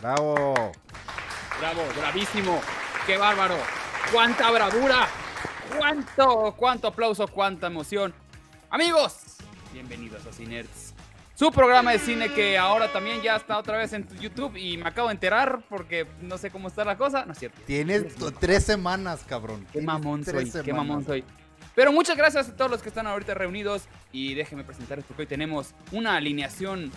Bravo. Bravo, bravísimo. Qué bárbaro. Cuánta bravura. Cuánto, cuánto aplauso, cuánta emoción. Amigos, bienvenidos a Cinerts. Su programa de cine que ahora también ya está otra vez en YouTube y me acabo de enterar porque no sé cómo está la cosa. No es cierto. Tienes tres semanas, cabrón. Qué mamón soy, qué semanas. mamón soy. Pero muchas gracias a todos los que están ahorita reunidos y déjenme presentarles porque hoy tenemos una alineación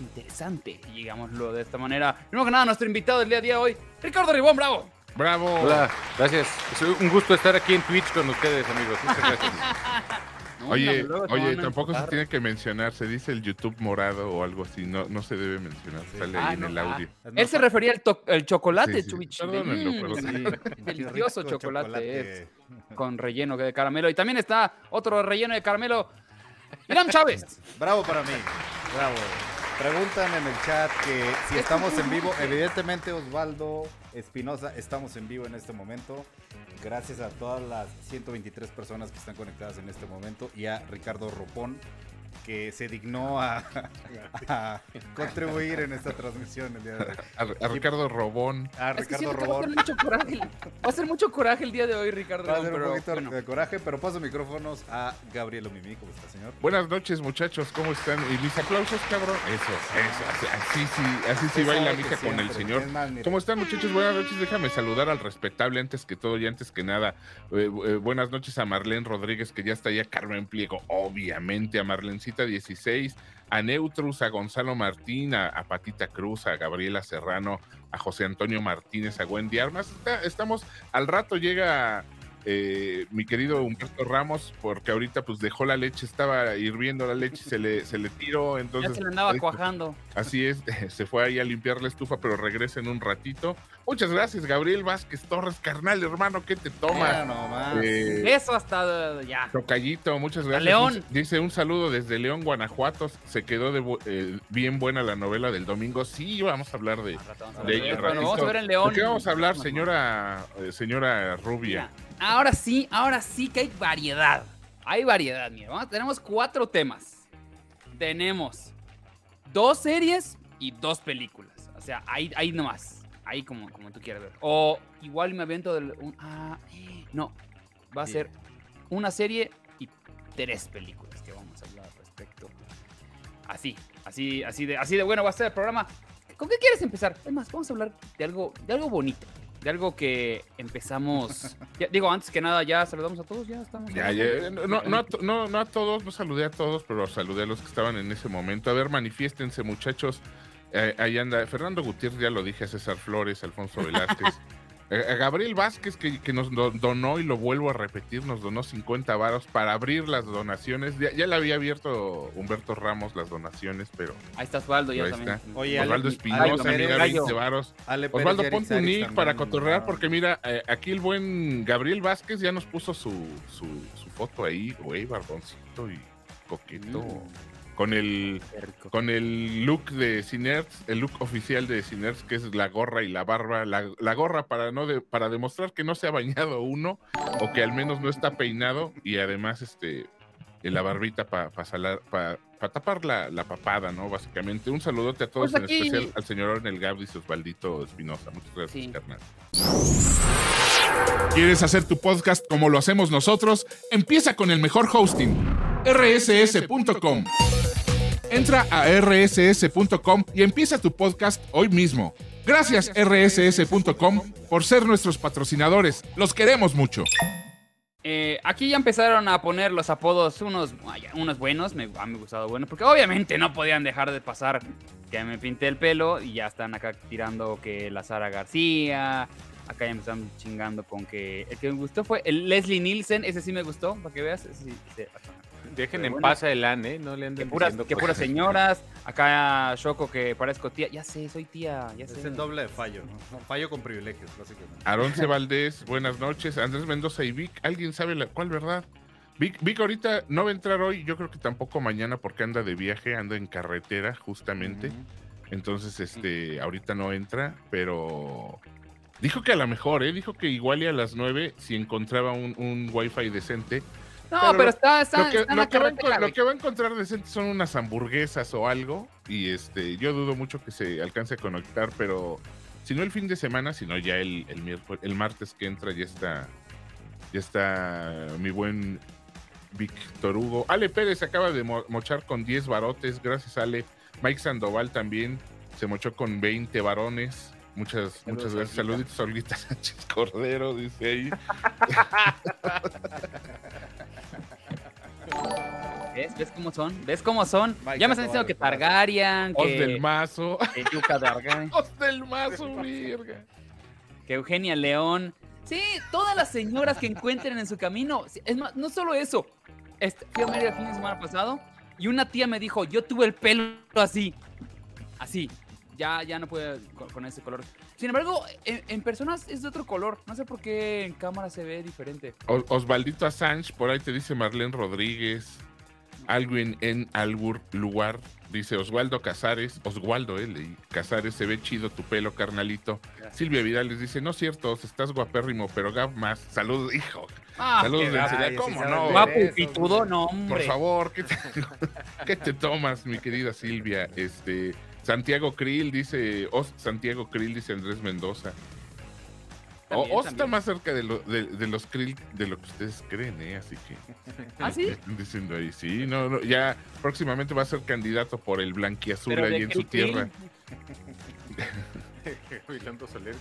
interesante, digámoslo de esta manera. Primero que nada, nuestro invitado del día de hoy, Ricardo Ribón, bravo. Bravo. Hola, gracias. Es un gusto estar aquí en Twitch con ustedes, amigos. Muchas gracias. No, Oye, oye, a tampoco se tiene que mencionar, se dice el YouTube morado o algo así, no, no se debe mencionar, sale Ah, ahí en no, el ah. audio. Él se refería al el chocolate, Sí, Mm. Delicioso Rico chocolate, es, con relleno de caramelo. Y también está otro relleno de caramelo, Irán Chávez. Bravo para mí. Bravo. Preguntan en el chat que si estamos en vivo. Evidentemente, Osvaldo Espinosa, estamos en vivo en este momento. Gracias a todas las 123 personas que están conectadas en este momento y a Ricardo Ropón que se dignó a, a contribuir en esta transmisión el día de hoy. A, a Ricardo Robón, A Es que Ricardo siento que va a Robón. ser mucho coraje. Va a ser mucho coraje el día de hoy, Ricardo. Va a ser un poquito bueno. de coraje, pero paso micrófonos a Gabriel Omimi. ¿Cómo está, señor? Buenas noches, muchachos, ¿cómo están? ¿Y mis aplausos, cabrón? Eso, eso, así, sí, así sí baila que mija con el señor. Es más, mire, ¿Cómo están, muchachos? Buenas noches. Déjame saludar al respetable antes que todo y antes que nada. Eh, eh, buenas noches a Marlene Rodríguez, que ya está ahí, a Carmen Pliego, obviamente, a Marlencita 16, a Neutrus, a Gonzalo Martín, a, a Patita Cruz, a Gabriela Serrano, a José Antonio Martínez, a Wendy Armas. Está- estamos, al rato llega eh, mi querido Humberto Ramos, porque ahorita pues dejó la leche, estaba hirviendo la leche, se le, se le tiró, Ya entonces... se le andaba cuajando. Así es, se fue ahí a limpiar la estufa, pero regresa en un ratito. Muchas gracias, Gabriel Vázquez Torres, carnal, hermano, ¿qué te mira toma? nomás. Eh, Eso hasta ya. Tocayito, muchas gracias. León. Dice un saludo desde León, Guanajuato. Se quedó de eh, bien buena la novela del domingo. Sí, vamos a hablar de. A de ver. ella, Bueno, vamos a ver en León. ¿De qué vamos a hablar, señora, eh, señora Rubia? Mira, ahora sí, ahora sí que hay variedad. Hay variedad, mira. Vamos- tenemos cuatro temas. Tenemos dos series y dos películas. O sea, ahí, ahí nomás. Ahí como, como tú quieras ver. O igual me avento del... un- ah, no. Va a Sí. ser una serie y tres películas que vamos a hablar al respecto. Así, así, así de, así de bueno va a ser el programa. ¿Con qué quieres empezar? Es más, vamos a hablar de algo, de algo bonito. De algo que empezamos. Ya- digo, antes que nada, ya saludamos a todos, ya estamos. Ya, ya, no, no, no a to- no, no a todos, no saludé a todos, pero saludé a los que estaban en ese momento. A ver, manifiéstense, muchachos. Eh, ahí anda Fernando Gutiérrez, ya lo dije, a César Flores, Alfonso Velázquez. Eh, a Gabriel Vázquez, que, que nos do- donó, y lo vuelvo a repetir, nos donó 50 varos para abrir las donaciones. Ya, ya le había abierto Humberto Ramos las donaciones, pero Ahí está Osvaldo, ya también. está. Oye, Osvaldo Espinosa, mira, Pérez- 20 varos. Osvaldo, ponte un nick para cotorrear, porque mira, eh, aquí el buen Gabriel Vázquez ya nos puso su, su, su foto ahí, güey, barboncito y coqueto. Mm. Con el, con el look de Cinerts, el look oficial de Cinerts, que es la gorra y la barba. La, la gorra para, no de, para demostrar que no se ha bañado uno, o que al menos no está peinado, y además este la barbita para tapar la, la papada, ¿no? Básicamente. Un saludote a todos, Pues aquí- en especial al señor Ornel Gabdis y Osvaldito Espinosa. Muchas gracias, Sí. carnal. ¿Quieres hacer tu podcast como lo hacemos nosotros? Empieza con el mejor hosting, rss.com. Entra a rss.com y empieza tu podcast hoy mismo. Gracias rss.com por ser nuestros patrocinadores. Los queremos mucho. Eh, aquí ya empezaron a poner los apodos, unos, unos buenos, me han gustado buenos, porque obviamente no podían dejar de pasar que me pinté el pelo y ya están acá tirando que la Sara García, acá ya me están chingando con que el que me gustó fue el Leslie Nielsen, ese sí me gustó, para que veas, ese sí, sí, Dejen en bueno. paz a Elan, ¿eh? No le que anden puras, diciendo que puras señoras, acá Choco que parezco tía, ya sé, soy tía, ya sé. Es el doble de fallo, ¿no? Fallo con privilegios, básicamente. Aronce Valdés, buenas noches. Andrés Mendoza y Vic, ¿alguien sabe la, cuál verdad? Vic, Vic ahorita no va a entrar hoy, yo creo que tampoco mañana porque anda de viaje, anda en carretera justamente. Entonces, este, ahorita no entra, pero dijo que a lo mejor, ¿eh? Dijo que igual y a las 9, si encontraba un, un wifi decente, No, Pero está, está, Lo que, está en lo la que va a carretera, encon- lo güey. que va a encontrar decente son unas hamburguesas o algo. Y este, yo dudo mucho que se alcance a conectar, pero si no el fin de semana, sino ya el, el miércoles, el martes que entra, ya está. Ya está mi buen Víctor Hugo. Ale Pérez se acaba de mo- mochar con 10 barotes. Gracias, Ale. Mike Sandoval también se mochó con 20 varones. Muchas, muchas gracias. Olguita. Saluditos a Olguita Sánchez Cordero, dice ahí. ¿Ves? ¿Ves cómo son? ¿Ves cómo son? Ya me están diciendo que. Targaryen, Os que, del mazo. que Yuka Targaryen, Os del mazo, verga. que Eugenia León. Sí, todas las señoras que encuentren en su camino. Es más, no solo eso. Este, fui a Mérida el fin de semana pasado y una tía me dijo, yo tuve el pelo así. Así. Ya, ya no puede con, con ese color. Sin embargo, en, en personas es de otro color. No sé por qué en cámara se ve diferente. O- Osvaldito Assange, por ahí te dice Marlene Rodríguez. Alguien en algún lugar, dice Oswaldo Casares. Oswaldo, eh, leí. Casares, se ve chido tu pelo, carnalito. Silvia Vidal les dice, no es cierto, estás guapérrimo, pero Gab más. Saludos, hijo. Ah, Saludos, sí ¿Cómo no? guapo pitudo, no, Por hombre. favor, ¿qué te, qué te tomas, mi querida Silvia? Este, Santiago Krill dice, Os, Santiago Krill dice Andrés Mendoza. O, También, Os está más cerca de, lo- de- de los Krill de lo que ustedes creen, ¿eh? Así que ¿Ah, sí? están diciendo ahí, sí, no, no, ya próximamente va a ser candidato por el blanquiazul Pero ahí en su tierra. Bailando Soler,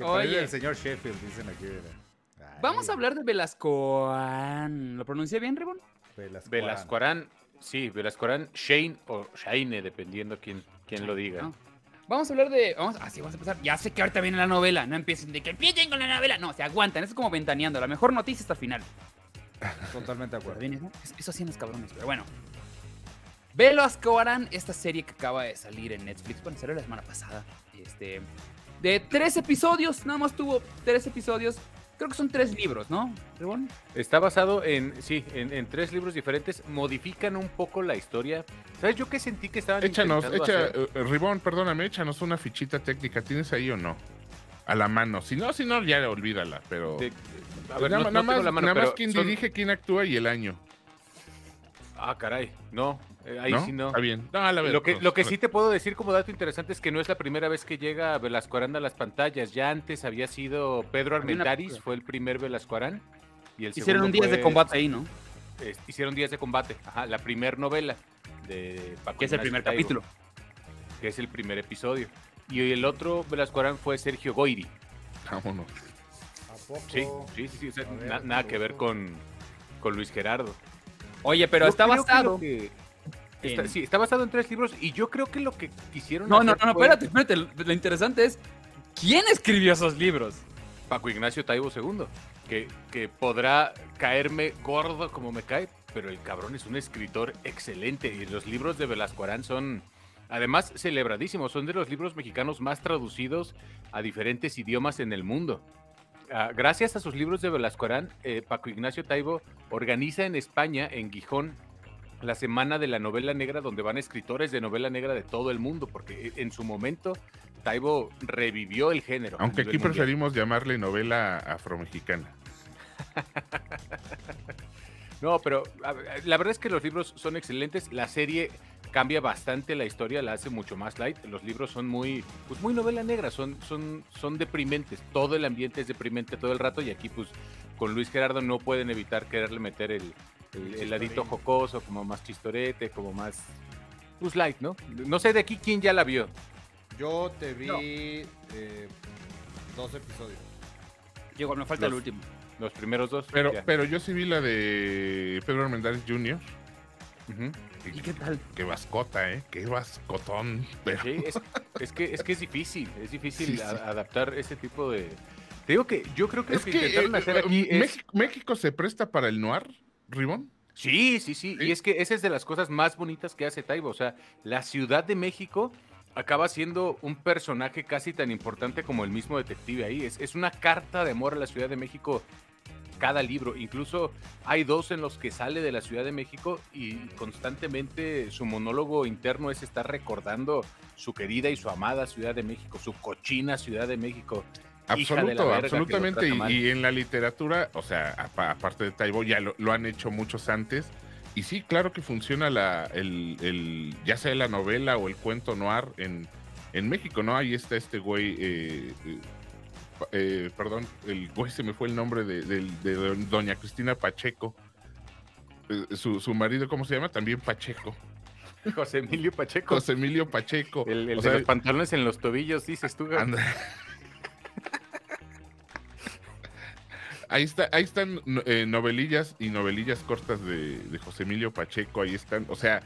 Oye. el señor Sheffield, dicen aquí. Vamos a hablar de Velascoan. ¿Lo pronuncié bien, Ribón? Velasco. Velascoarán, sí, Velascoarán, Shane o Shaine, dependiendo quién, quién lo diga. No. Vamos a hablar de. Vamos, así vamos a empezar. Ya sé que ahorita viene la novela. No empiecen de que empiecen con la novela. No, se aguantan. Eso es como ventaneando. La mejor noticia hasta el final. Totalmente de acuerdo. ¿Vienes, no? Es- Eso hacían los cabrones, pero bueno. Velascoarán, esta serie que acaba de salir en Netflix. Bueno, salió la semana pasada. Este. De tres episodios. Nada más tuvo tres episodios. Creo que son tres libros, ¿no? Ribón? Está basado en, sí, en, en tres libros diferentes. Modifican un poco la historia. ¿Sabes? Yo que sentí que estaban Échanos, echa, hacer- eh, Ribón, perdóname, échanos una fichita técnica. ¿Tienes ahí o no? A la mano. Si no, si no, ya olvídala, pero... de- a ver, nada, no- nada no tengo más, la mano, nada más quién son- dirige, quién actúa y el año. Ah, caray. No, eh, ahí ¿no? sí no. Está bien. No, a la vez, Lo que, pues, lo que sí te puedo decir como dato interesante es que no es la primera vez que llega Velasco Arán a las pantallas. Ya antes había sido Pedro Había una fue el primer Velasco Arán. Y el Hicieron días de combate ahí, ¿no? eh, hicieron días de combate. Ajá, la primer novela de Paco Que es el primer Taibo, capítulo. Que es el primer episodio. Y el otro Velasco Arán fue Sergio Goiri. Vámonos. ¿A poco? Sí, sí, sí. sí, o sea, A ver, na- con nada que ver con, con Luis Gerardo. Oye, pero Yo está basado. que- está- en- sí, está basado en tres libros y yo creo que lo que quisieron No, no, hacer no, no, fue espérate, espérate. Lo lo interesante es, ¿quién escribió esos libros? Paco Ignacio Taibo II, que, que podrá caerme gordo como me cae, pero el cabrón es un escritor excelente y los libros de Velasco Arán son además celebradísimos, son de los libros mexicanos más traducidos a diferentes idiomas en el mundo. Ah, gracias a sus libros de Velasco Arán, eh, Paco Ignacio Taibo organiza en España, en Gijón, la Semana de la Novela Negra, donde van escritores de novela negra de todo el mundo, porque en su momento Taibo revivió el género. Aunque aquí mundial. preferimos llamarle novela afromexicana. No, pero la verdad es que los libros son excelentes. La serie cambia bastante la historia, la hace mucho más light. Los libros son muy, pues muy novela negra, son, son, son deprimentes. Todo el ambiente es deprimente todo el rato y aquí pues con Luis Gerardo no pueden evitar quererle meter el, el, el ladito jocoso, como más chistorete, como más pues light, ¿no? No sé de aquí quién ya la vio. Yo te vi No. eh, dos episodios. Llegó, me falta el último. Los primeros dos. Pero, ya. pero yo sí vi la de Pedro Armendáriz Jr. ¿Y qué tal? Qué vascota, ¿eh? Qué vascotón. Pero Sí, es, es que, es que es difícil, es difícil Sí, sí. a- adaptar ese tipo de... Te digo que yo creo que es lo que, que intentaron eh, hacer eh, aquí es... México, México se presta para el noir, Ribón. Sí, sí, sí, Sí. y es que esa es de las cosas más bonitas que hace Taibo, o sea, la Ciudad de México acaba siendo un personaje casi tan importante como el mismo detective ahí, es, es una carta de amor a la Ciudad de México cada libro, incluso hay dos en los que sale de la Ciudad de México y constantemente su monólogo interno es estar recordando su querida y su amada Ciudad de México, su cochina Ciudad de México. Hija de la Absoluto, verga que lo absolutamente. trata Y, mal. y en la literatura, o sea, apa- aparte de Taibo, ya lo, lo han hecho muchos antes. Y sí, claro que funciona la, el, el- ya sea la novela o el cuento noir en, en México, ¿no? Ahí está este güey, eh, eh, eh, perdón, el güey se me fue el nombre de, de don- doña Cristina Pacheco. Eh, su, su marido, ¿cómo se llama? También Pacheco. José Emilio Pacheco. José Emilio Pacheco. el el O de sea, los pantalones en los tobillos, dices tú. Anda. Ahí, está, ahí están eh, novelillas y novelillas cortas de, de José Emilio Pacheco, ahí están. O sea,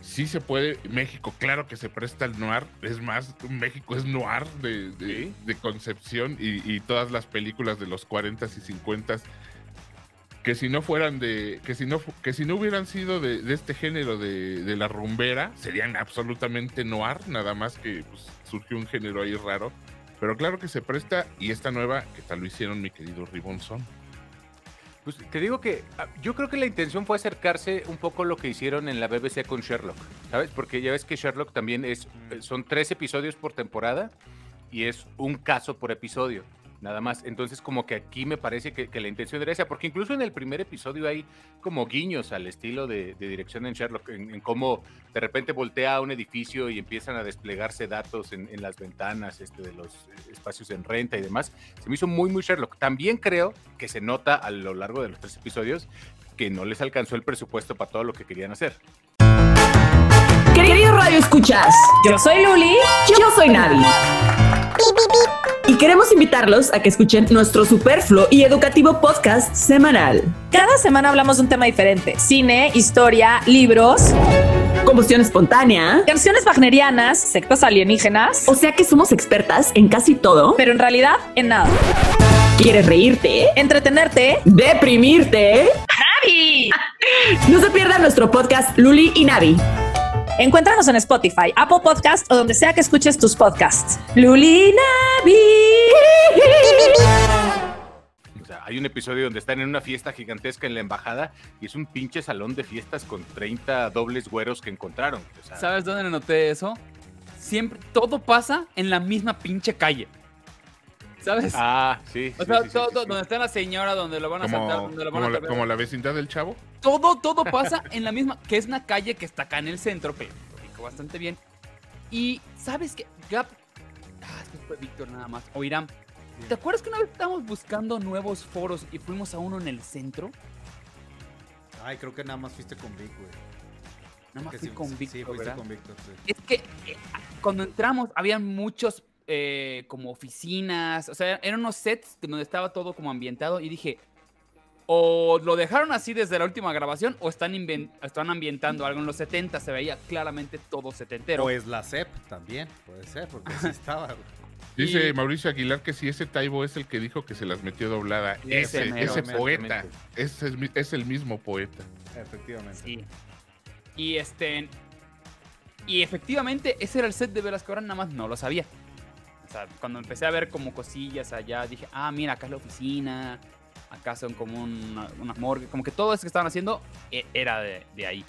sí se puede. México, claro que se presta al noir. Es más, México es noir de, de- Sí. de concepción y, y todas las películas de los 40s y 50s que si no fueran de, que si no, que si no hubieran sido de, de este género de, de la rumbera, serían absolutamente noir, nada más que pues, surgió un género ahí raro. Pero claro que se presta, y esta nueva, que tal lo hicieron mi querido Ribonzón. Pues te digo que ah, yo creo que la intención fue acercarse un poco a lo que hicieron en la BBC con Sherlock, ¿sabes? Porque ya ves que Sherlock también es, eh, son tres episodios por temporada y es un caso por episodio, nada más. Entonces como que aquí me parece que, la intención era esa, porque incluso en el primer episodio hay como guiños al estilo de, dirección en Sherlock, en, cómo de repente voltea un edificio y empiezan a desplegarse datos en, las ventanas este, de los espacios en renta y demás. Se me hizo muy, muy Sherlock. También creo que se nota a lo largo de los tres episodios que no les alcanzó el presupuesto para todo lo que querían hacer. Queridos Radio Escuchas, yo soy Luli, yo soy Navi. Y queremos invitarlos a que escuchen nuestro superfluo y educativo podcast semanal. Cada semana hablamos de un tema diferente. Cine, historia, libros, Combustión espontánea. canciones wagnerianas, sectas alienígenas, O sea que somos expertas en casi todo. pero en realidad en nada. ¿Quieres reírte? Entretenerte. ¿Deprimirte? ¡Navi! No se pierdan nuestro podcast Luli y Navi. Encuéntranos en Spotify, Apple Podcast o donde sea que escuches tus podcasts. Luli y Navi. O sea, hay un episodio donde están en una fiesta gigantesca en la embajada y es un pinche salón de fiestas con 30 dobles güeros que encontraron. O sea, ¿Sabes dónde noté eso? Siempre, todo pasa en la misma pinche calle. ¿Sabes? Ah, sí. o sí, sea, sí, todo, sí, sí. donde está la señora, donde lo van a Como, saltar, donde lo van como, a la, como la vecindad del chavo. Todo, todo pasa en la misma, que es una calle que está acá en el centro, pero lo ubico bastante bien. Y, ¿sabes qué? Gap... Ah, es que fue Víctor nada más. O Irán. ¿Te acuerdas que una vez estábamos buscando nuevos foros y fuimos a uno en el centro? Ay, creo que nada más fuiste con Vic, güey. Nada más Que fui sí, con Víctor, Sí, fuiste ¿verdad? con Víctor, sí. Es que eh, cuando entramos habían muchos eh, como oficinas, o sea, eran unos sets donde estaba todo como ambientado y dije, o lo dejaron así desde la última grabación o están, están ambientando algo en los 70, se veía claramente todo setentero. O es la CEP también, puede ser, porque sí estaba. Dice Y- Mauricio Aguilar que si ese Taibo es el que dijo que se las metió doblada. Ese Ese, mero, ese exactamente. poeta. Ese es, es el mismo poeta. Efectivamente. Sí. Y este. Y efectivamente, ese era el set de Velasco Arana, nada más no lo sabía. O sea, cuando empecé a ver como cosillas allá, dije, ah, mira, acá es la oficina, acá son como una, una morgue, como que todo eso que estaban haciendo e- era de, de ahí.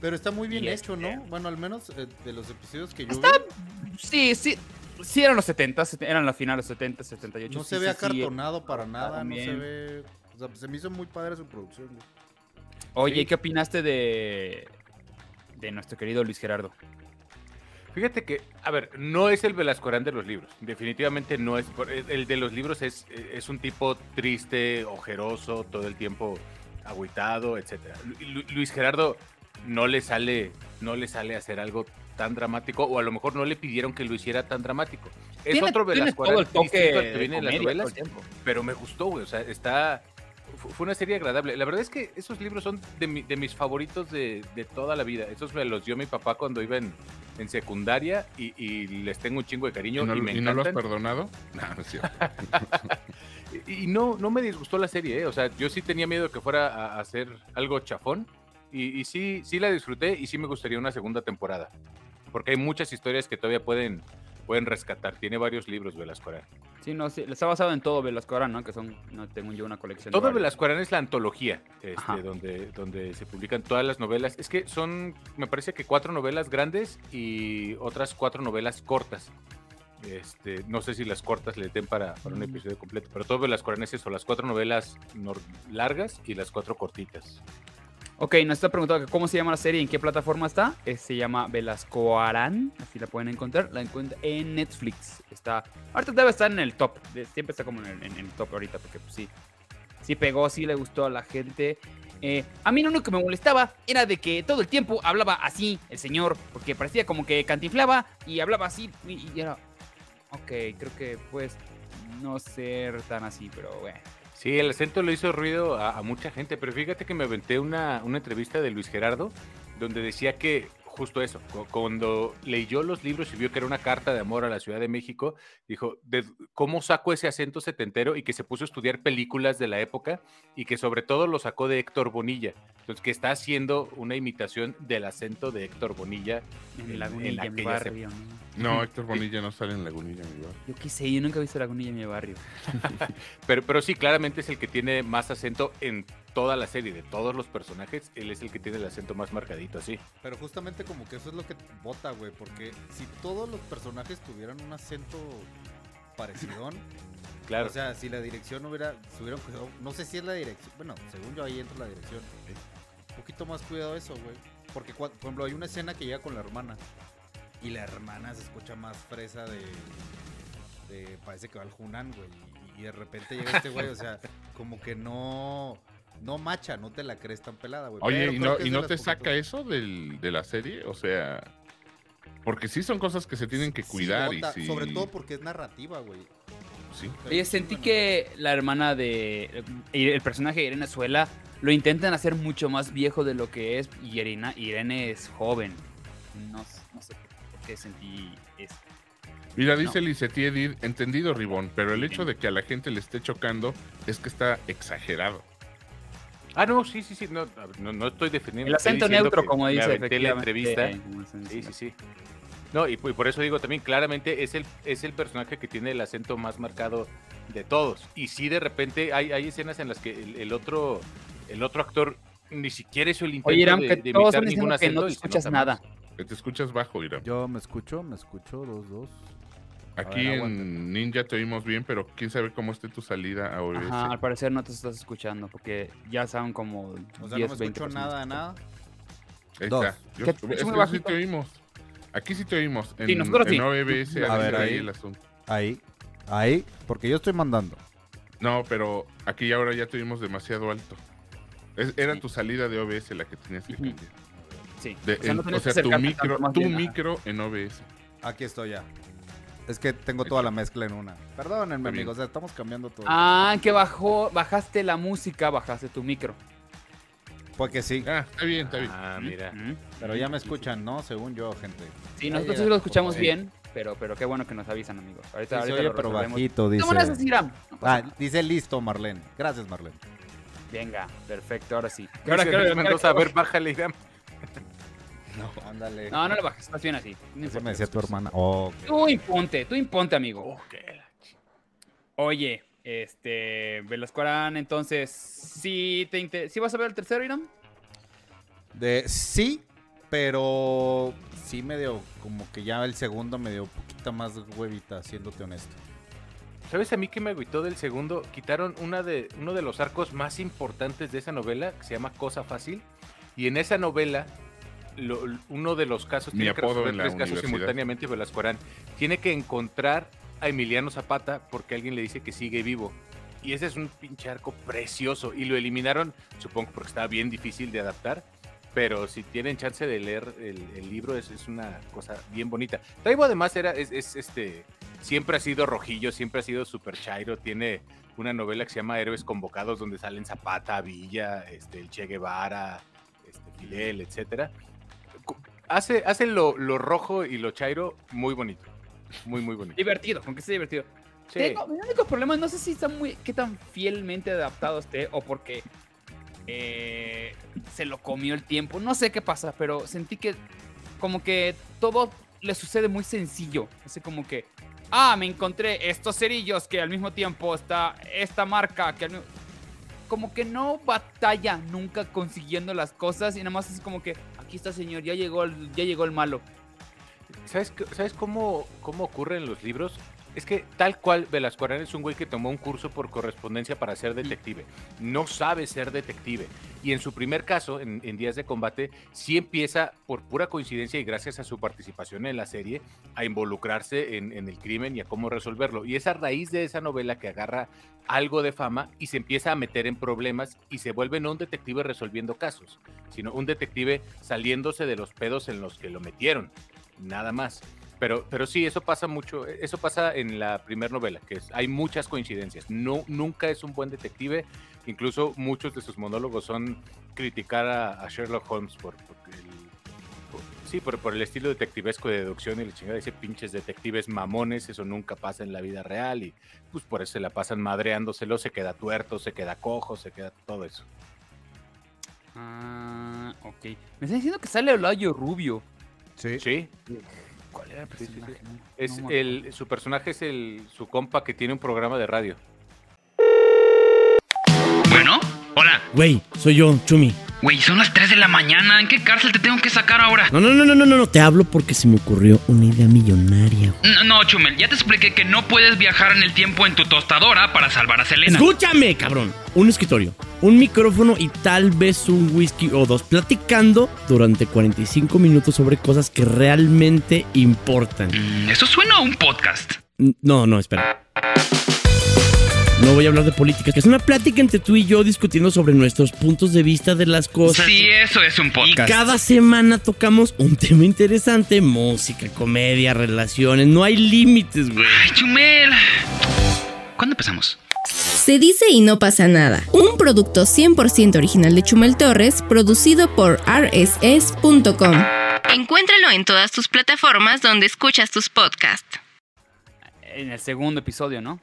Pero está muy bien Y hecho, este- ¿no? Bueno, al menos eh, de los episodios que yo Está vi, Sí, sí, sí eran los 70, eran los finales 70, 78. no sí, se ve sí, acartonado para nada, no se ve... O sea, se me hizo muy padre su producción. Oye, Sí. ¿y ¿qué opinaste de, de nuestro querido Luis Gerardo? Fíjate que, a ver, no es el Velascoarán de los libros. Definitivamente no es. por- El de los libros es, es un tipo triste, ojeroso, todo el tiempo agüitado, Lu- Luis Gerardo no le sale, no le sale hacer algo tan dramático, o a lo mejor no le pidieron que lo hiciera tan dramático. Es otro tiene Velascoarán todo el toque distinto al que viene en las novelas, pero me gustó, güey. O sea, está. Fu- Fue una serie agradable. La verdad es que esos libros son de, mi- de mis favoritos de, de toda la vida. Esos me los dio mi papá cuando iba en, en secundaria y, y les tengo un chingo de cariño ¿Y no, y me y no lo has perdonado? No, no es cierto. Y, no, no me disgustó la serie, ¿eh? O sea, yo sí tenía miedo que fuera a, a hacer algo chafón. Y, y sí, sí la disfruté y sí me gustaría una segunda temporada. Porque hay muchas historias que todavía pueden, pueden rescatar. Tiene varios libros Velasco Arán. Sí, no, sí, está basado en todo Velasco Arana, ¿no? Que son, no tengo yo una colección. de Todo varios. Velasco Arán es la antología este, donde, donde se publican todas las novelas. Es que son, me parece que cuatro novelas grandes y otras cuatro novelas cortas. Este, no sé si las cortas le den para, para un episodio completo, pero todo las coraneses son las cuatro novelas largas y las cuatro cortitas. Ok, nos está preguntando cómo se llama la serie y en qué plataforma está. Eh, se llama Velasco Arán, así la pueden encontrar. La encuentran en Netflix. Está, ahorita debe estar en el top. siempre está como en el, top ahorita, porque pues, sí, sí pegó, sí le gustó a la gente. Eh, a mí lo único que me molestaba era de que todo el tiempo hablaba así el señor, porque parecía como que cantinflaba y hablaba así y era, ok, creo que pues no ser tan así, pero bueno. Sí, el acento le hizo ruido a, mucha gente, pero fíjate que me aventé una, una entrevista de Luis Gerardo donde decía que justo eso, cu- cuando leyó los libros y vio que era una carta de amor a la Ciudad de México, dijo, "¿De- ¿cómo saco ese acento setentero? Y que se puso a estudiar películas de la época y que sobre todo lo sacó de Héctor Bonilla. Entonces, que está haciendo una imitación del acento de Héctor Bonilla En en- Lagunilla, en mi aquellas barrio. ¿no? No, Héctor Bonilla no sale en Lagunilla, mi barrio. Yo qué sé, yo nunca he visto Lagunilla en mi barrio. Pero, pero sí, claramente es el que tiene más acento en toda la serie, de todos los personajes, él es el que tiene el acento más marcadito, así. Pero justamente como que eso es lo que bota, güey, porque si todos los personajes tuvieran un acento parecido, Claro. o sea, si la dirección hubiera, se hubieran cuidado, no sé si es la dirección, bueno, según yo ahí entra la dirección, un poquito más cuidado eso, güey, porque por ejemplo hay una escena que llega con la hermana y la hermana se escucha más fresa de, de parece que va al Hunan, güey, y, y de repente llega este güey, o sea, como que no, no macha, no te la crees tan pelada, güey. Oye, pero ¿y no, y no te saca eso del, de la serie? O sea, porque sí son cosas que se tienen que Sí, cuidar y sí. Sobre todo porque es narrativa, güey. sí. Oye, sentí que la hermana de. El personaje de Irene Suela lo intentan hacer mucho más viejo de lo que es. Y Irene, Irene es joven. No, no sé por qué sentí eso. Mira, dice Licetti Edith, entendido Ribón, pero el hecho de que a la gente le esté chocando es que está exagerado. Ah, no, sí, sí, sí, no, no, no estoy defendiendo. El acento neutro, como me dice aventé la entrevista. Sí, sí, sí. No, y, y por eso digo también, claramente es el, es el personaje que tiene el acento más marcado de todos. Y sí, de repente hay, hay escenas en las que el, el otro, el otro actor ni siquiera hizo el intento Oye, Iram, de, que de todos imitar están ningún diciendo que acento no te escuchas nada. más. Que te escuchas bajo, Ira. Yo me escucho, me escucho, dos, dos. Aquí ver, en Ninja te oímos bien, pero quién sabe cómo esté tu salida a OBS. Ajá, al parecer no te estás escuchando. Porque ya son como O sea, 10, no me 20 escucho nada, nada. Ahí Dos. está. Yo- ¿Qué te escucho es muy que sí te oímos. Aquí sí te oímos. En, Sí, nosotros en sí. OBS, A ahí ver, está ahí. el asunto. Ahí, ahí, porque yo estoy mandando. No, pero aquí ahora ya te oímos demasiado alto. Es- era Sí. tu salida de OBS la que tenías que cambiar. Sí. De- o sea, en- o tu micro, tu micro en OBS. Aquí estoy ya. Es que tengo toda la mezcla en una. Perdónenme, amigos, o sea, estamos cambiando todo. Ah, que bajó, bajaste la música, bajaste tu micro. Porque sí, Ah, está bien, está bien. Ah, mira. Pero ya me escuchan, ¿no? Según yo, gente. Sí, Ya nosotros sí lo escuchamos bien, pero, pero qué bueno que nos avisan, amigos. Sí, Ahorita, se ahorita oye, lo pero bajito, dice. ¿Cómo le haces, Iram? No pasa Ah, dice listo, Marlene. Gracias, Marlene. Venga, perfecto, ahora sí. Ahora, ahora- Mendoza, a ver, bájale, Iram. No, ándale. No, no le bajes, estás bien así. No me decía tu hermana. Oh. Tú imponte, tú imponte, amigo. Ch- Oye, este, Velasco Arán, entonces, ¿sí, te inter- ¿sí vas a ver el tercero, Iram? De, sí, pero sí me dio como que ya el segundo me dio un poquito más huevita, siéndote honesto. ¿Sabes a mí que me agüitó del segundo? Quitaron una de, uno de los arcos más importantes de esa novela, que se llama Cosa Fácil. Y en esa novela, lo- uno de los casos, Mi tiene que resolver tres casos simultáneamente, Velasco Arán. Tiene que encontrar a Emiliano Zapata porque alguien le dice que sigue vivo. Y ese es un pinche arco precioso. Y lo eliminaron, supongo porque estaba bien difícil de adaptar. Pero si tienen chance de leer el, el libro, es, es una cosa bien bonita. Taibo además era, es, es, este, siempre ha sido rojillo, siempre ha sido super chairo. Tiene una novela que se llama Héroes Convocados, donde salen Zapata, Villa, este, el Che Guevara, este, Fidel, etcétera. Hace, hace lo, lo rojo y lo chairo muy bonito. Muy, muy bonito. Divertido, con que sea divertido. Sí. Tengo, mi único problema, no sé si está muy, qué tan fielmente adaptado esté o porque eh, se lo comió el tiempo. No sé qué pasa, pero sentí que como que todo le sucede muy sencillo. Así como que, ah, me encontré estos cerillos que al mismo tiempo está esta marca que al mismo- Como que no batalla nunca consiguiendo las cosas y nada más es como que, aquí está señor, ya llegó el, ya llegó el malo. ¿Sabes, ¿sabes cómo, cómo ocurre en los libros? Es que tal cual Velasco es un güey que tomó un curso por correspondencia para ser detective. No sabe ser detective. Y en su primer caso, en, en Días de Combate, sí empieza, por pura coincidencia y gracias a su participación en la serie, a involucrarse en, en el crimen y a cómo resolverlo. Y es a raíz de esa novela que agarra algo de fama y se empieza a meter en problemas y se vuelve no un detective resolviendo casos, sino un detective saliéndose de los pedos en los que lo metieron. Nada más. Pero, pero sí, eso pasa mucho, eso pasa en la primera novela, que es, hay muchas coincidencias. No, nunca es un buen detective, incluso muchos de sus monólogos son criticar a, a Sherlock Holmes por, por el, por- sí, por, por el estilo detectivesco de deducción y la chingada, dice pinches detectives mamones, eso nunca pasa en la vida real y pues por eso se la pasan madreándoselo, se queda tuerto, se queda cojo, se queda todo eso. Ah, ok. Me están diciendo que sale Olayo Rubio. Sí. Sí, ¿Cuál era el Sí, sí, sí. personaje? Es no el, su personaje es el, su compa que tiene un programa de radio. Bueno. Güey, soy yo, Chumi. Güey, son las 3 de la mañana. ¿En qué cárcel te tengo que sacar ahora? No, no, no, no, no, no, no, te hablo porque se me ocurrió una idea millonaria. güey. No, no, Chumel, ya te expliqué que no puedes viajar en el tiempo en tu tostadora para salvar a Selena. Escúchame, cabrón. Un escritorio, un micrófono y tal vez un whisky o dos platicando durante 45 minutos sobre cosas que realmente importan. Mm, eso suena a un podcast. No, no, espera. No voy a hablar de política, que es una plática entre tú y yo discutiendo sobre nuestros puntos de vista de las cosas. Sí, eso es un Y podcast. cada semana tocamos un tema interesante, música, comedia, relaciones, no hay límites, güey. Ay, Chumel. ¿Cuándo empezamos? Se dice y no pasa nada. Un producto 100% original de Chumel Torres, producido por rss.com. Encuéntralo en todas tus plataformas donde escuchas tus podcasts. En el segundo episodio, ¿no?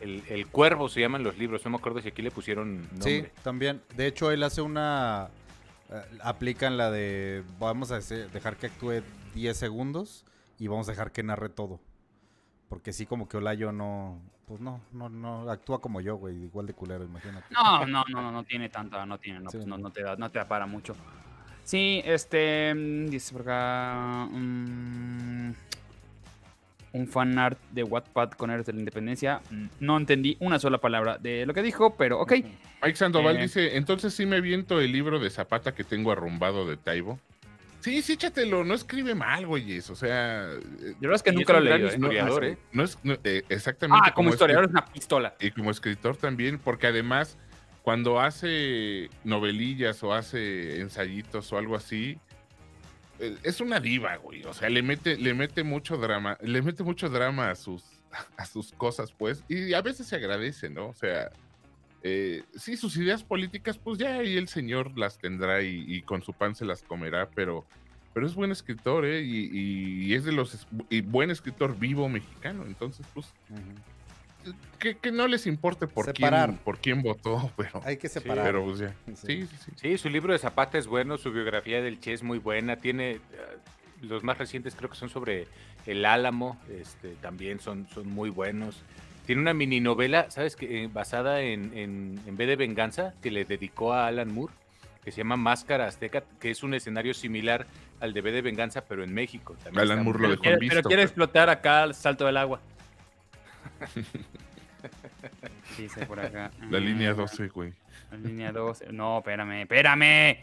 El, el cuervo se llaman los libros, no me acuerdo si aquí le pusieron Sí, nombre. también. De hecho, él hace una... eh, aplican la de... Vamos a dejar que actúe 10 segundos y vamos a dejar que narre todo. Porque sí, como que Olayo no... Pues no, no, no actúa como yo, güey. Igual de culero, imagínate. No, no, no, no, no tiene tanta, no tiene, no, Sí, pues no, no. te da, no te da para mucho. Sí, este, mm, dice por acá, mm, un fan art de Wattpad con héroes de la independencia. Mm, No entendí una sola palabra de lo que dijo, pero ok. Mike Sandoval Eh. dice, entonces sí me viento el libro de Zapata que tengo arrumbado de Taibo. Sí, sí, échatelo, no escribe mal, güeyes, o sea... eh, Yo la verdad es que nunca es lo leído. ¿eh? historiador, ¿eh? No es no, eh, exactamente Ah, como es- historiador es una pistola. y como escritor también, porque además cuando hace novelillas o hace ensayitos o algo así, es una diva, güey. O sea, le mete, le mete mucho drama, le mete mucho drama a sus, a sus cosas, pues, y a veces se agradece, ¿no? O sea, eh, sí, sus ideas políticas, pues ya ahí el señor las tendrá y, con su pan se las comerá, pero, pero es buen escritor, ¿eh? Y, es de los y buen escritor vivo mexicano, entonces, pues. Que, que no les importe por Separar. quién, por quién votó, pero, Hay que separar. pero pues ya. Sí. Sí, sí, sí. Sí, su libro de Zapata es bueno, su biografía del Che es muy buena, tiene eh, los más recientes creo que son sobre el Álamo, este, también son, son muy buenos. Tiene una mini novela, ¿sabes? que eh, basada en, en, en B de Venganza, que le dedicó a Alan Moore, que se llama Máscara Azteca, que es un escenario similar al de B de Venganza, pero en México. También Alan Moore lo Pero dejó quiere, en pero visto. quiere explotar acá el salto del agua. Dice por acá. La línea ah, 12, güey. La línea 12. No, espérame, espérame.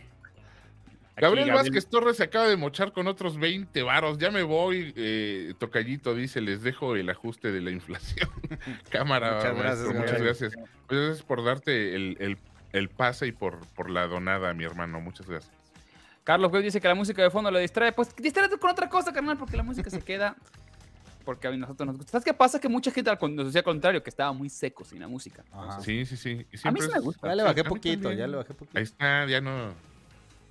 Aquí, Gabriel Vázquez Torres se acaba de mochar con otros 20 varos. Ya me voy, eh, Tocallito dice, les dejo el ajuste de la inflación. Cámara, Muchas maestro, gracias, muchas Gabriel. gracias. Muchas gracias por darte el, el, el pase y por, por la donada, mi hermano. Muchas gracias. Carlos Juez dice que la música de fondo lo distrae. Pues distráete con otra cosa, carnal, porque la música se queda. Porque a nosotros nos gusta. ¿Sabes qué pasa? Que mucha gente nos decía al contrario, que estaba muy seco sin la música. Sí, sí, sí. Y A mí sí me gusta. Ya le bajé poquito, ya le bajé poquito. Ahí está, ya no.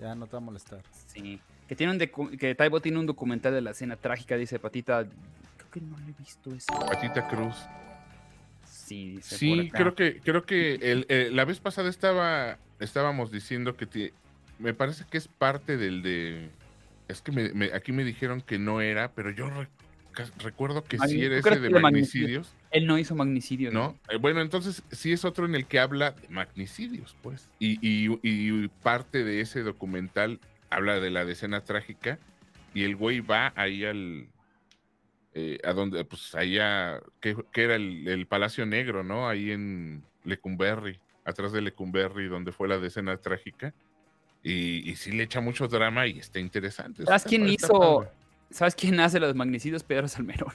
Ya no te va a molestar. Sí. Que tiene un que Taibo tiene un documental de la escena trágica, dice Patita. Creo que no lo he visto eso. Patita Cruz. Sí, dice Sí, creo que, creo que el- eh, la vez pasada estaba, estábamos diciendo que me parece que es parte del de. Es que me- me- aquí me dijeron que no era, pero yo re- ca- recuerdo que sí era ¿tú crees ese de magnicidios? magnicidios, Él no hizo magnicidio. ¿no? Eh, bueno, entonces sí es otro en el que habla de magnicidios, pues. Y, y- y parte de ese documental habla de la decena trágica y el güey va ahí al, eh, a donde, pues allá, que, que era el, el Palacio Negro, ¿no? Ahí en Lecumberri, atrás de Lecumberri, donde fue la decena trágica. Y, y sí le echa mucho drama y está interesante. ¿Sabes quién hizo? padre. ¿Sabes quién hace los magnicidios? Pedro Salmerón.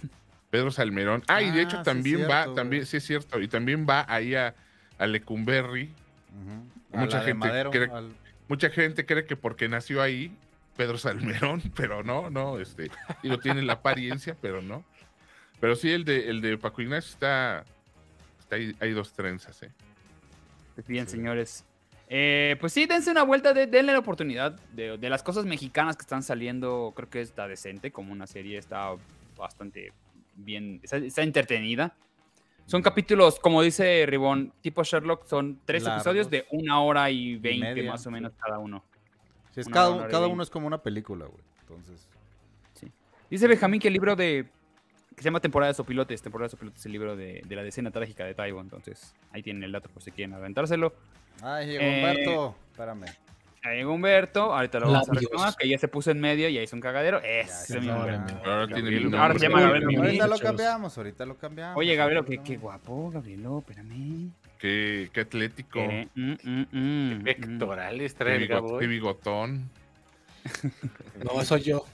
Pedro Salmerón. Ah, y de Ah, hecho sí, también cierto, va, güey. también, sí es cierto, y también va ahí a, a Lecumberri. A Mucha gente Madero, cree- al- Mucha gente cree que porque nació ahí, Pedro Salmerón, pero no, no, este, digo, tiene la apariencia, pero no. Pero sí, el de, el de Paco Ignacio está, está ahí, hay dos trenzas, ¿eh? Bien, señores. Eh, pues sí, dense una vuelta, de, denle la oportunidad de, de las cosas mexicanas que están saliendo. Creo que está decente, como una serie está bastante bien, está, está entretenida. Son capítulos, como dice Ribón, tipo Sherlock, son tres Largos. episodios de una hora y veinte más o menos cada uno. Sí, es cada, cada uno es como una película, güey. Entonces, Dice Benjamín que el libro de. Que se llama Temporada de Sopilotes. Temporada de Sopilotes es el libro de, de la decena trágica de Taibo. Entonces, ahí tienen el dato por si quieren aventárselo. ay, llegó Eh, Humberto. Espérame. Ahí llega Humberto, ahorita lo vamos a Labios. reclamar, que ya se puso en medio y ahí hizo un cagadero. Mismo ahora Humberto. me- Ahora tiene Gabriel, ahora se llama Gabriel Gabriel. Ahorita lo cambiamos, ahorita lo cambiamos. Oye, Gabriel, qué, No. qué guapo, Gabrielo, espérame. Qué, qué atlético, Eh, mm, mm, mm, mm. Pectorales qué, trae el qué ¿eh? bigotón. No, soy yo.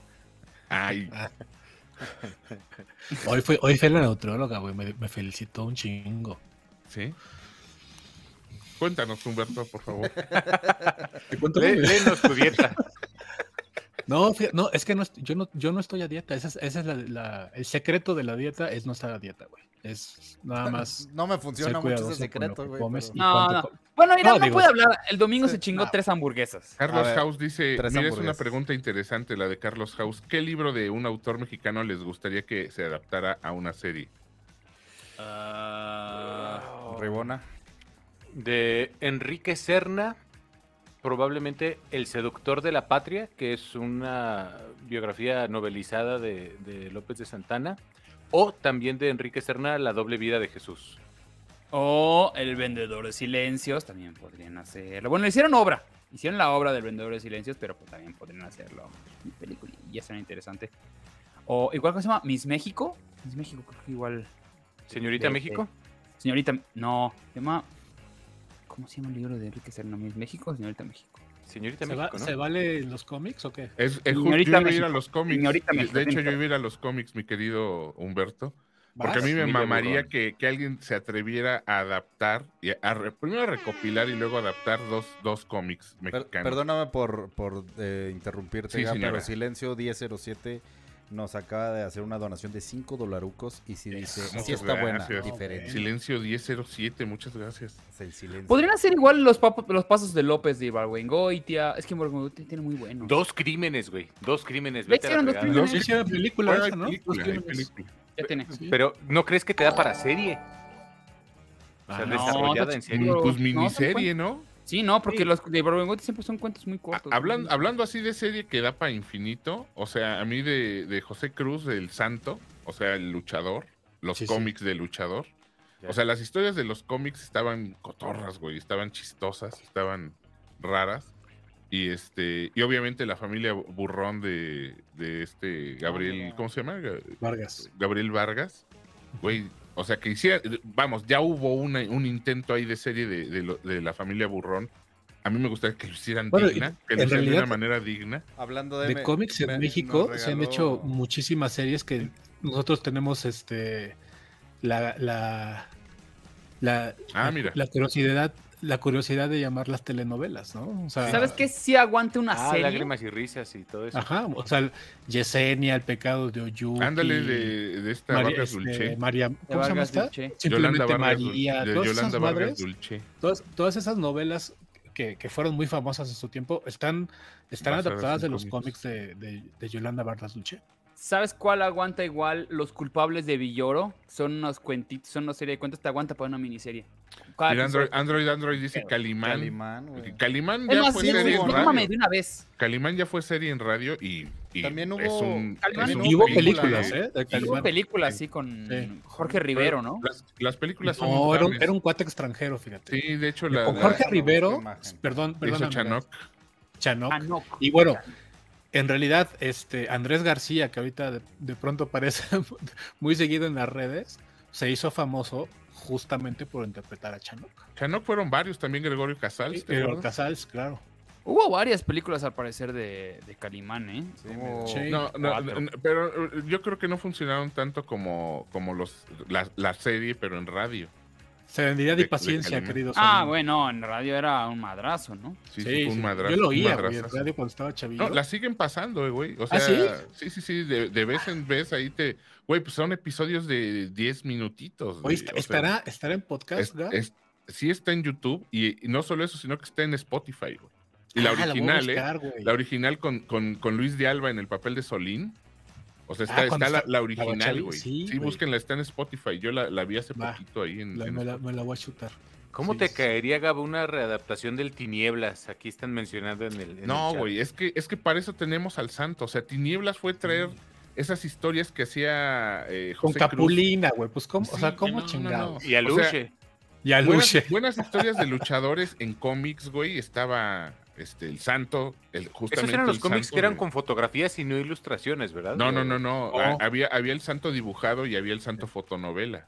Ay, Hoy fue, hoy fue la neutróloga, güey. Me, me felicitó un chingo. ¿sí? Cuéntanos, Humberto, por favor. Lé- léenos tu dieta. No, no, es que no, yo, no, yo no estoy a dieta. Ese es, ese es la, la- el secreto de la dieta, es no estar a dieta, güey. Es nada más. No me funciona mucho ese secreto, güey. pero- No, cuánto no. Bueno, mira, No, no, digo- puede hablar. El domingo Sí, se chingó no. tres hamburguesas. Carlos ver, House dice, mira, es una pregunta interesante la de Carlos House. ¿Qué libro de un autor mexicano les gustaría que se adaptara a una serie? Ribona. De Enrique Serna, probablemente El seductor de la patria, que es una biografía novelizada de, de López de Santana. O también de Enrique Serna, La doble vida de Jesús. O El vendedor de silencios, también podrían hacerlo. Bueno, hicieron obra. Hicieron la obra del vendedor de silencios, pero pues también podrían hacerlo. en película y ya suena interesante. O igual que se llama Miss México. Miss México, creo que igual. Señorita de- México. de- señorita, no, se llama. ¿Cómo se llama el libro de Enrique Serna? Miss México Señorita México. Señorita ¿Se, va- México, ¿no? ¿Se vale los cómics o qué? Es, es Señorita yo iba a ir a los cómics. Señorita de- México, hecho, yo iba a ir a los cómics, mi querido Humberto. Porque a ¿Vas? mí me Emilia mamaría que, que alguien se atreviera a adaptar, y a, re- primero a recopilar y luego adaptar dos, dos cómics Per- mexicanos. perdóname por, por eh, interrumpirte, Sí, Gab, pero. Silencio 1007 nos acaba de hacer una donación de 5 dolarucos y si dice, sí está buena, gracias. diferente. Silencio 1007, muchas gracias. Es el silencio. Podrían hacer igual los, los pasos de López de Ibargüengoitia. Es que Ibargüengoitia tiene muy bueno. Dos crímenes, güey. Dos crímenes. Vete a la hicieron dos crímenes. Sí, hicieron película esa, ¿no? película, crímenes. película. Ya tiene. Sí. Pero ¿no crees que te da para serie? O sea, Ah, no, desarrollada no, en sí, serie. Pues no, miniserie, ¿no? Sí, no, porque Sí. los de Ibargüengoitia siempre son cuentos muy cortos. Hablando, hablando así de serie que da para infinito, o sea, a mí de, de José Cruz, del Santo, o sea, el luchador, los Sí, sí. cómics del luchador. Ya. O sea, las historias de los cómics estaban cotorras, güey, estaban chistosas, estaban raras. Y este, y obviamente la familia burrón de, de este Gabriel, ¿cómo se llama? Ga- Vargas. Gabriel Vargas. Güey, o sea, que hiciera, vamos, ya hubo una- un intento ahí de serie de, de lo- de la familia burrón. A mí me gustaría que lo hicieran Bueno, digna, que lo hicieran de una manera digna. Hablando de, De me- cómics en me- México se han hecho muchísimas series que nosotros tenemos este la la la, Ah, la- mira. la curiosidad la curiosidad de llamarlas telenovelas, ¿no? O sea, ¿Sabes qué? Sí aguanta una Ah, serie. lágrimas y risas y todo eso. Ajá, o sea, Yesenia, el pecado de Oyuki. Ándale de, de esta María, Vargas este, Dulce. María, De ¿cómo se llama Vargas esta? Dulce. Simplemente Yolanda Vargas María, de todas Yolanda esas Vargas madres, Dulce. todas, todas esas novelas que, que fueron muy famosas en su tiempo están, están adaptadas de los cómics. cómics de, de, de Yolanda Vargas Dulce. ¿Sabes cuál aguanta igual? Los culpables de Villoro. Son unos cuentitos, son una serie de cuentos. Te aguanta para una miniserie. Mira, Android. Android, Android dice Calimán. Calimán, güey. Calimán Es ya más, fue sí, serie en radio. mames, de una vez. Calimán ya fue serie en radio y, y También es hubo- un, Calimán es un Y hubo película, películas, ¿eh? Y hubo películas así con Sí. Jorge Rivero, ¿no? Las, las películas son No, era un, notables. era un cuate extranjero, fíjate. Sí, de hecho, la, Con la- Jorge la- Rivero, imagen. perdón, hizo perdón. Chanoc. Chanok. Ah, no. Y bueno, en realidad, este Andrés García, que ahorita de, de pronto aparece muy seguido en las redes, se hizo famoso justamente por interpretar a Chanok. Chanok fueron varios, también Gregorio Casals. ¿te Pero acuerdas? Casals, claro. Hubo varias películas al parecer de, de Calimán, ¿eh? Hubo Sí. No, no, pero eh, yo creo que no funcionaron tanto como, como los, la, la serie, pero en radio. Se vendría De- de de paciencia, queridos. Ah, amigos. bueno, en radio era un madrazo, ¿no? Sí, Sí, sí, un sí. madrazo, Yo lo oía, güey, en radio cuando estaba chavillo. No, la siguen pasando, eh, güey. O sea, ¿Ah, sí? sí, sí, sí, de, de vez en vez ahí te... Güey, pues son episodios de 10 minutitos. Oye, o sea, estará, estará en podcast, es- sí está en YouTube y, y no solo eso, sino que está en Spotify, güey. Y la Ah, la original, ¿eh? buscar, güey. La original con, con, con Luis de Alba en el papel de Solín. O sea, está, Ah, está la, está- la la original, güey. sí, Sí, búsquenla, está en Spotify. Yo la, la vi hace Va. poquito ahí en, La- en me, la, me la voy a chutar. ¿Cómo Sí, te sí. caería, Gabo, una readaptación del Tinieblas? Aquí están mencionando en el. en No, güey, es que, es que para eso tenemos al santo. O sea, Tinieblas fue traer esas historias que hacía eh, Con José Cruz. Capulina, güey. Pues, ¿cómo? o Sí, sea, ¿cómo no, no. Y a O sea. Y a Buenas, Luche. buenas historias de luchadores en cómics, güey. Estaba este, el santo, el, justamente Esos eran los cómics que eran de- con fotografías y no ilustraciones, ¿verdad? No, no, no, no. Oh. Ah, Había, había el santo dibujado y había el santo fotonovela.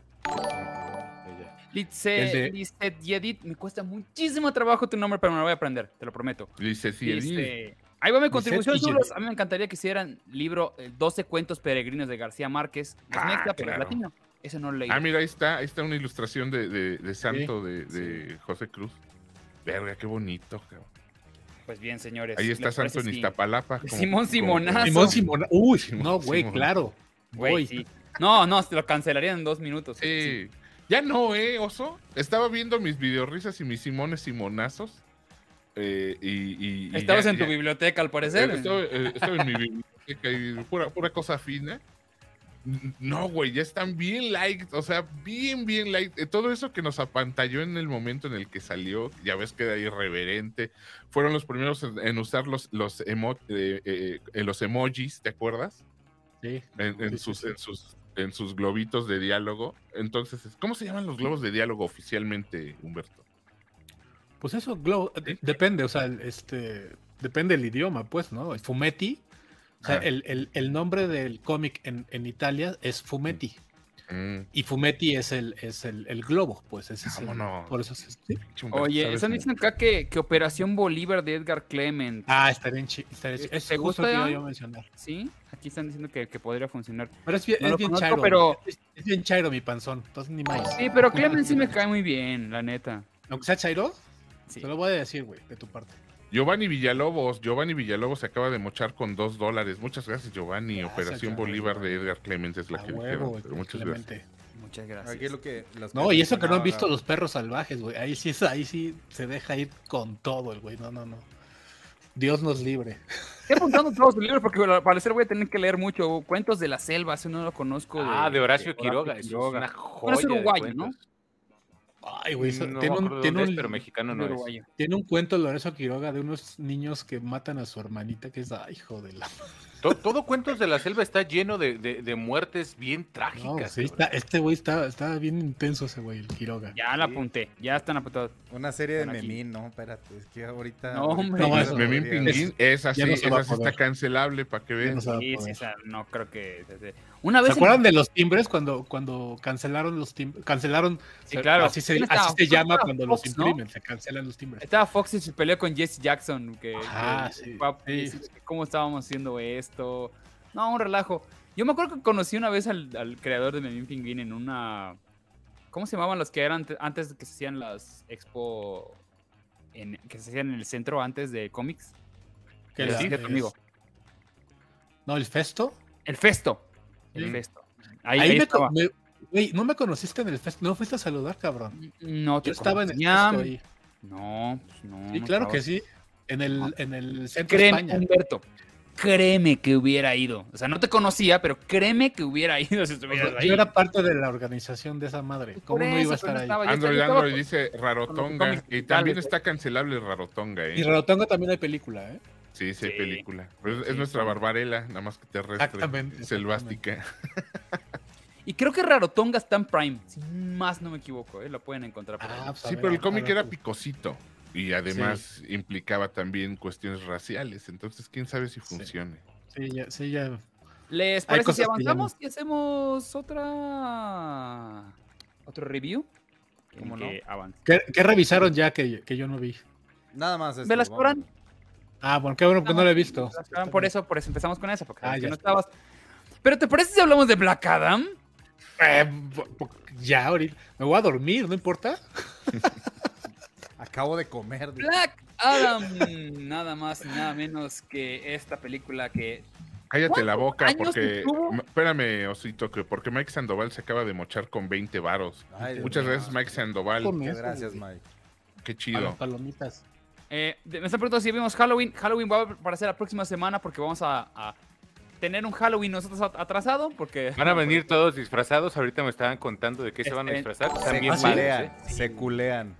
De- Lizeth Yedit, me cuesta muchísimo trabajo tu nombre, pero me lo voy a aprender, te lo prometo. Dice, sí, Este, ahí va mi contribución. A mí me encantaría que hicieran libro eh, 12 cuentos peregrinos de García Márquez. Ah, pero claro. latino. Ese no lo leí. Ah, mira, ahí está, ahí está una ilustración de, de, de santo de, de José Cruz. Verga, qué bonito, cabrón. Pues bien, señores. Ahí está ¿les parece Santo en Iztapalapa. como- Simón como- Simonazo. Simón Simón. Uy, Simón, no, güey, claro. Güey, sí. No, no, se lo cancelarían en dos minutos. Sí. Ya no, ¿eh, oso? Estaba viendo mis videorrisas y mis Simones Simonazos. Eh, y, y- y Estabas ya- en tu ya- biblioteca, al parecer. Eh, Estaba, eh, estaba en mi biblioteca y pura, pura cosa fina. No, güey, ya están bien liked, o sea, bien, bien liked. Eh, Todo eso que nos apantalló en el momento en el que salió, ya ves que era irreverente. Fueron los primeros en, en usar los, los, emo- eh, eh, eh, los emojis, ¿te acuerdas? Sí. En, en Sí, sí, sus, sí. en, sus, en sus globitos de diálogo. Entonces, ¿cómo se llaman los globos de diálogo oficialmente, Humberto? Pues eso, Glow, de- depende, o sea, el- este, depende del idioma, pues, ¿no? El Fumetti, o sea, Ah. el, el- el nombre del cómic en, en Italia es Fumetti. Mm, Y Fumetti es el, es el, el globo, pues, ese es el- Vámonos. por eso es sí. Oye, ¿sabes están diciendo acá que, que Operación Bolívar de Edgar Clement. Ah, estaría en chi- estaría chi- Es ¿Te justo gusta, que yo a mencionar. Sí, aquí están diciendo que, que podría funcionar. Pero es bien, No es lo bien conozco, chairo. pero- Es, es bien chairo mi panzón, entonces ni más. Sí, pero Clement sí me cae muy bien, la neta. Aunque sea chairo, Sí. te lo voy a decir, güey, de tu parte. Giovanni Villalobos, Giovanni Villalobos se acaba de mochar con dos dólares. Muchas gracias, Giovanni. Gracias, Operación Giovanni. Bolívar de Edgar Clemens es la A que huevo, dijeron, güey, pero muchas gracias. Muchas gracias. Aquí lo que, las No, y eso que no han visto los perros salvajes, güey. Ahí sí, es- ahí sí se deja ir con todo el güey. No, no, no. Dios nos libre. Estoy apuntando todos sus libros porque al parecer voy a tener que leer mucho. Cuentos de la selva, ese no lo conozco. Ah, de Horacio Quiroga. Es una Bueno, joya es uruguayo, ¿no? Ay, güey. No tiene, un, acuerdo tiene, dónde un, es, pero mexicano no es. Tiene un cuento Lorenzo Quiroga de unos niños que matan a su hermanita, que es, ay, hijo de la... To- Todo, Cuentos de la Selva está lleno de, de- de muertes bien No, trágicas. sí, está- este güey está, está bien intenso ese güey, el Quiroga. Ya la apunté, ya están apuntados. Una serie de aquí. Memín, no, espérate, es que ahorita... No, hombre. No, eso- Memín Pinguín, esa sí, no esa sí está cancelable para que vean. Sí, sí, esa no creo que. Una vez. ¿Se en- acuerdan de los timbres cuando, cuando cancelaron los timbres? Cancelaron, Sí, claro. así se, llama cuando los imprimen, se cancelan los timbres. Estaba Fox y se peleó con Jesse Jackson. Que, Ajá, que- sí, ¿Cómo estábamos haciendo esto? No, un relajo. Yo me acuerdo que conocí una vez al, al creador de Memín Pinguín en una. ¿Cómo se llamaban los que eran te- antes de que se hacían las expo. En, que se hacían en el centro antes de cómics? Que sí, es- conmigo. No, el Festo. El Festo. El Sí. Festo. Ahí, Ahí ahí me, co- no me conociste en el Festo, no fuiste a saludar, cabrón. No, te Yo estaba en el. Festo ahí. No, pues no. Sí, no claro que sí. En el, en el centro de Créeme, España. Humberto, créeme que hubiera ido. O sea, no te conocía, pero créeme que hubiera ido si estuvieras ahí. Yo era parte de la organización de esa madre. ¿Cómo no iba a estar no ahí? Android Android dice Rarotonga. Y también está cancelable Rarotonga, ¿eh? Y Rarotonga también hay película, ¿eh? Sí, sí, hay película. Pero es, nuestra sí. barbarela, nada más que terrestre. Exactamente, Selvástica. Y creo que Rarotonga está en Prime. Si más no me equivoco, ¿eh? Lo pueden encontrar por. Ah, Sí, ver, pero el cómic era picosito. Y además implicaba también cuestiones raciales. Entonces, quién sabe si funcione. Sí, ya, sí, ya. ¿Les parece si avanzamos y hacemos otra otro review? ¿Cómo En no? que. ¿Qué, qué revisaron ya que, que yo no vi? Nada más esto. Velas vamos. Corán. Ah, bueno, qué bueno que no lo he visto. Por eso, por eso empezamos con eso, porque Ah, ya no estabas. Pero ¿te parece si hablamos de Black Adam? Eh, ya, ahorita. Me voy a dormir, ¿no importa? Acabo de comer. Black Adam, nada más y nada menos que esta película que Cállate la boca, porque. Espérame, Osito, que porque Mike Sandoval se acaba de mochar con 20 varos. Ay, Muchas gracias, Mike Sandoval. Gracias. Mike. Qué A las chido. palomitas. Eh, me están preguntando si vimos Halloween. Halloween va a aparecer la próxima semana porque vamos a, a tener un Halloween nosotros at- atrasado porque Van a venir todos disfrazados. Ahorita me estaban contando de qué se van a disfrazar. Se También culean. Se culean.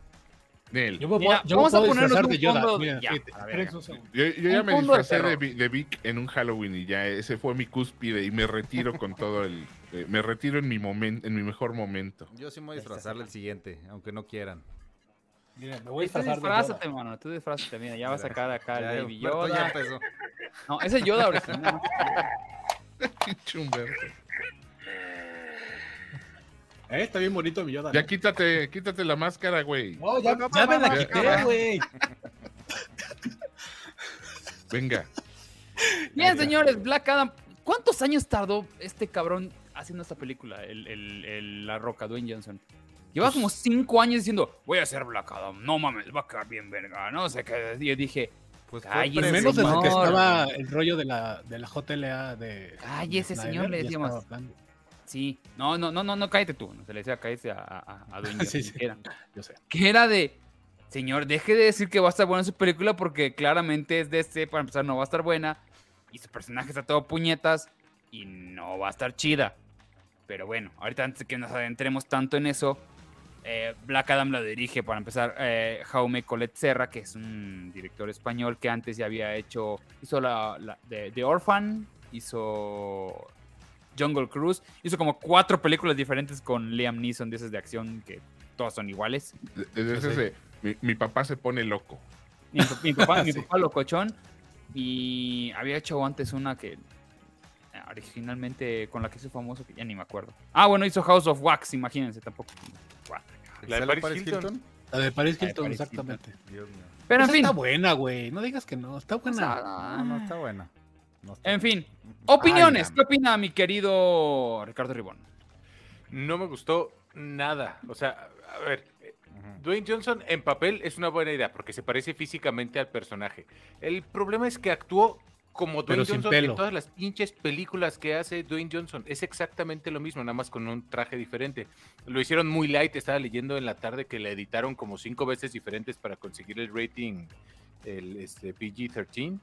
Yo me, Mira, puedo- yo vamos me a puedo ponernos disfrazar un de Yoda. fondo- Mira, ya, ver. Yo, yo me fondo de disfracé de Vic en un Halloween y ya ese fue mi cúspide y me retiro con todo el... eh, me retiro en mi momento, en mi mejor momento. Yo sí me voy a disfrazarle el siguiente, aunque no quieran. Mira, me voy a Tú disfrazar de disfrázate, Yoda. mano, tú disfrázate, mira, ya va a sacar acá Ya, el Baby Humberto ya Yoda. empezó. No, ese es Yoda original. Eh, está bien bonito mi Yoda. Ya ¿no? quítate, quítate la máscara, güey. No, ya, ya me la quité, güey. Venga. Bien, señores, Black Adam. ¿Cuántos años tardó este cabrón haciendo esta película? El, el- el- la Roca, Dwayne Johnson. Lleva como cinco años diciendo, voy a hacer Black Adam. No mames, va a quedar bien verga. No sé qué. Y yo dije, Pues Cállese, Menos desde que estaba el rollo de la, de la JLA de. Cállese, de señor, le decíamos. sí. No, no, no, no, no, cállate tú. No se le decía cállate a, a, a Johnson. Sí, sí. que era- Yo sé. que era de, señor, deje de decir que va a estar buena su película porque claramente es de este, para empezar, no va a estar buena. Y su personaje está todo puñetas y no va a estar chida. Pero bueno, ahorita antes de que nos adentremos tanto en eso, eh, Black Adam lo dirige para empezar eh, Jaume Colette Serra, que es un director español que antes ya había hecho, hizo la, la de, The Orphan, hizo Jungle Cruise, hizo como cuatro películas diferentes con Liam Neeson de esas de acción que todas son iguales. Mi, mi papá se pone loco. Mi papá, mi papá locochón. Y había hecho antes una que eh, originalmente con la que hizo famoso, que ya ni me acuerdo. Ah, bueno, hizo House of Wax, imagínense, tampoco. La de ¿Sale Paris Hilton. La de Paris Hilton, Paris exactamente. Dios mío. Pero en fin, Está buena, güey. No digas que no. Está buena. No, no está buena. No está en buena. fin. Opiniones. Ay, ¿Qué opina mi querido Ricardo Ribón? No me gustó nada. O sea, a ver. Dwayne Johnson en papel es una buena idea porque se parece físicamente al personaje. El problema es que actuó como Dwayne Johnson en todas las pinches películas que hace Dwayne Johnson. Es exactamente lo mismo, nada más con un traje diferente. Lo hicieron muy light. Estaba leyendo en la tarde que la editaron como cinco veces diferentes para conseguir el rating, el este, PG-13.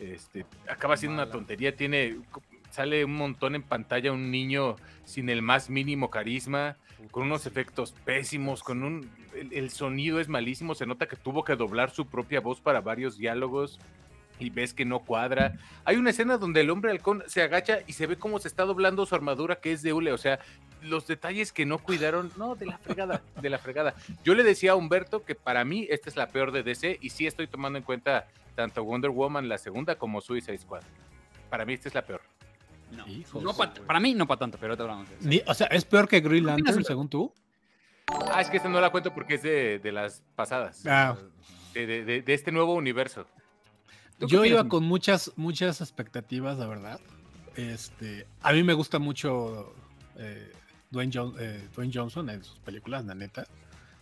Este, acaba siendo una tontería. Tiene, sale un montón en pantalla un niño sin el más mínimo carisma, con unos efectos pésimos, con un el, el sonido es malísimo. Se nota que tuvo que doblar su propia voz para varios diálogos y ves que no cuadra. Hay una escena donde el hombre halcón se agacha y se ve cómo se está doblando su armadura que es de hule. O sea, los detalles que no cuidaron, no, de la fregada, de la fregada. Yo le decía a Humberto que para mí esta es la peor de DC y sí estoy tomando en cuenta tanto Wonder Woman la segunda como Suicide Squad. Para mí esta es la peor. No, Hijos, no pa- para mí no para tanto, pero ahorita hablamos de eso. Ni- o sea, es peor que Green ¿Qué opinas, Lantern, según tú. Ah, es que esta no la cuento porque es de, de las pasadas, Ah, de, de- de- de este nuevo universo. ¿Tú qué yo iba con muchas, muchas expectativas, la verdad. Este, a mí me gusta mucho eh, Dwayne, John- eh, Dwayne Johnson en sus películas, la neta.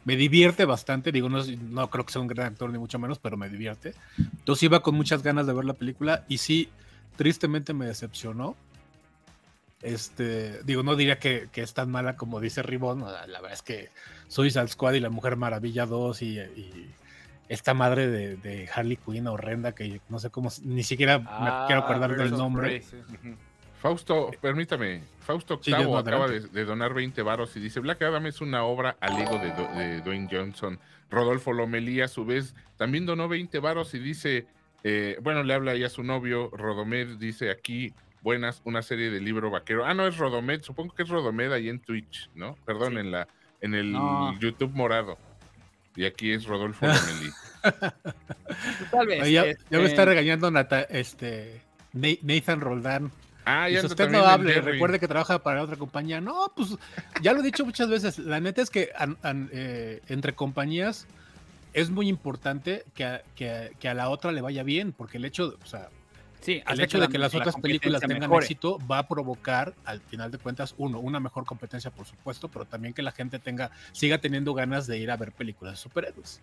Me divierte bastante, digo, no, no creo que sea un gran actor ni mucho menos, pero me divierte. Entonces iba con muchas ganas de ver la película y sí, tristemente me decepcionó. Este, digo, no diría que, que es tan mala como dice Ribón, la, la verdad es que Suicide Squad y La Mujer Maravilla 2 y, y esta madre de, de Harley Quinn horrenda que no sé cómo, ni siquiera me Ah, quiero acordar del nombre. Prey. Fausto, permítame, Fausto Sí, Octavo no, acaba de, donar 20 varos y dice, Black Adam es una obra al ego de, Do- de Dwayne Johnson. Rodolfo Lomelí, a su vez, también donó 20 varos y dice, eh, bueno, le habla ahí a su novio, Rodomed, dice aquí, buenas, una serie de libro vaquero. Ah, no, es Rodomed, supongo que es Rodomed ahí en Twitch, ¿no? Perdón, Sí. en la en el No. YouTube morado. Y aquí es Rodolfo Lomelí. Tal vez. Ya, ya me está este, regañando Nata, este, Na- Nathan Roldán. Ah, ya si usted no hable, recuerde que trabaja para otra compañía. No, pues ya lo he dicho muchas veces. La neta es que an- an- eh, entre compañías es muy importante que a, que a- que a la otra le vaya bien, porque el hecho, de- o sea, Sí, el hecho de que las la otras películas tengan mejore. éxito va a provocar, al final de cuentas, uno, una mejor competencia, por supuesto, pero también que la gente tenga, siga teniendo ganas de ir a ver películas de superhéroes.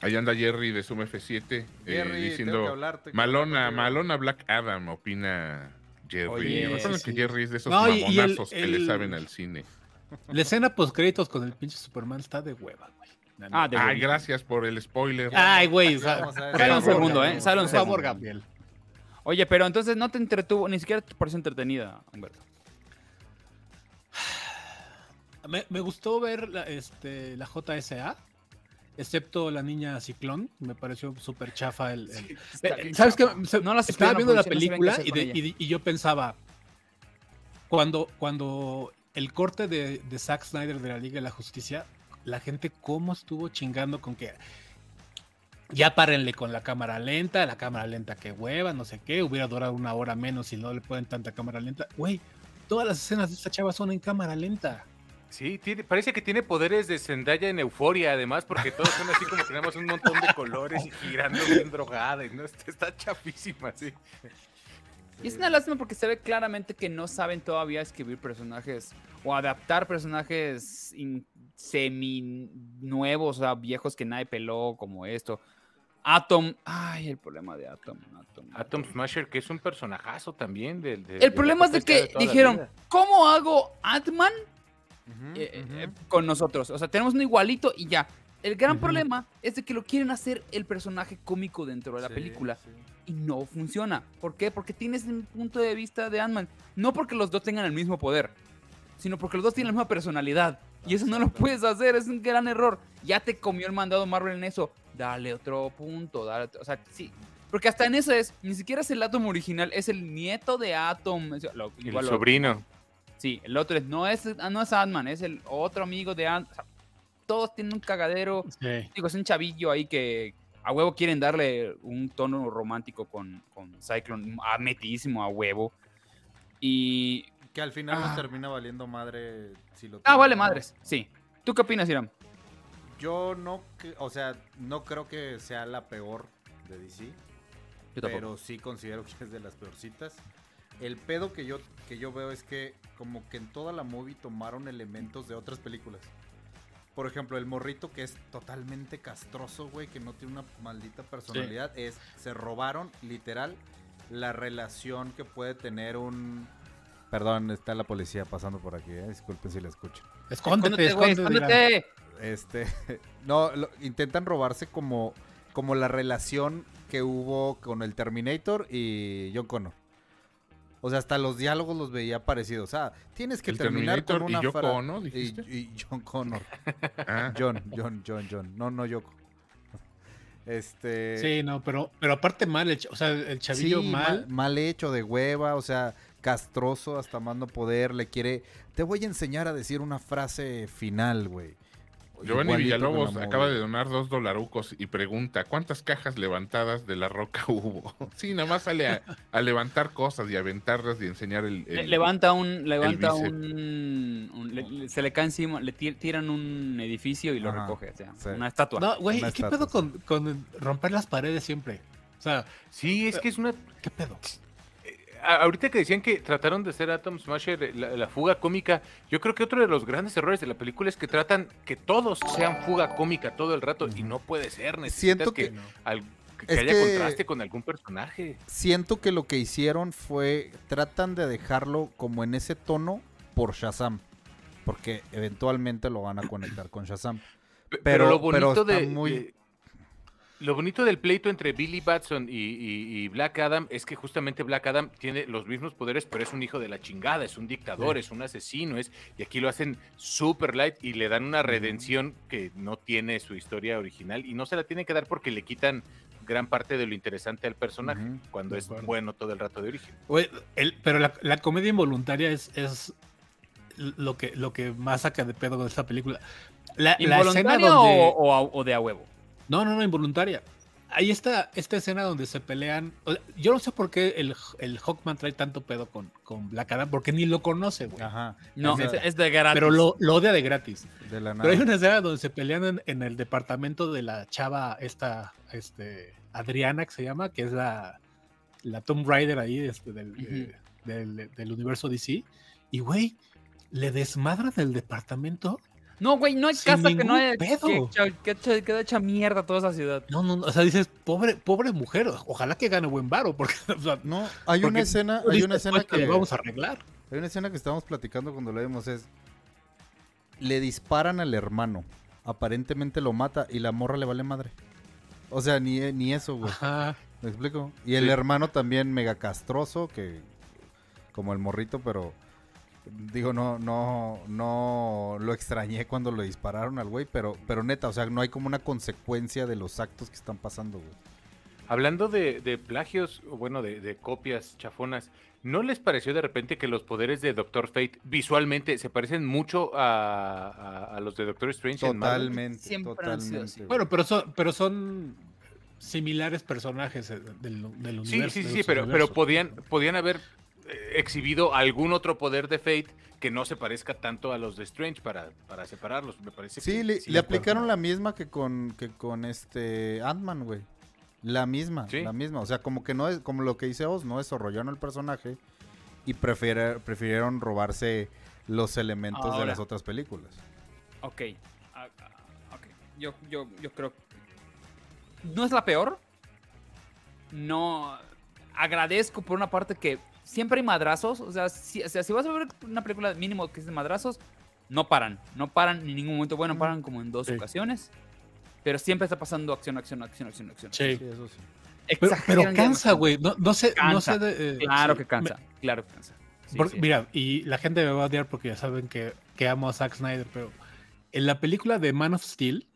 Ahí anda Jerry de Sum F7 eh, Jerry, tengo que diciendo hablar, tengo que Malona, hablar contigo". Malona Black Adam, opina Jerry. Oye, sí, que. Jerry es de esos No, el- que le saben al cine. La escena post créditos con el pinche Superman está de hueva, güey. Ah, de Ay, gracias por el spoiler. Ay, güey. Sale un segundo, ¿eh? Sale un Por favor, segundo. Gabriel. Oye, pero entonces no te entretuvo, ni siquiera te pareció entretenida, Humberto. Me, me gustó ver la, este, la JSA, excepto la niña Ciclón. Me pareció súper chafa el. el- está Eh, bien ¿Sabes qué? No las Estaba viendo la no película de- y yo pensaba. Cuando, cuando el corte de, de Zack Snyder de la Liga de la Justicia, la gente, ¿cómo estuvo chingando con que. Ya párenle con la cámara lenta, la cámara lenta que hueva, no sé qué, hubiera durado una hora menos si no le ponen tanta cámara lenta. Güey, todas las escenas de esta chava son en cámara lenta. Sí, tiene, parece que tiene poderes de Zendaya en euforia, además, porque todos son así como tenemos un montón de colores y girando bien drogada. Y no, está, está chafísima, sí. Y es una lástima porque se ve claramente que no saben todavía escribir personajes o adaptar personajes in- semi nuevos, o sea, viejos que nadie peló, como esto. Atom, ay, el problema de Atom. Atom, Atom Smasher, que es un personajazo también. del- de- El problema es de que dijeron. ¿cómo hago Ant-Man Ujú, eh, eh, con nosotros? O sea, tenemos uno igualito y ya. El gran problema es de que lo quieren hacer el personaje cómico dentro de la Sí, película. sí. y no funciona. ¿Por qué? Porque tienes un punto de vista de Ant-Man. No porque los dos tengan el mismo poder, sino porque los dos tienen la misma personalidad. Y eso no lo puedes hacer, es un gran error. Ya te comió el mandado Marvel en eso. Dale otro punto, dale otro- O sea, sí. Porque hasta en eso es, ni siquiera es el Atom original, es el nieto de Atom. Es- lo- El igual lo- sobrino. Sí, el otro es, no es, ah, no es Ant-Man, es el otro amigo de Ant. o sea, todos tienen un cagadero. Sí. Digo, es un chavillo ahí que a huevo quieren darle un tono romántico con, con Cyclone, ah, metidísimo a huevo. Y. Que al final Ah. nos termina valiendo madre si lo Ah, vale, madres. Sí. ¿Tú qué opinas, Iram? Yo no, o sea, no creo que sea la peor de DC, Yo pero sí considero que es de las peorcitas. El pedo que yo, que yo veo es que como que en toda la movie tomaron elementos de otras películas. Por ejemplo, el morrito que es totalmente castroso, güey, que no tiene una maldita personalidad, es se robaron literal la relación que puede tener un Perdón, está la policía pasando por aquí, eh, disculpen si la escucho. Escóndete, Escóndete, güey, escóndete. Escóndete. Este, no, lo- intentan robarse como, como la relación que hubo con el Terminator y John Connor. O sea, hasta los diálogos los veía parecidos. O sea, tienes que El terminar con y una Yoko fra- Ono, y, dijiste. y John Connor. Ah, John, John, John, John. No, no Yoko. Este. Sí, no, pero, pero aparte mal, el, o sea, el chavillo Sí, mal. mal hecho de hueva, o sea, castroso hasta más no poder, le quiere, te voy a enseñar a decir una frase final, güey. Giovanni Villalobos la acaba de donar dos dolarucos y pregunta, ¿cuántas cajas levantadas de la roca hubo? Sí, nada más sale a, a levantar cosas y aventarlas y enseñar el... el- Le- levanta un. Levanta un. un- le- le- se le cae encima, le ti- tiran un edificio y lo Ajá, recoge. O sea, sí. una estatua. No, güey, ¿qué estatua, pedo sí. con, con romper las paredes siempre? O sea, Sí, es que es una ¿qué pedo? Ahorita que decían que trataron de hacer Atom Smasher eh, la, la fuga cómica, yo creo que otro de los grandes errores de la película es que tratan que todos sean fuga cómica todo el rato y no puede ser. Necesitas Siento que, que- al- que- haya que- contraste con algún personaje. Siento que lo que hicieron fue, tratan de dejarlo como en ese tono por Shazam, porque eventualmente lo van a conectar con Shazam. Pe- Pero- lo bonito pero de, muy- de- lo bonito del pleito entre Billy Batson y, y- y Black Adam es que justamente Black Adam tiene los mismos poderes, pero es un hijo de la chingada, es un dictador, es un asesino, es y aquí lo hacen super light y le dan una redención que no tiene su historia original y no se la tienen que dar porque le quitan gran parte de lo interesante al personaje cuando de es acuerdo. bueno todo el rato de origen. El- pero la, la comedia involuntaria es, es lo, que, lo que más saca de pedo con esta película. La, la escena ¿Involuntaria donde... o, o a- o de a huevo? No, no, no, involuntaria. ahí está esta escena donde se pelean. o sea, yo no sé por qué el, el Hawkman trae tanto pedo con, con Black Adam, porque ni lo conoce, güey. Ajá. No, Es es, de- gratis. Pero lo, lo odia de gratis. de la nada. Pero hay una escena donde se pelean en, en el departamento de la chava, esta, este, Adriana, que se llama, que es la, la Tomb Raider ahí este, del, de- del, del universo DC. Y, güey, le desmadran el departamento. No, güey, no hay Sin casa que no haya pedo. que, que, que queda hecha mierda toda esa ciudad. No, no, no. O sea, dices, pobre, pobre mujer. Ojalá que gane buen varo, porque, o sea, No, hay porque una escena, hay una escena "Pues, que vamos a arreglar. Hay una escena que estábamos platicando cuando lo vimos es le disparan al hermano, aparentemente lo mata y la morra le vale madre. O sea, ni, ni eso, güey. Ajá. ¿Me explico? Y el Sí. hermano también mega castroso, que como el morrito, pero digo, no, no, no lo extrañé cuando lo dispararon al güey, pero, pero neta, o sea, no hay como una consecuencia de los actos que están pasando, güey. Hablando de, de plagios, o bueno, de, de copias chafonas, ¿no les pareció de repente que los poderes de Doctor Fate visualmente se parecen mucho a, a- a los de Doctor Strange? en? Totalmente, sido totalmente. Bueno, pero son, pero son similares personajes eh, del, del Sí, universo. sí, sí, los pero, pero podían, podían haber exhibido algún otro poder de Fate que no se parezca tanto a los de Strange para, para separarlos. Me parece Sí, que le, sí le acuerdo. aplicaron la misma que con, que con este Ant-Man, güey. La misma, Sí. la misma. O sea, como que no es, como lo que dice Oz, no desarrollaron el personaje y prefiere- prefirieron robarse los elementos de las otras películas. Ok. ah, ah, ok. Yo, yo, yo creo. No es la peor. No. Agradezco por una parte que siempre hay madrazos. O sea, si, o sea, si vas a ver una película mínimo que es de madrazos, no paran. No paran en ningún momento. Bueno, paran como en dos Sí. ocasiones. Pero siempre está pasando acción, acción, acción, acción, acción. Sí. eso sí. Pero, pero cansa, güey. No, no sé, no Cansa. sé de, eh, Claro sí, que cansa. Claro que cansa. Sí, Porque, sí. Mira, y la gente me va a odiar porque ya saben que, que amo a Zack Snyder, pero en la película de Man of Steel,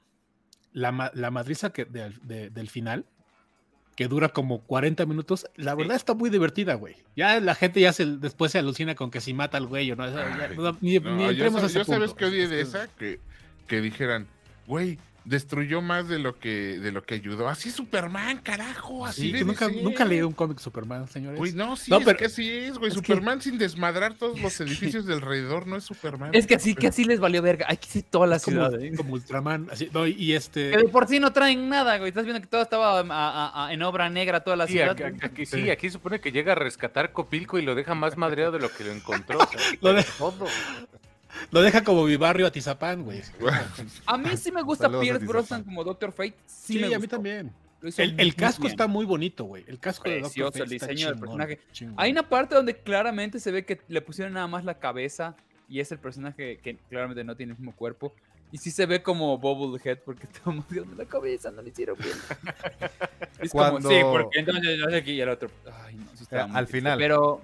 la, la madriza que, de- de- del final, que dura como 40 minutos, la verdad está muy divertida, güey. Ya la gente ya se, después se alucina con que si mata al güey o no. ya, no, ni, No, ni yo, a ese yo sabes que odié de Es- esa, que, que dijeran, güey, destruyó más de lo que de lo que ayudó. Así es Superman, carajo, así Sí, que nunca, ser. nunca leí un cómic Superman, señores. Güey, no, sí, No, es pero- que así es, güey. es que- Superman sin desmadrar todos los edificios de alrededor no es Superman. Es que así, que así les valió verga. Hay que sí toda la como, ciudad. ¿eh? como Ultraman. Así, no, y- y este. Que de por sí no traen nada, güey. Estás viendo que todo estaba a- a- a- en obra negra toda la Sí, ciudad. aquí, aquí sí, aquí supone que llega a rescatar Copilco y lo deja más madreado de lo que lo encontró. o sea, Lo de- todo. Lo deja como mi barrio Atizapán, güey. A mí sí me gusta Saludos Pierce Brosnan como Doctor Fate. Sí, Sí, me a mí también. El, el casco bien. está muy bonito, güey. El casco de Doctor Precioso Fate el está diseño del personaje. chingón. Hay una parte donde claramente se ve que le pusieron nada más la cabeza y es el personaje que claramente no tiene el mismo cuerpo. Y sí se ve como Bobblehead porque estamos viendo la cabeza, no le hicieron bien. es Cuando- como, sí, porque entonces no sé aquí y el otro. Ay, no, estaba Eh, al triste, final. Pero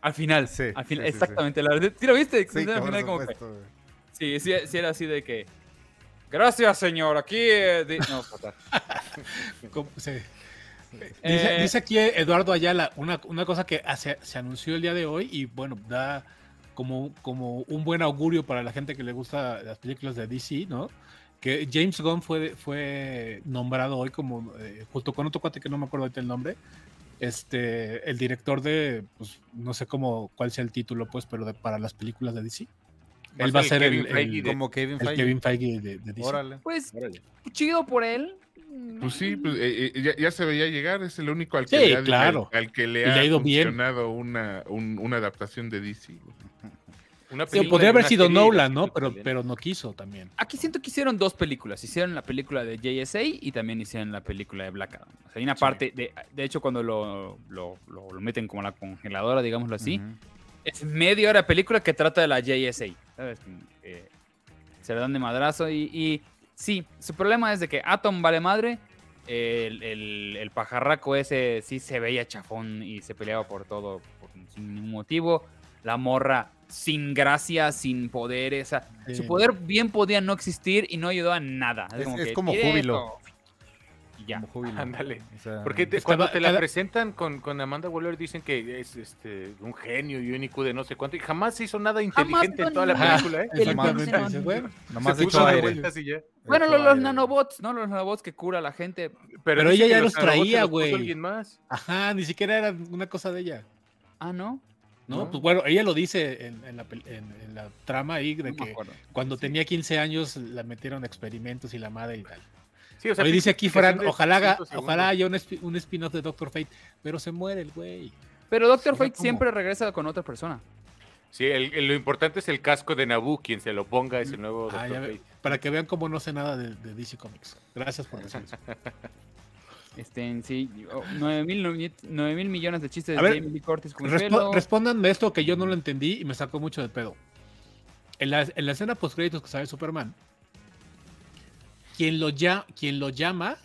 al final, Sí, al final, sí, sí, sí. exactamente. La verdad, ¿sí lo viste? Sí, al por final como que, supuesto, güey. sí, sí, era así de que. Gracias, señor. Aquí. eh, di-". No, fatal. ¿Cómo? Sí. Dice, Eh, dice aquí Eduardo Ayala una, una cosa que hace- se anunció el día de hoy y bueno, da como, como un buen augurio para la gente que le gusta las películas de DC, ¿no? Que James Gunn fue, fue nombrado hoy como, eh, junto con otro cuate que no me acuerdo ahorita el nombre, este, el director de, pues no sé cómo, cuál sea el título, pues, pero de- para las películas de DC. Él va a ser el, Kevin el- de- Como Kevin el Feige. Kevin Feige de, de DC. Órale. Pues, Órale. chido por él. Pues sí, pues, eh, eh, ya, ya se veía llegar, es el único al que Sí, le ha, claro. al, al que le le ha, ha ido bien. funcionado una, un- una adaptación de DC. Sí, podría haber una sido Nolan, ¿no? Pero, pero no quiso también. Aquí siento que hicieron dos películas. Hicieron la película de JSA y también hicieron la película de Black Adam. O sea, hay una Sí. parte, de, de hecho, cuando lo, lo, lo- lo meten como a la congeladora, digámoslo así, es media hora de película que trata de la JSA. ¿Sabes? Eh, se le dan de madrazo y, y sí, su problema es de que Atom vale madre. El, el- el pajarraco ese sí se veía chafón y se peleaba por todo por- sin ningún motivo. La morra sin gracia, sin poderes. o sea, Su poder bien podía no existir y no ayudó a nada. Es- como es que, como "Directo". Júbilo. Y ya. como júbilo. Ándale. O sea, Porque te- cuando te la cada- presentan con, con Amanda Waller dicen que es este un genio y un IQ de no sé cuánto y jamás hizo nada inteligente en toda la película, ¿eh? Dices, bueno, nomás Se puso de aire. vueltas y ya. Bueno, los, nanobots, ¿no? Los nanobots que cura a la gente. Pero ella ya los traía, güey. Ajá, ni siquiera era una cosa de ella. Ah, ¿no? ¿No? No. Pues bueno, ella lo dice en, en la, pel- en- en la trama ahí de No que cuando tenía 15 años la metieron a experimentos y la madre y tal. Sí, o sea, Hoy dice aquí, Fran, ojalá, haga- 5 segundos. ojalá haya un, spi- un spin-off de Doctor Fate, pero se muere el güey. Pero Doctor Fate ¿cómo? siempre regresa con otra persona. Sí, el- el- lo importante es el casco de Naboo, quien se lo ponga es el nuevo Ah, ve- Fate. para que vean cómo no sé nada de, de DC Comics. Gracias por decir eso. Este, en sí, 9 mil, nueve mil millones de chistes A de ver, Jamie Lee Curtis con pelo. respóndanme esto que yo no lo entendí y me sacó mucho de pedo. En la, en la escena post créditos que sale Superman, quien lo, ya, quien lo llama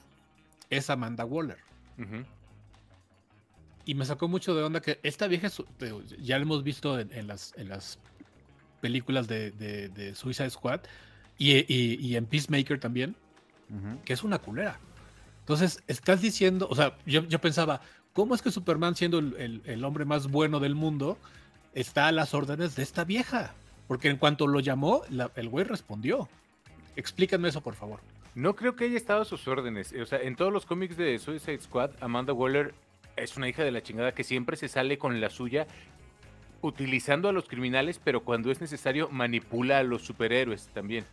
es Amanda Waller. Y me sacó mucho de onda que esta vieja, ya lo hemos visto en, en las, en las películas de, de- de Suicide Squad y, y- y en Peacemaker también, que es una culera. Entonces, estás diciendo, o sea, yo, pensaba, ¿cómo es que Superman, siendo el hombre más bueno del mundo, está a las órdenes de esta vieja? Porque en cuanto lo llamó, la- el güey respondió. Explícanme eso, por favor. No creo que haya estado a sus órdenes. O sea, en todos los cómics de Suicide Squad, Amanda Waller es una hija de la chingada que siempre se sale con la suya utilizando a los criminales, pero cuando es necesario manipula a los superhéroes también.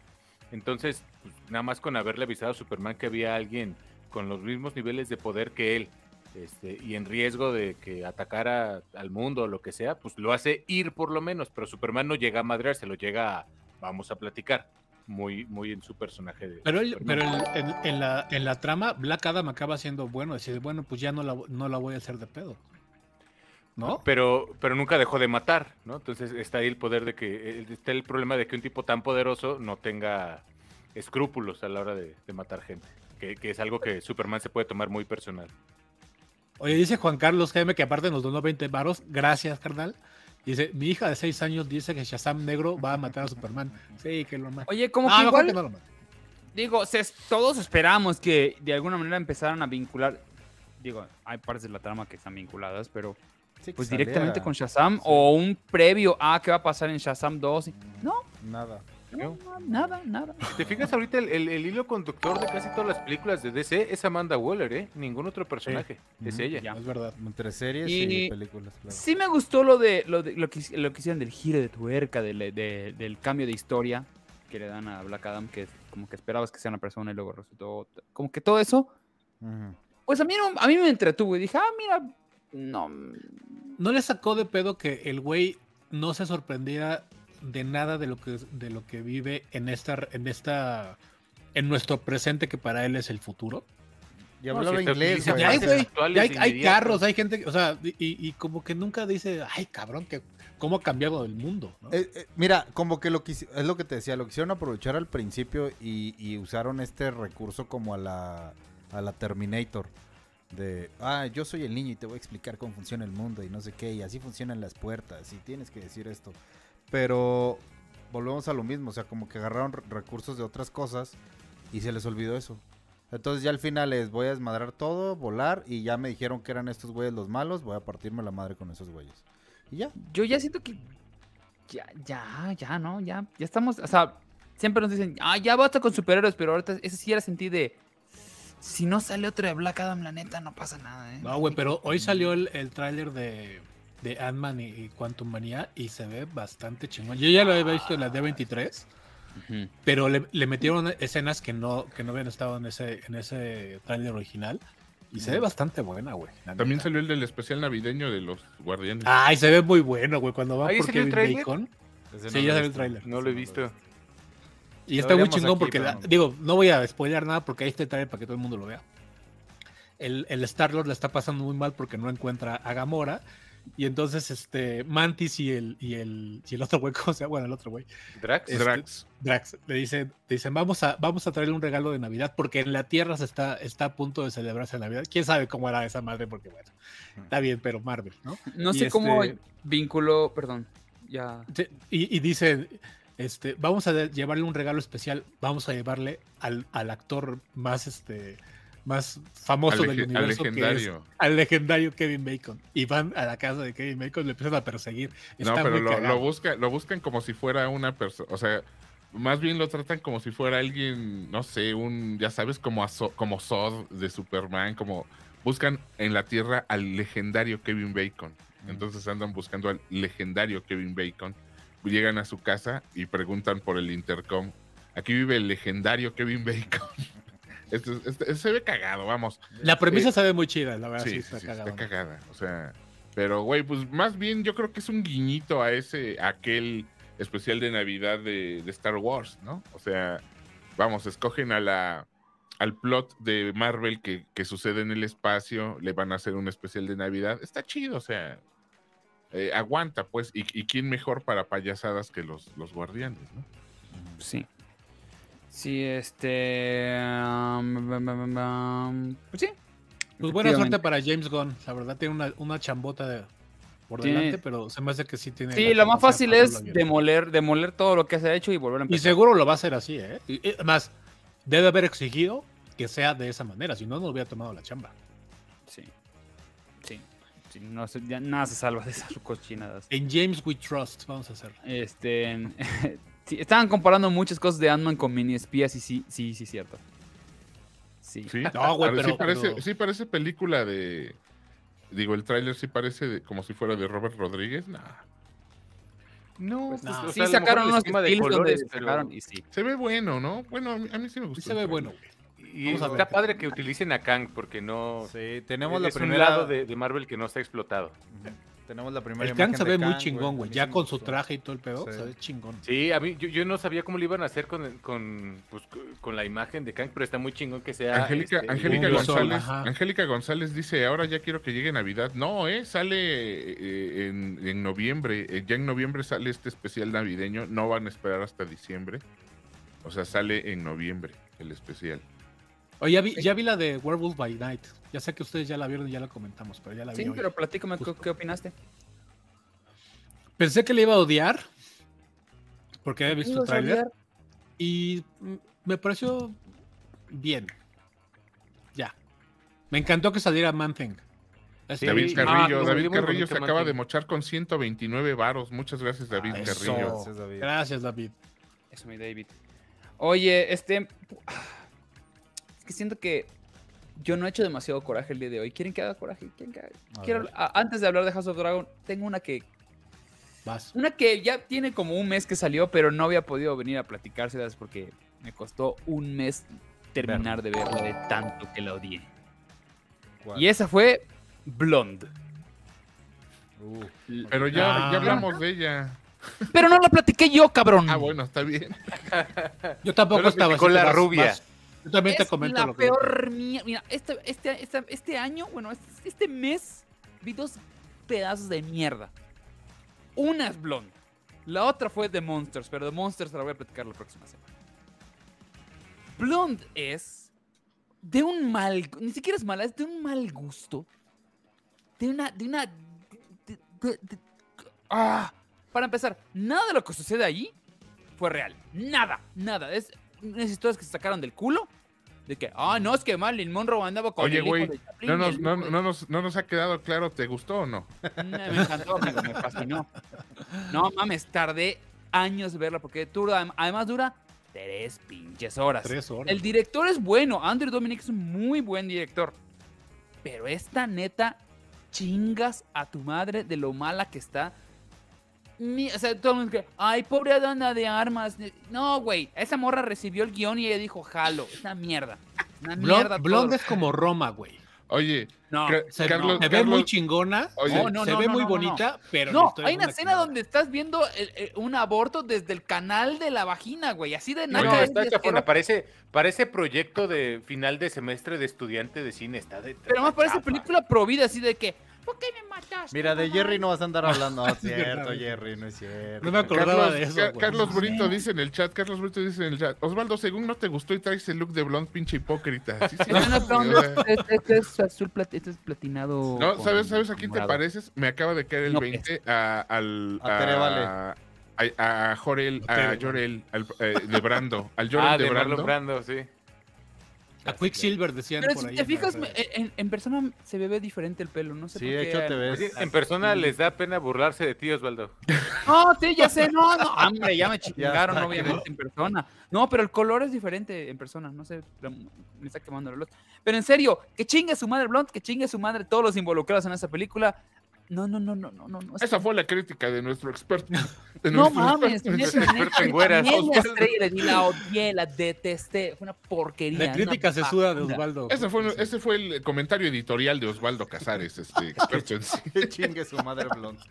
Entonces, pues, nada más con haberle avisado a Superman que había alguien con los mismos niveles de poder que él este, y en riesgo de que atacara al mundo o lo que sea, pues lo hace ir por lo menos, pero Superman no llega a madrear, se lo llega a vamos a platicar. Muy, muy en su personaje de. Pero, él- pero en, en- en la, en la trama, Black Adam acaba siendo bueno. Decir, bueno, pues ya no la, no la voy a hacer de pedo. ¿No? Pero, pero nunca dejó de matar, ¿no? Entonces está ahí el poder de que, eh, está el problema de que un tipo tan poderoso no tenga escrúpulos a la hora de, de matar gente, que, que es algo que Superman se puede tomar muy personal. Oye, dice Juan Carlos GM que aparte nos donó 20 varos. Gracias, carnal. Dice, mi hija de 6 años dice que Shazam negro va a matar a Superman. Sí, que lo mate. Oye, como Ah, que igual, que no lo mate. digo, se- todos esperamos que de alguna manera empezaran a vincular. Digo, hay partes de la trama que están vinculadas, pero Sí, pues saliera. directamente con Shazam o un previo a qué va a pasar en Shazam 2. y- No, Nada. No, nada, nada. Si te fijas ahorita, el, el- el hilo conductor de casi todas las películas de DC es Amanda Waller, ¿eh? Ningún otro personaje, es ella. Ya. Es verdad. Entre series Y- y, películas, claro. Sí me gustó lo de lo, de, lo, que, lo que hicieron del giro de tuerca, del, de- del cambio de historia que le dan a Black Adam, que como que esperabas que sea una persona y luego resultó. Como que todo eso, pues a mí, no- a mí me entretuvo y dije, ah, mira, no. ¿No le sacó de pedo que el güey no se sorprendiera de nada de lo que, de lo que vive en esta, en esta, en nuestro presente que para él es el futuro? Y No, hablaba si inglés, güey. Ya hay, ya hay, carros, hay gente, que- o sea, y, y como que nunca dice, ay, cabrón, que cómo ha cambiado el mundo, ¿no? Eh, eh, mira, como que lo que hici- es lo que te decía, lo quisieron aprovechar al principio y, y usaron este recurso como a la, a la Terminator. De, ah, yo soy el niño y te voy a explicar cómo funciona el mundo y no sé qué, y así funcionan las puertas y tienes que decir esto. Pero volvemos a lo mismo, o sea, como que agarraron re- recursos de otras cosas y se les olvidó eso. Entonces ya al final les voy a desmadrar todo, volar y ya me dijeron que eran estos güeyes los malos, voy a partirme la madre con esos güeyes. Y ya. Yo ya siento que. Ya, ya, ya, ¿no? Ya, ya estamos. O sea, siempre nos dicen, ah, ya basta con superhéroes, pero ahorita ese sí era sentir de. Si no sale otro de Black Adam, la neta, no pasa nada, ¿eh? No, güey, pero hoy salió el, el tráiler de, de Ant-Man y, y Quantum Manía y se ve bastante chingón. Yo ya lo había visto en la D23, Ujú. pero le, le metieron escenas que no, que no habían estado en ese, en ese tráiler original y se ve bastante buena, güey. También neta. salió el del especial navideño de los guardianes. Ay, se ve muy bueno, güey, cuando va ¿Ahí por Kevin tráiler? Bacon. Sí, no ya salió he el visto. tráiler. No lo he visto. Y Lo está muy chingón aquí, porque, pero la- no. digo, no voy a spoiler nada porque ahí está el trailer para que todo el mundo lo vea. El, el Star-Lord le está pasando muy mal porque no encuentra a Gamora. Y entonces, este, Mantis y el, y el, y el otro güey, ¿cómo se llama? Bueno, el otro güey, Drax. este, Drax. Drax, le dicen, le dicen, vamos a, vamos a traerle un regalo de Navidad porque en la Tierra se está, está a punto de celebrarse Navidad. ¿Quién sabe cómo hará esa madre? Porque, bueno, está bien, pero Marvel, ¿no? No Y sé cómo este- vinculó. Perdón, ya. Sí, Y, y dice, este, vamos a llevarle un regalo especial, vamos a llevarle al, al actor más, este, más famoso del universo, que es legendario. al legendario Kevin Bacon. Y van a la casa de Kevin Bacon y le empiezan a perseguir. No, pero muy lo, lo, busca, lo buscan como si fuera una persona, o sea, más bien lo tratan como si fuera alguien, no sé, un, ya sabes, como, So- como Zod de Superman, como buscan en la Tierra al legendario Kevin Bacon. Entonces andan buscando al legendario Kevin Bacon. Llegan a su casa y preguntan por el intercom. Aquí vive el legendario Kevin Bacon. Este- este- se ve cagado, vamos. La premisa Eh, se ve muy chida, la verdad. Sí, Sí, está sí, sí, cagado. está cagada. O sea, pero güey, pues más bien yo creo que es un guiñito a ese, a aquel especial de Navidad de, de Star Wars, ¿no? O sea, vamos, escogen a la al plot de Marvel que, que sucede en el espacio, le van a hacer un especial de Navidad. Está chido, o sea, eh, aguanta, pues. Y, y quién mejor para payasadas que los, los guardianes, ¿no? Sí. Sí, este. um, pues sí. Pues buena suerte para James Gunn. La verdad tiene una, una chambota de- por Tiene- delante, pero se me hace que sí tiene. Sí, lo más fácil es demoler, demoler todo lo que se ha hecho y volver a Y empezar. seguro lo va a hacer así, ¿eh? Y, y además, debe haber exigido que sea de esa manera, si no, no hubiera tomado la chamba. Sí. Sí. sí, no se- ya nada se salva de esas cochinadas. En James We Trust, vamos a hacer. Este. sí, estaban comparando muchas cosas de Ant-Man con mini espías y sí, sí, sí, cierto. Sí. Sí, No, güey, Pare- sí pero- parece, pero- sí parece película de. Digo, el tráiler sí parece de- como si fuera de Robert Rodríguez. Nah. No, Pues, pues, no. o Sí sea, sacaron unos de donde pero- sacaron y sí. Se ve bueno, ¿no? Bueno, a mí, a mí sí me Sí gustó. se el ve bueno. Y Vamos a está padre que utilicen a Kang porque no Sí, tenemos la es primera. un lado de, de Marvel que no está explotado. Tenemos la primera El Kang imagen se ve muy chingón, güey. Ya con su traje y todo el pedo, Sí. se ve chingón. Sí, a mí yo, yo no sabía cómo lo iban a hacer con, con, pues, con la imagen de Kang, pero está muy chingón que sea. Angélica, este, Angélica un sol, González. Angélica González dice, ahora ya quiero que llegue Navidad. No, eh, sale eh, en, en noviembre. Eh, ya en noviembre sale este especial navideño. No van a esperar hasta diciembre. O sea, sale en noviembre el especial. Oye, ya vi, ya vi la de Werewolf by Night. Ya sé que ustedes ya la vieron y ya la comentamos, pero ya la vi. Sí, hoy. pero platícame ¿qué, Justo. qué opinaste. Pensé que le iba a odiar porque había visto el tráiler y me pareció bien. Ya. Me encantó que saliera Man-Thing. Ese- David Sí, Carrillo, ah, David Carrillo se Man acaba Thing. de mochar con 129 varos. Muchas gracias, David Ah, eso. Carrillo. Gracias, David. Gracias, David. Eso, mi David. Oye, este. Que siento que yo no he hecho demasiado coraje el día de hoy. ¿Quieren que haga coraje? ¿Quieren que haga? A Quiero- ver. a- antes de hablar de House of Dragon, tengo una que. Vas. Una que ya tiene como un mes que salió, pero no había podido venir a platicárselas porque me costó un mes terminar de verla de tanto que la odié. ¿Cuál? Y esa fue Blonde. Uh, Pero ya, Ah. ya hablamos de ella. Pero no la platiqué yo, cabrón. Ah, bueno, está bien. Yo tampoco lo estaba así, la rubia. Yo también te comento la lo que peor mía. Mira, este, este, este, este año, bueno, este, este mes, vi dos pedazos de mierda. Una es Blonde. La otra fue The Monsters, pero The Monsters te la voy a platicar la próxima semana. Blonde es de un mal, ni siquiera es mala, es de un mal gusto. De una, de una, de- de- de- ah, para empezar, nada de lo que sucede ahí fue real. Nada, nada. Es unas historias que se sacaron del culo. De que, ah, no, es que Marilyn Monroe andaba con Oye, el hijo güey, de Chaplin No nos, el no, de- no nos, no nos ha quedado claro, ¿te gustó o no? Me encantó, amigo, me fascinó. No mames, tardé años verla porque dura, además dura tres pinches horas. Tres horas. El director es bueno, Andrew Dominic es un muy buen director. Pero esta neta, chingas a tu madre de lo mala que está. Ni- o sea, todo el mundo que, ay, pobre Adana de armas. No, güey, esa morra recibió el guion y ella dijo, jalo, es una mierda. Una mierda. Blonde es como Roma, güey. Oye, No, Se, Carlos, se ve Carlos- muy chingona. Oye, se- No, no, se no, ve no, muy no, no, bonita, pero. la No, hay una escena donde estás viendo el- el- un aborto desde el canal de la vagina, güey. Así de No, naca es está chafona. Parece, parece proyecto de final de semestre de estudiante de cine. Está de, Pero más parece película pro vida, así de que, ¿por qué me mataste? Mira, de mamá?" Jerry no vas a andar hablando. No, es cierto. Jerry, no es cierto. No me acordaba Carlos, de eso. Ca- güey. Carlos Brito dice en el chat, Carlos Brito dice en el chat, Osvaldo, según no te gustó y traes el look de blonde, pinche hipócrita. Sí, sí, No, no, no, sea, este, este es azul, plat- este es platinado. No, con ¿sabes, ¿sabes a quién te pareces? Me acaba de caer el No, 20 a, al, A Tere Vale. a, a Jorel, A Jorel, al, eh, de Brando, al Jorel Ah, de, de Brando, sí. A Quicksilver decían Pero por si ahí. te en fijas, en, en persona se ve diferente el pelo, no sé Sí, por qué. hecho te ves. En persona les da pena burlarse de ti, Osvaldo. No, sí, ya sé, no, no, hombre, ya me chingaron, obviamente, en persona. No, pero el color es diferente en persona, no sé, me está quemando la luz. Pero en serio, que chingue su madre Blunt, que chingue su madre todos los involucrados en esa película. No, no, no, no, no, no. no, Esa fue la crítica de nuestro experto. de No nuestro mames, experto en experto güeras. también la estrella, y la odié, la detesté, fue una porquería. La crítica se suda de. Osvaldo. Ese fue, ese fue el comentario editorial de Osvaldo Casares, este experto en. Que chingue su madre blonde.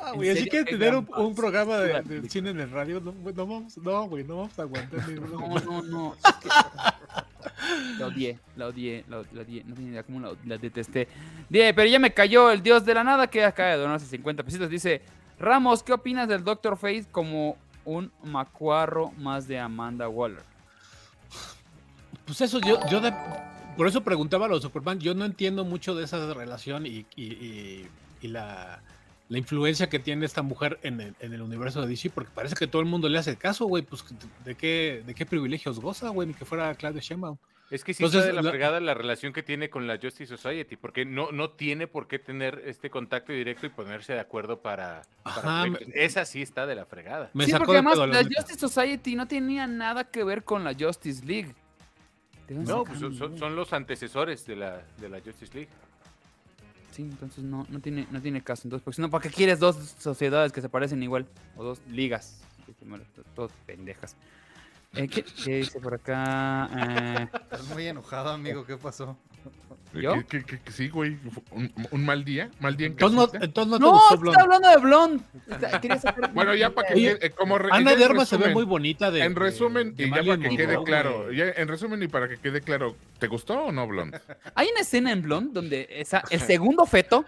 Ah, ¿En güey, así que tener un, programa de, cine en el radio, no, güey, no vamos, no, güey, no vamos a aguantar. ni. No, no, no. es que- La odié, la odié, la, odié. No tiene idea cómo la, la detesté. Die, pero ya me cayó el dios de la nada que acaba de donarse 50 pesitos. Dice, Ramos, ¿qué opinas del Doctor Face como un macuarro más de Amanda Waller? Pues eso, yo, yo por eso preguntaba a los Superman, yo no entiendo mucho de esa relación y- y- y la, la influencia que tiene esta mujer en el, en el universo de DC, porque parece que todo el mundo le hace caso, güey, pues de qué, de qué privilegios goza, güey, ni que fuera Claudia Sheinbaum. Es que sí Entonces, está de la fregada la relación que tiene con la Justice Society, porque no, no tiene por qué tener este contacto directo y ponerse de acuerdo para... para Ajá, proyectos. Esa sí está de la fregada. Me sí, porque de además la. Justice Society no tenía nada que ver con la Justice League. No, pues son- son los antecesores de la, de la Justice League. Sí, entonces no, no, tiene, no tiene caso. Entonces, porque no, ¿para qué quieres dos sociedades que se parecen igual? O dos ligas. Todos pendejas. Eh, ¿qué, qué dice por acá? Eh, Estás muy enojado, amigo. ¿Qué pasó? ¿Yo? ¿Qué- qué- qué- sí, güey. Un, un mal día. Mal día en Entonces no, entonces no te no, gustó está Blonde. hablando de sacar- Bueno, ya para que Oye, quede, como re- Ana de Armas se ve muy bonita de. En de- resumen, de y ya para que quede claro, ya en resumen y para que quede claro, ¿te gustó o no, Blond? Hay una escena en Blonde donde esa, el segundo feto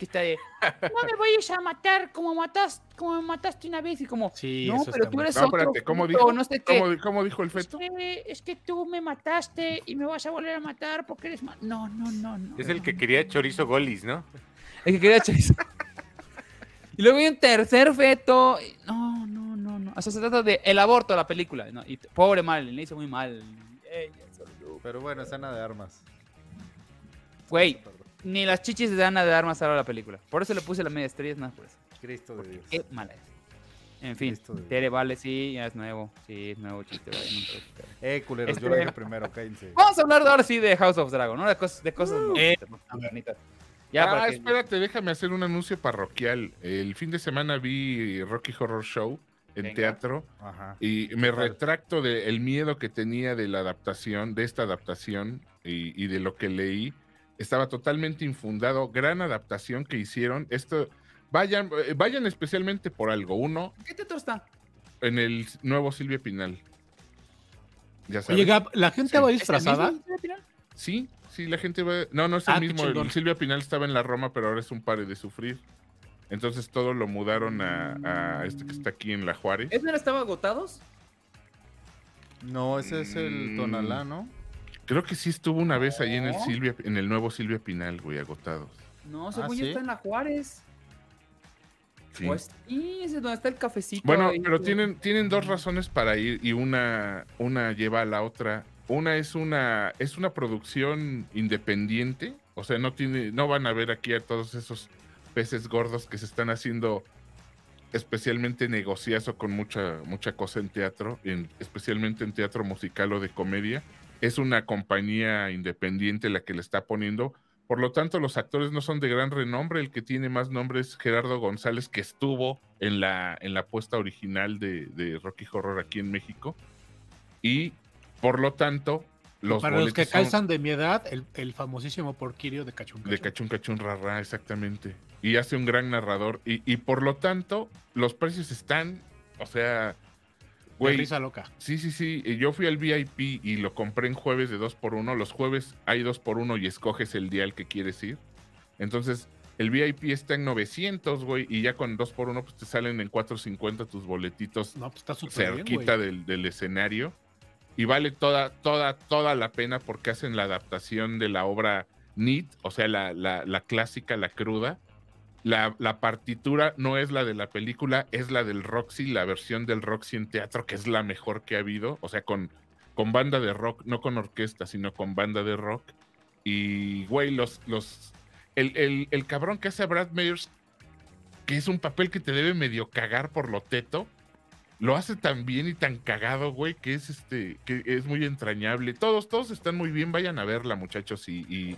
que está de no me vayas a matar como matas, como me mataste una vez y como Sí, no, eso pero tú eres No, otro espérate, ¿cómo dijo? no sé qué. ¿Cómo, cómo dijo el feto? Eh, es que tú me mataste y me vas a volver a matar porque eres mal. No, no, no, no. Es el que quería chorizo golis, ¿no? El que quería chorizo. y luego hay un tercer feto. y- No, no, no, no. O sea, se trata de el aborto de la película. ¿no? Y pobre Marilyn, le hizo muy mal. Ella solo lo- Pero bueno, escena de armas. Güey, ni las chichis de Ana de Armas salva la película. Por eso le puse la media estrella, es nada por eso. Cristo de Dios. Qué mala es. En fin, de. Tere vale, sí, ya es nuevo. Sí, es nuevo chiste. vale, no. Eh, culeros, yo Este- lo dije primero, cállense. Vamos a hablar de ahora sí de House of Dragon, ¿no? De cosas, de cosas no, Eh, bonitas. Ya, ah, para que- espérate, déjame hacer un anuncio parroquial. El fin de semana vi Rocky Horror Show en Venga. teatro Ajá. y me retracto del miedo que tenía de la adaptación, de esta adaptación y, y de lo que leí. Estaba totalmente infundado. Gran adaptación que hicieron. Esto, vayan, eh, vayan especialmente por algo. Uno, ¿Qué teatro está? en el nuevo Silvia Pinal. Ya sabes. Oye, Gab, ¿la gente Sí. va ¿Es el disfrazada? Sí, sí, la gente va. No, no es el Ah, mismo. El Silvia Pinal estaba en la Roma, pero ahora es un pare de sufrir. Entonces todo lo mudaron a, a este que está aquí en la Juárez. ¿Es no estaba agotados? No, ese es el Mm. Tonalá, ¿no? Creo que sí estuvo una vez ahí en el. Silvia, en el nuevo Silvia Pinal, güey, agotados. No, según yo ¿sí? está en la Juárez. Sí. Pues sí, ese es donde está el cafecito. Bueno, ahí. pero tienen, tienen dos razones para ir y una, una lleva a la otra. Una es una, es una producción independiente, o sea, no tiene, no van a ver aquí a todos esos peces gordos que se están haciendo especialmente negociazo con mucha, mucha cosa en teatro, en, especialmente en teatro musical o de comedia. Es una compañía independiente la que le está poniendo. Por lo tanto, los actores no son de gran renombre. El que tiene más nombre es Gerardo González, que estuvo en la, en la puesta original de, de Rocky Horror aquí en México. Y por lo tanto, los Para los que son calzan de mi edad, el, el famosísimo porquirio de Cachun de Cachun Cachun Rarra, exactamente. Y hace un gran narrador. Y, y por lo tanto, los precios están, o sea, Güey. risa loca. Sí, sí, sí. y Yo fui al VIP y lo compré en jueves de 2x1. Los jueves hay 2x1 y escoges el día al que quieres ir. Entonces, el VIP está en 900, güey. Y ya con 2x1 pues te salen en 450 tus boletitos No, pues está bien, cerquita güey. del, del escenario. Y vale toda, toda, toda la pena porque hacen la adaptación de la obra NIT, o sea, la, la, la clásica, la cruda. La, la partitura no es la de la película, es la del Roxy, la versión del Roxy en teatro, que es la mejor que ha habido. O sea, con, con banda de rock, no con orquesta, sino con banda de rock. Y, güey, los, los, el, el, el cabrón que hace a Brad Meyers, que es un papel que te debe medio cagar por lo teto, lo hace tan bien y tan cagado, güey, que es este, que es muy entrañable. Todos, todos están muy bien, vayan a verla, muchachos, y, y,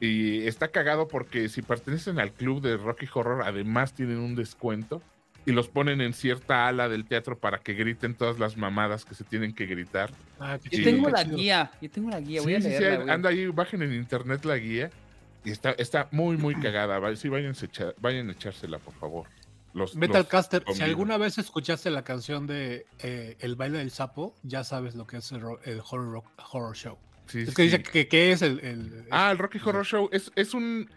y está cagado porque si pertenecen al club de Rocky Horror, además tienen un descuento y los ponen en cierta ala del teatro para que griten todas las mamadas que se tienen que gritar. Ah, Yo tengo la chido. guía, yo tengo la guía, voy Sí, a sí, sí, leerla, anda ahí, bajen en internet la guía y está, está muy, muy cagada. Sí, vayan a, echar- vayan a echársela, por favor. Los, Metal los Caster, si alguna vez escuchaste la canción de eh, El baile del sapo, ya sabes lo que es el, el horror, rock- horror show. Sí, es sí, que dice que, que es el, el- Ah, el Rocky Horror Show es, es un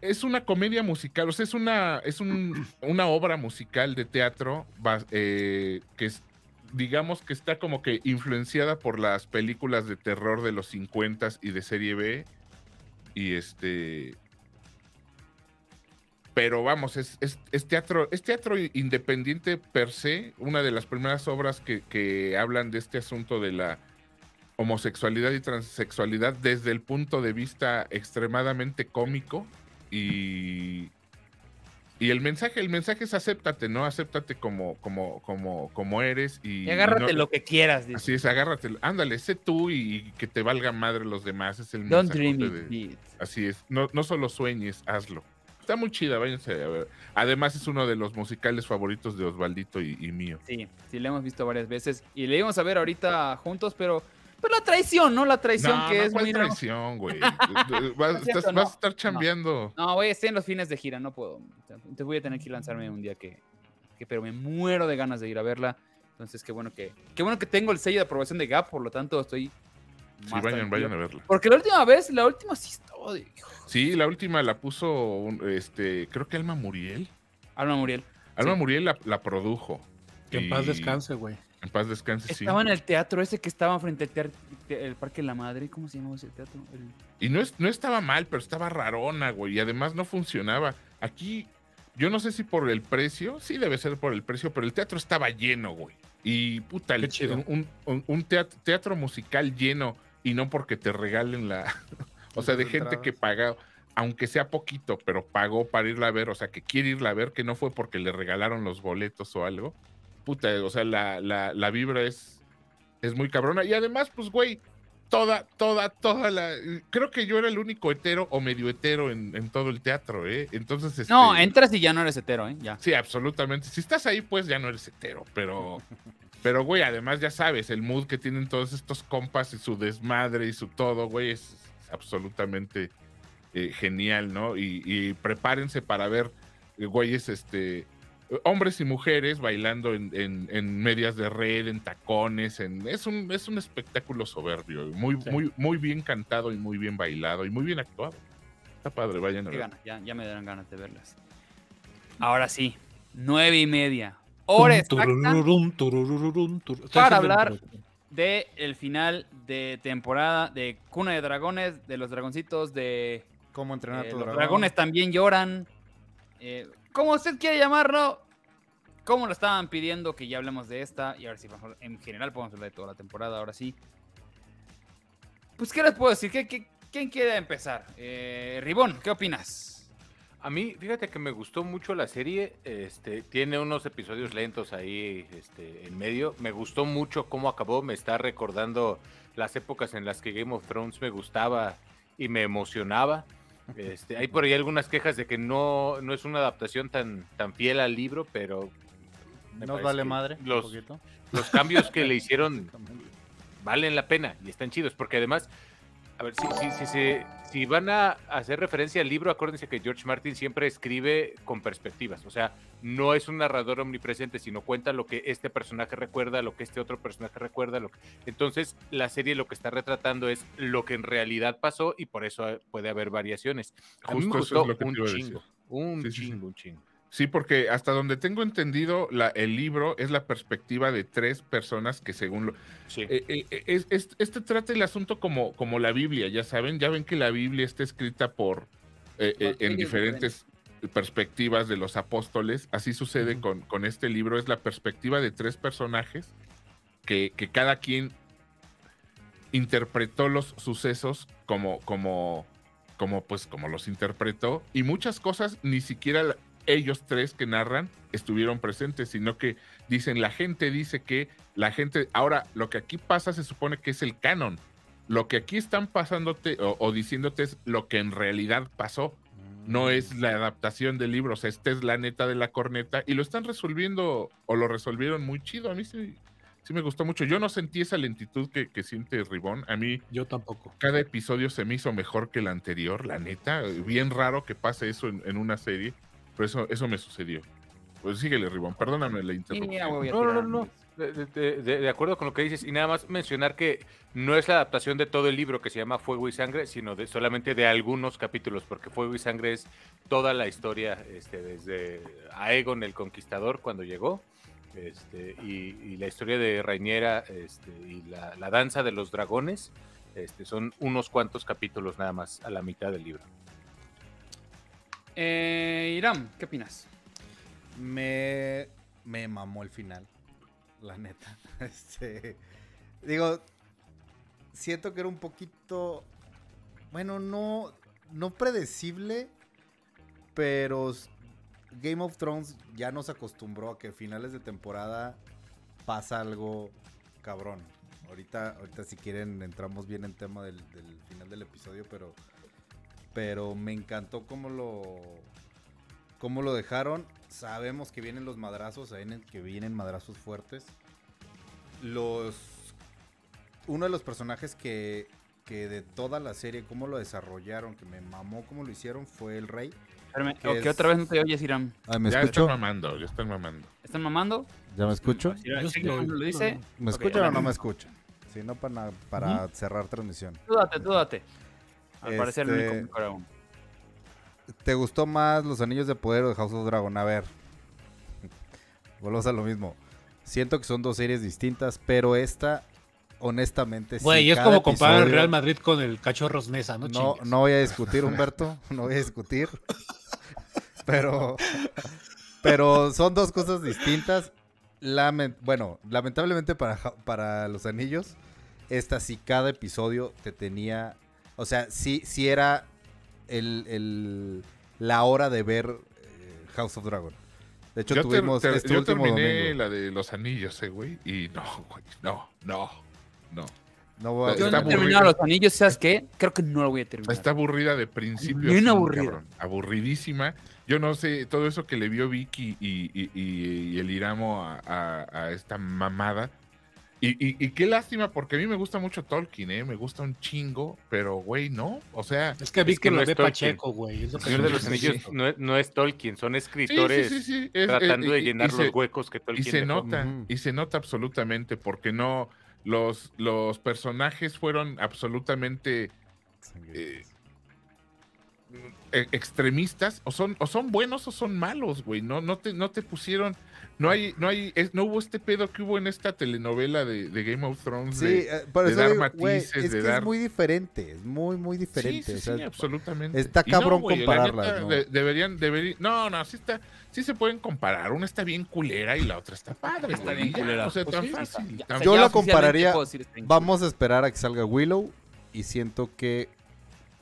es una comedia musical, o sea, es una es un, una obra musical de teatro eh, que es digamos que está como que influenciada por las películas de terror de los 50 y de serie B y este pero vamos, es, es- es teatro, es teatro independiente per se, una de las primeras obras que, que hablan de este asunto de la homosexualidad y transexualidad desde el punto de vista extremadamente cómico y, y el mensaje, el mensaje es acéptate, ¿no? Acéptate como, como, como, como eres y, Y agárrate no- lo que quieras, dice. Así es, agárrate, ándale, sé tú y que te valga madre los demás, es el Don't mensajote dream de- it. Así es, no, no solo sueñes, hazlo. Está muy chida, váyanse a ver. Además es uno de los musicales favoritos de Osvaldito y, y mío. Sí, sí, la hemos visto varias veces y le íbamos a ver ahorita juntos, pero, pero la traición, ¿no? La traición no, que no, es ¿cuál muy... traición, güey? vas, es cierto, estás- no. vas a estar chambeando. No, voy a estar en los fines de gira, no puedo. Entonces voy a tener que lanzarme un día que, que- pero me muero de ganas de ir a verla. Entonces, qué bueno que, qué bueno que tengo el sello de aprobación de Gap, por lo tanto estoy Sí, vayan, vayan a verla. Porque la última vez, la última sí estaba de... Sí, la última la puso, un- este, creo que Alma Muriel. Alma Muriel. Alma Sí. Muriel la, la produjo. que en Y- paz descanse, güey. En paz descanse, sí. Estaba en el teatro ese que estaba frente al teatro, el Parque de la Madre. ¿Cómo se llamaba ese teatro? El- Y no, es, no estaba mal, pero estaba rarona, güey. Y además no funcionaba. Aquí, yo no sé si por el precio, sí debe ser por el precio, pero el teatro estaba lleno, güey. Y puta, el- un, un- un teatro, teatro musical lleno y no porque te regalen la. o sea, de gente que paga, aunque sea poquito, pero pagó para irla a ver, o sea, que quiere irla a ver, que no fue porque le regalaron los boletos o algo. Puta, o sea, la, la, la vibra es, es muy cabrona. Y además, pues, güey, toda, toda, toda la. Creo que yo era el único hetero o medio hetero en, en todo el teatro, ¿eh? Entonces, este, No, entras y ya no eres hetero, ¿eh? Ya. Sí, absolutamente. Si estás ahí, pues ya no eres hetero, pero. Pero, güey, además ya sabes, el mood que tienen todos estos compas y su desmadre y su todo, güey, es absolutamente eh, genial, ¿no? Y, y prepárense para ver, eh, güeyes, este. Hombres y mujeres bailando en, en- en medias de red, en tacones, en, es, un, es un espectáculo soberbio, muy, Sí. muy, muy bien cantado y muy bien bailado y muy bien actuado. Está padre, vayan a ver. ya, ya me darán ganas de verlas. Ahora sí, nueve y media. Hora exacta para hablar de el final de temporada de Cuna de Dragones, de los dragoncitos, de ¿Cómo entrenar eh, tu los dragón? dragones también lloran. Eh, como usted quiere llamarlo, como lo estaban pidiendo que ya hablemos de esta, y ahora sí, mejor, en general podemos hablar de toda la temporada, ahora sí. Pues, ¿qué les puedo decir? ¿Qué, qué- quién quiere empezar? Eh, Ribón, ¿qué opinas? A mí, fíjate que me gustó mucho la serie. Este, tiene unos episodios lentos ahí este, en medio. Me gustó mucho cómo acabó. Me está recordando las épocas en las que Game of Thrones me gustaba y me emocionaba. Este, hay por ahí algunas quejas de que no, no es una adaptación tan, tan fiel al libro, pero ¿Nos vale madre? Los, los cambios que le hicieron valen la pena y están chidos, porque además, a ver, si, si, si, si van a hacer referencia al libro, acuérdense que George Martin siempre escribe con perspectivas, o sea, no es un narrador omnipresente, sino cuenta lo que este personaje recuerda, lo que este otro personaje recuerda, lo que... entonces la serie lo que está retratando es lo que en realidad pasó y por eso puede haber variaciones. A mí me Justo eso es gustó lo que te un chingo, un chingo, un chingo. Sí, porque hasta donde tengo entendido, la- el libro es la perspectiva de tres personas que según lo... Sí. Eh, eh, eh, es- es- este trata el asunto como, como la Biblia, ya saben, ya ven que la Biblia está escrita por... eh, eh, en diferentes perspectivas de los apóstoles, así sucede con, con este libro, es la perspectiva de tres personajes que, que cada quien interpretó los sucesos como, como, como, pues, como los interpretó. Y muchas cosas ni siquiera la- ellos tres que narran estuvieron presentes, sino que dicen, la gente dice que la gente, ahora lo que aquí pasa se supone que es el canon. Lo que aquí están pasándote o, o diciéndote es lo que en realidad pasó. No es la adaptación del libro, o sea, esta es la neta de la corneta y lo están resolviendo o lo resolvieron muy chido. A mí sí, sí me gustó mucho. Yo no sentí esa lentitud que, que siente Ribón. A mí Yo tampoco. cada episodio se me hizo mejor que el anterior, la neta. Bien raro que pase eso en, en una serie, pero eso, eso me sucedió. Pues síguele, Ribón, perdóname la interrupción. No, no, no, no. De, de- de- de acuerdo con lo que dices, y nada más mencionar que no es la adaptación de todo el libro que se llama Fuego y Sangre, sino de solamente de algunos capítulos, porque Fuego y Sangre es toda la historia, este, desde Aegon el Conquistador cuando llegó, este, y, y la historia de Rainiera este, y la, la danza de los dragones, este, son unos cuantos capítulos nada más a la mitad del libro. Eh, Iram, ¿qué opinas? Me, me mamó el final, la neta. Este, digo, siento que era un poquito, bueno, no, no predecible, pero Game of Thrones ya nos acostumbró a que finales de temporada pasa algo cabrón. Ahorita, ahorita si quieren entramos bien en tema del final del episodio, pero, pero me encantó cómo lo, cómo lo dejaron. Sabemos que vienen los madrazos, saben que vienen madrazos fuertes. Los. Uno de los personajes que, que de toda la serie, cómo lo desarrollaron, que me mamó cómo lo hicieron, fue el rey. Espérame, que es- otra vez no te oyes, Iram. Ah, ¿me ya escucho? están mamando, ya están mamando. ¿Están mamando? ¿Ya me escucho? Lo dice. ¿Me escuchan o no me escuchan? Si no, para, para cerrar transmisión. Tú date, tú date. Al parecer el Este- único mejor aún. ¿Te gustó más Los Anillos de Poder o de House of Dragon? A ver. Volvemos a lo mismo. Siento que son dos series distintas, pero esta, honestamente, sí, Güey, es como comparar el Real Madrid con el cachorros Nesa, ¿no? No, chingues. no voy a discutir, Humberto. No voy a discutir. Pero, pero son dos cosas distintas. Bueno, lamentablemente para, para los anillos, esta sí cada episodio te tenía. O sea, sí, sí era el, el- la hora de ver eh, House of Dragon. De hecho, Yo, tuvimos ter- este yo último terminé domingo. la de los anillos, eh, güey, y no, güey, no, no, no. No voy a- Yo no terminado los anillos, ¿sabes qué? Creo que no lo voy a terminar. Está aburrida de principio. a Bien fin, aburrida. cabrón. Aburridísima. Yo no sé, todo eso que le vio Vicky y, y- y- y el Iramo a, a- a esta mamada. Y, y- y qué lástima, porque a mí me gusta mucho Tolkien, ¿eh? Me gusta un chingo, pero, güey, no. O sea... Es que Víctor no lo es. Pacheco, güey. es lo El que Señor de se los Anillos no es, no es Tolkien, son escritores sí, sí, sí, es- tratando eh, de y- y llenar se- los huecos que Y Tolkien se dejó. nota, y se nota absolutamente, porque no, los, los personajes fueron absolutamente eh, e- extremistas, o son, o son buenos o son malos, güey. No, no te, no te pusieron, no hay, no hay, es- no hubo este pedo que hubo en esta telenovela de, de Game of Thrones. Sí, de- eh, por de eso dar matices, es de que dar- es muy diferente, es muy, muy Sí, diferente. sí, o sea, sí, absolutamente. está no, cabrón güey, la compararlas, neta, ¿no? de- deberían, deberían, no, no, sí está, sí se pueden comparar. Una está bien culera y la otra está padre. Está bien culera. O sea, Pues tan sí, fácil. ya- tan Yo la compararía. Vamos a esperar a que salga Willow y siento que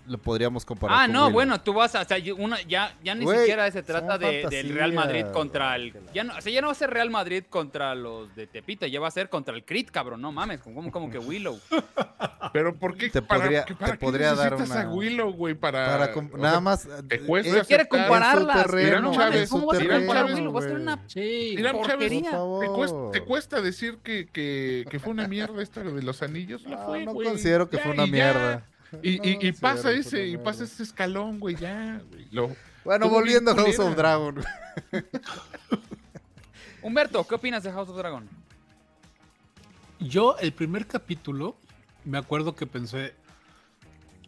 lo podríamos comparar. Ah, con no, Willow. bueno, tú vas a, o sea, ya, ya ni Güey, siquiera se trata de, del Real Madrid contra el, ya no, o sea, ya no va a ser Real Madrid contra los de Tepito, ya va a ser contra el Crit, cabrón, no mames, como, como que Willow. Pero ¿por qué? Te para- podría- te qué podría dar una- a Willow, güey, para... Nada sea, más. te cuesta quiere compararlas, terreno, no Chávez, ¿cómo vas a comparar a Willow? Va a ser una Sí, Chávez, ¿Te cuesta, te cuesta decir que, que, que fue una mierda esta de los anillos? Lo No, fue, no considero que Ya, fue una mierda. Y, No y- y considero pasa ese, y pasa ese escalón, güey, ya, güey. Lo- Bueno, volviendo a House of. Dragon. Humberto, ¿qué opinas de House of Dragon? Yo, el primer capítulo, me acuerdo que pensé.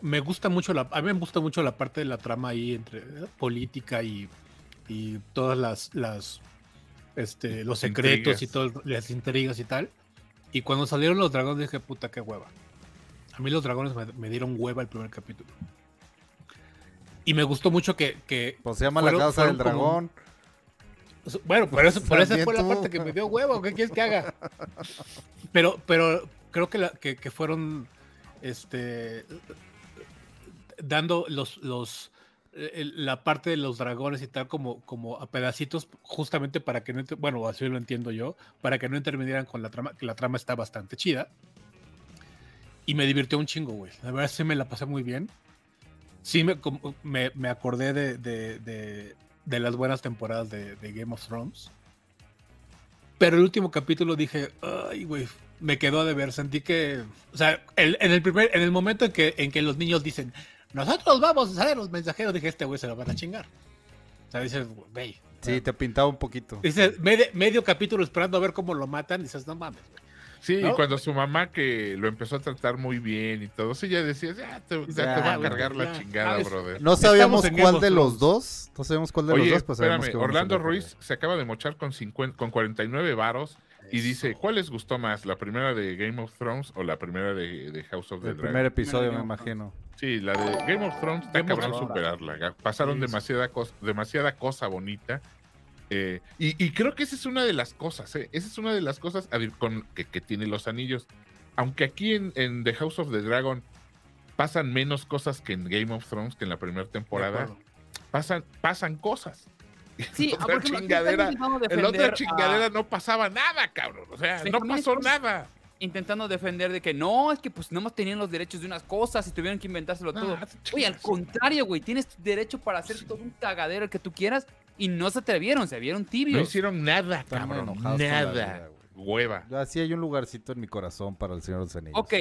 Me gusta mucho la. A mí me gusta mucho la parte de la trama ahí entre eh, política y, y todas las. las este, los secretos Intrigas. y todas las intrigas y tal. Y cuando salieron los dragones dije, puta, qué hueva. A mí los dragones me, me dieron hueva el primer capítulo. Y me gustó mucho que. que Pues se llama fueron- la casa del como- dragón. bueno, pero, eso, pero esa fue la parte que me dio huevo. ¿Qué quieres que haga? Pero, pero creo que, la- que, que fueron este, dando los, los, el- la parte de los dragones y tal como, como a pedacitos, justamente para que no, bueno, así lo entiendo yo, para que no intervinieran con la trama, que la trama está bastante chida. Y me divirtió un chingo, güey. La verdad sí me la pasé muy bien. Sí me, me, me acordé de, de, de- de las buenas temporadas de, de Game of Thrones. Pero el último capítulo dije, ay, güey, me quedó a deber. Sentí que, o sea, el- en el primer, en el momento en que, en que los niños dicen, nosotros vamos a ser los mensajeros, dije, este güey se lo van a chingar. O sea, dices, güey. Sí, te pintaba un poquito. Dices, medio, medio capítulo esperando a ver cómo lo matan, dices, no mames. güey". Sí, y cuando su mamá que lo empezó a tratar muy bien y todo, sí, ya decía, ya te, ya Ya, te va a cargar la chingada, brother. No sabíamos cuál Game de los dos. No sabíamos cuál de los dos, sabemos espérame, que Orlando. Ruiz se acaba de mochar con, 50, con 49 varos y dice, ¿cuál les gustó más? ¿La primera de Game of Thrones o la primera de, de House of the El Dragon? primer episodio, me imagino. Sí, la de Game of Thrones está cabrón superarla. Pasaron sí. demasiada, cosa, demasiada cosa bonita. Eh, y, y creo que esa es una de las cosas, ¿eh? Esa es una de las cosas a ver, con, que, que tiene los anillos. Aunque aquí en, en The House of the Dragon pasan menos cosas que en Game of Thrones, que en la primera temporada, pasan, pasan cosas. Sí, La otra chingadera, en la otra a- chingadera no pasaba nada, cabrón. O sea, Sí, no pasó nada. intentando defender de que no, es que pues no más tenían los derechos de unas cosas y tuvieron que inventárselo todo. Ah, Oye, al contrario, güey, tienes derecho para hacer todo un cagadero el que tú quieras y no se atrevieron, se vieron No tibios. hicieron nada, cabrón. Nada. vida. Hueva. Yo así hay un lugarcito en mi corazón para el Señor de los Anillos. ok,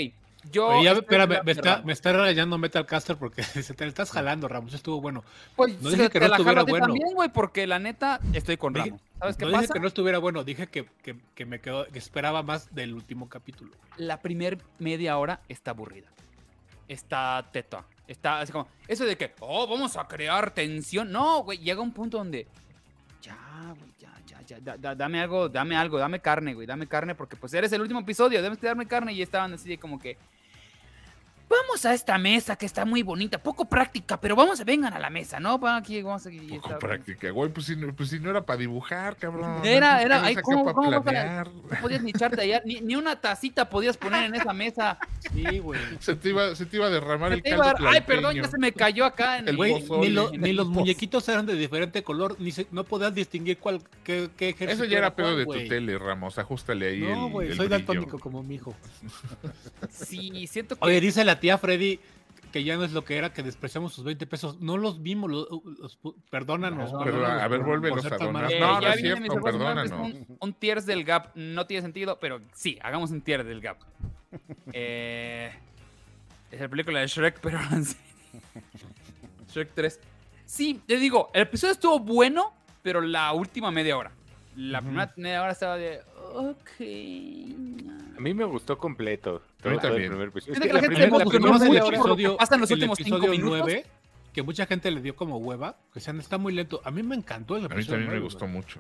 yo... Oye, ya, de me está, me está regañando Metal Caster porque se te le estás jalando, Ramos. Estuvo bueno. Pues no dije que no estuviera bueno. también, güey, porque la neta estoy con Dije- Ramos. ¿Sabes qué no pasa? dije que no estuviera bueno, dije que, que, que me quedó, que esperaba más del último capítulo. La primer media hora está aburrida. Está teta. Está así como... Eso de que, oh, vamos a crear tensión. No, güey, llega un punto donde... Ya, güey, ya, ya, ya. da- da- dame algo, dame algo, dame carne, güey. Dame carne porque pues eres el último episodio. Debes de darme carne. Y estaban así de como que... Vamos a esta mesa que está muy bonita, poco práctica, pero vamos a vengan a la mesa, ¿no? Va aquí, vamos aquí. y Poco está- práctica, güey. Pues si, no- pues si no era para dibujar, cabrón. Era, No era, ay, ¿cómo, cómo vas a- planear. no podías ni echarte allá, ni, ni una tacita podías poner en esa mesa. Sí, güey. Se te iba, se te iba a derramar Se el iba caldo Ay, perdón, ya se me cayó acá en El Güey, ni, lo- en ni el los muñequitos eran de diferente color, ni se- no podías distinguir cuál, qué, qué ejército Eso ya era pedo de güey. tu tele, Ramos. Ajustale ahí No, el, güey, el soy daltónico como mi hijo. Sí, siento que. Oye, dice la tía Freddy que ya no es lo que era, que despreciamos sus 20 pesos. No los vimos, los, los- perdónanos. No, perdónanos pero a ver, vuélvelos a donar. eh, No, no es cierto, perdónanos. Un, un tiers del gap no tiene sentido, pero sí, hagamos un tier del gap. Eh, es la película de Shrek, pero. Shrek 3. Sí, te digo, el episodio estuvo bueno, pero la última media hora. La primera media hora estaba de. Ok. A mí me gustó completo. todo- mí todo el también. primer episodio. Siento Es que la la gente primera- se la emocionó primera Tenemos el mucho media por hora- lo que episodio, pasa en los el últimos cinco episodio minutos. 9, que mucha gente le dio como hueva, que sean, está muy lento. A mí me encantó el A mí episodio también me 9, gustó mucho.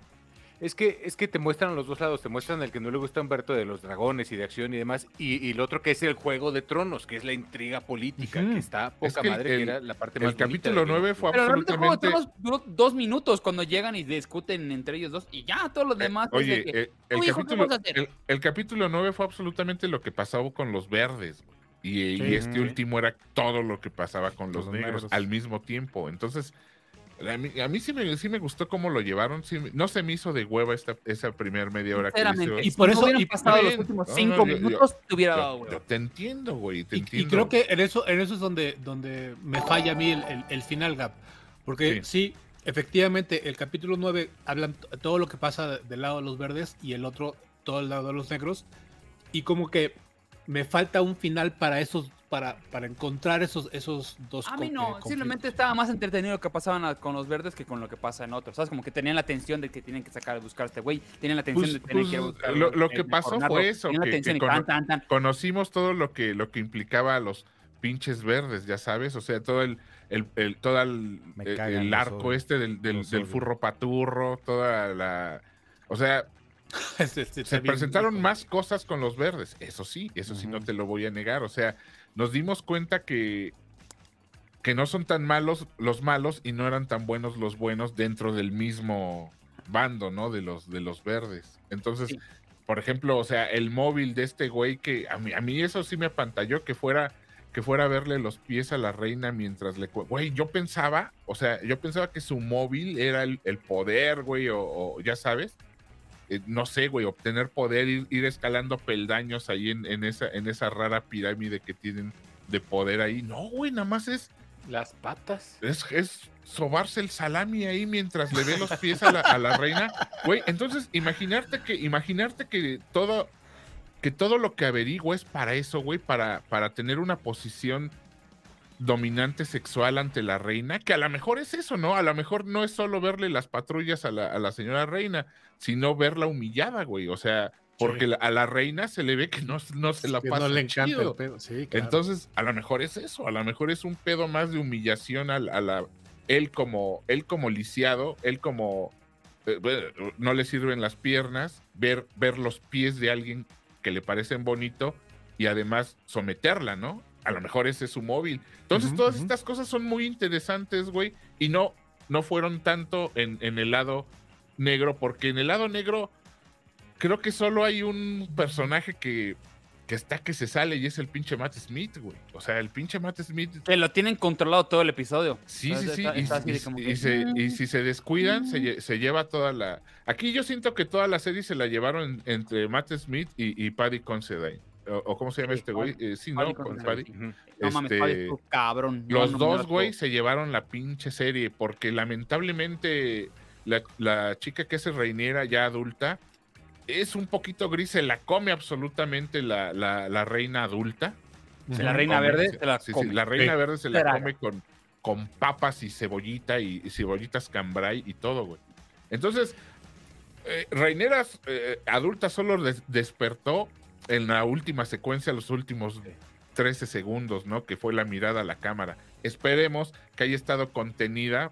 Es que, es que te muestran los dos lados, te muestran el que no le gusta Humberto de los dragones y de acción y demás, y, y el otro que es el juego de tronos, que es la intriga política, que está poca Es que el- madre, que el- era la parte más El capítulo de Game 9 of fue Pero realmente el Juego de absolutamente... Tronos duró dos minutos cuando llegan y discuten entre ellos dos y ya, todos los demás. es de Oye, que, eh, el, "Tú, hijo, ¿qué capítulo, a hacer?" el, el capítulo 9 fue absolutamente lo que pasaba con los verdes. güey. Y, y este último era todo lo que pasaba con los, los negros, negros. al mismo tiempo. Entonces, a mí, a mí sí, me, sí me gustó cómo lo llevaron. sí no se me hizo de hueva esta, esa primera media hora que hizo. Y por eso- hubieran y- pasado los últimos no, cinco no, yo- yo- minutos, te hubiera dado, Yo, güey. yo te entiendo, güey, te Y, creo que en eso, en eso es donde, donde me falla a mí el, el- el final gap. Porque sí. efectivamente, el capítulo 9 hablan todo lo que pasa del lado de los verdes y el otro todo el lado de los negros. Y como que me falta un final para esos, para, para encontrar esos, esos dos A mí no, conflictos. simplemente estaba más entretenido lo que pasaban a- con los verdes que con lo que pasa en otros. ¿Sabes? Como que tenían la tensión de que tienen que sacar, buscar a este güey. Tenían la tensión Pues- de tener que a pues, buscar. lo- lo que pasó fue eso, que- tensión que y tan, cono- tan, tan. conocimos todo lo que, lo que implicaba a los pinches verdes, ya sabes, o sea, todo el, el, el- todo el, el- arco odio. este del, del, furro paturro, toda la, o sea, se presentaron más cosas con los verdes, eso sí, eso sí no te lo voy a negar, o sea, nos dimos cuenta que que no son tan malos los malos y no eran tan buenos los buenos dentro del mismo bando, ¿no? De los de los verdes. Entonces, Sí. por ejemplo, o sea, el móvil de este güey que a mí, a mí eso sí me apantalló que fuera que fuera a verle los pies a la reina mientras le... Güey, yo pensaba, o sea, yo pensaba que su móvil era el, el poder, güey, o, o ya sabes, eh, no sé, güey, obtener poder, ir, ir escalando peldaños ahí en, en esa, en esa rara pirámide que tienen de poder ahí. No, güey, nada más es, Las patas. es, es sobarse el salami ahí mientras le ve los pies a la, a la reina. Güey, entonces imaginarte que, imaginarte que todo, que todo lo que averigua es para eso, güey, para, para tener una posición dominante sexual ante la reina, que a lo mejor es eso, ¿no? A lo mejor no es solo verle las patrullas a la, a la señora reina, sino verla humillada, güey. O sea, porque Sí. a la reina se le ve que no, no se la Que pasa no le encanta chido. el pedo. Sí, claro. Entonces, a lo mejor es eso, a lo mejor es un pedo más de humillación a, a la él como él como lisiado, él como eh, no le sirven las piernas, ver ver los pies de alguien que le parecen bonito y además someterla, ¿no? A lo mejor ese es su móvil. Entonces, todas estas cosas son muy interesantes, güey, y no no fueron tanto en, en el lado negro, porque en el lado negro creo que solo hay un personaje que, que está que se sale y es el pinche Matt Smith, güey. O sea, el pinche Matt Smith. Que lo tienen controlado todo el episodio. Sí, sí, sí. está- Y, está así de y- como y que, se- y "Mm". si se descuidan, se, lle- se lleva toda la. Aquí yo siento que toda la serie se la llevaron entre Matt Smith y, y Paddy Considine. O, o cómo se llama Sí, este güey. Eh, sí, ¿no? Con. No mames, Este, Paddy es un cabrón. No, Los no dos, güey, se llevaron la pinche serie porque lamentablemente la, la chica que es reiniera ya adulta es un poquito gris, se la come absolutamente la, la- la reina adulta. Se la reina come, verde sí, se la sí, sí, come. la reina Sí. verde se la come con, con papas y cebollita y, y cebollitas cambray y todo, güey. Entonces, eh, Reineras eh, adulta solo des- despertó en la última secuencia, los últimos 13 segundos, ¿no? Que fue la mirada a la cámara. Esperemos que haya estado contenida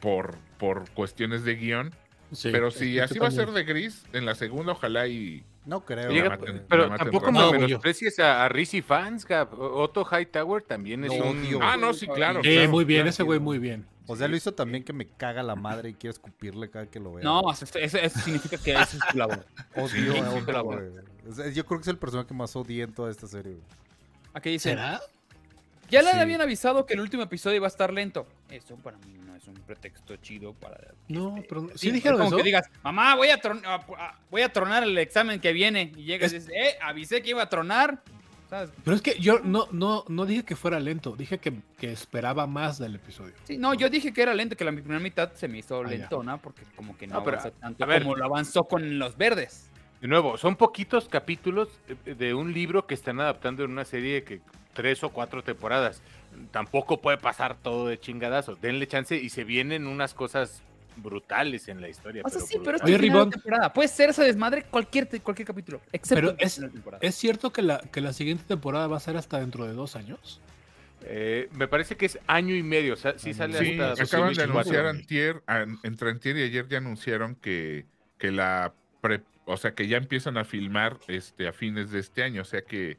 por, por cuestiones de guion. Sí, pero si así va a ser de gris, en la segunda ojalá y... No creo. Maten- Pero tampoco. No, me güey, menosprecies a, a Rizzy Fans, Gab. Otto Hightower también es un... odio, Ah, no, sí, claro. Sí, claro, muy bien, claro. ese güey muy bien. O sea, lo hizo también que me caga la madre y quiero escupirle cada que lo vea. No, eso, significa que eso es tu labor. odio sí, O sea, yo creo que es el personaje que más odié en toda esta serie. güey. Aquí dicen, ¿Será? ya le Sí. habían avisado que el último episodio iba a estar lento. Eso para mí no es un pretexto chido para... No, pero Sí, dijeron es como eso. que digas, mamá, voy a, voy a tronar el examen que viene. Y llegas y dices, eh, avisé que iba a tronar. ¿Sabes? Pero es que yo no, no, no dije que fuera lento, dije que, que esperaba más del episodio. Sí, no, yo dije que era lento, que la primera mitad se me hizo Ah, ya. lentona, porque como que no, No, pero, avanzó tanto a ver. como lo avanzó con los verdes. De nuevo, son poquitos capítulos eh, de un libro que están adaptando en una serie que tres o cuatro temporadas. Tampoco puede pasar todo de chingadazo. Denle chance y se vienen unas cosas brutales en la historia. O sea, pero sí, pero es. Oye, temporada. Puede ser ese desmadre cualquier, cualquier capítulo, excepto Pero es-. ¿Es cierto que la, que la siguiente temporada va a ser hasta dentro de dos años? Eh, me parece que es año y medio. O sea, sí sale Sí, hasta acaban de 2024. anunciar antier, an- entre antier y ayer ya anunciaron que, que la pre- o sea que ya empiezan a filmar este a fines de este año, o sea que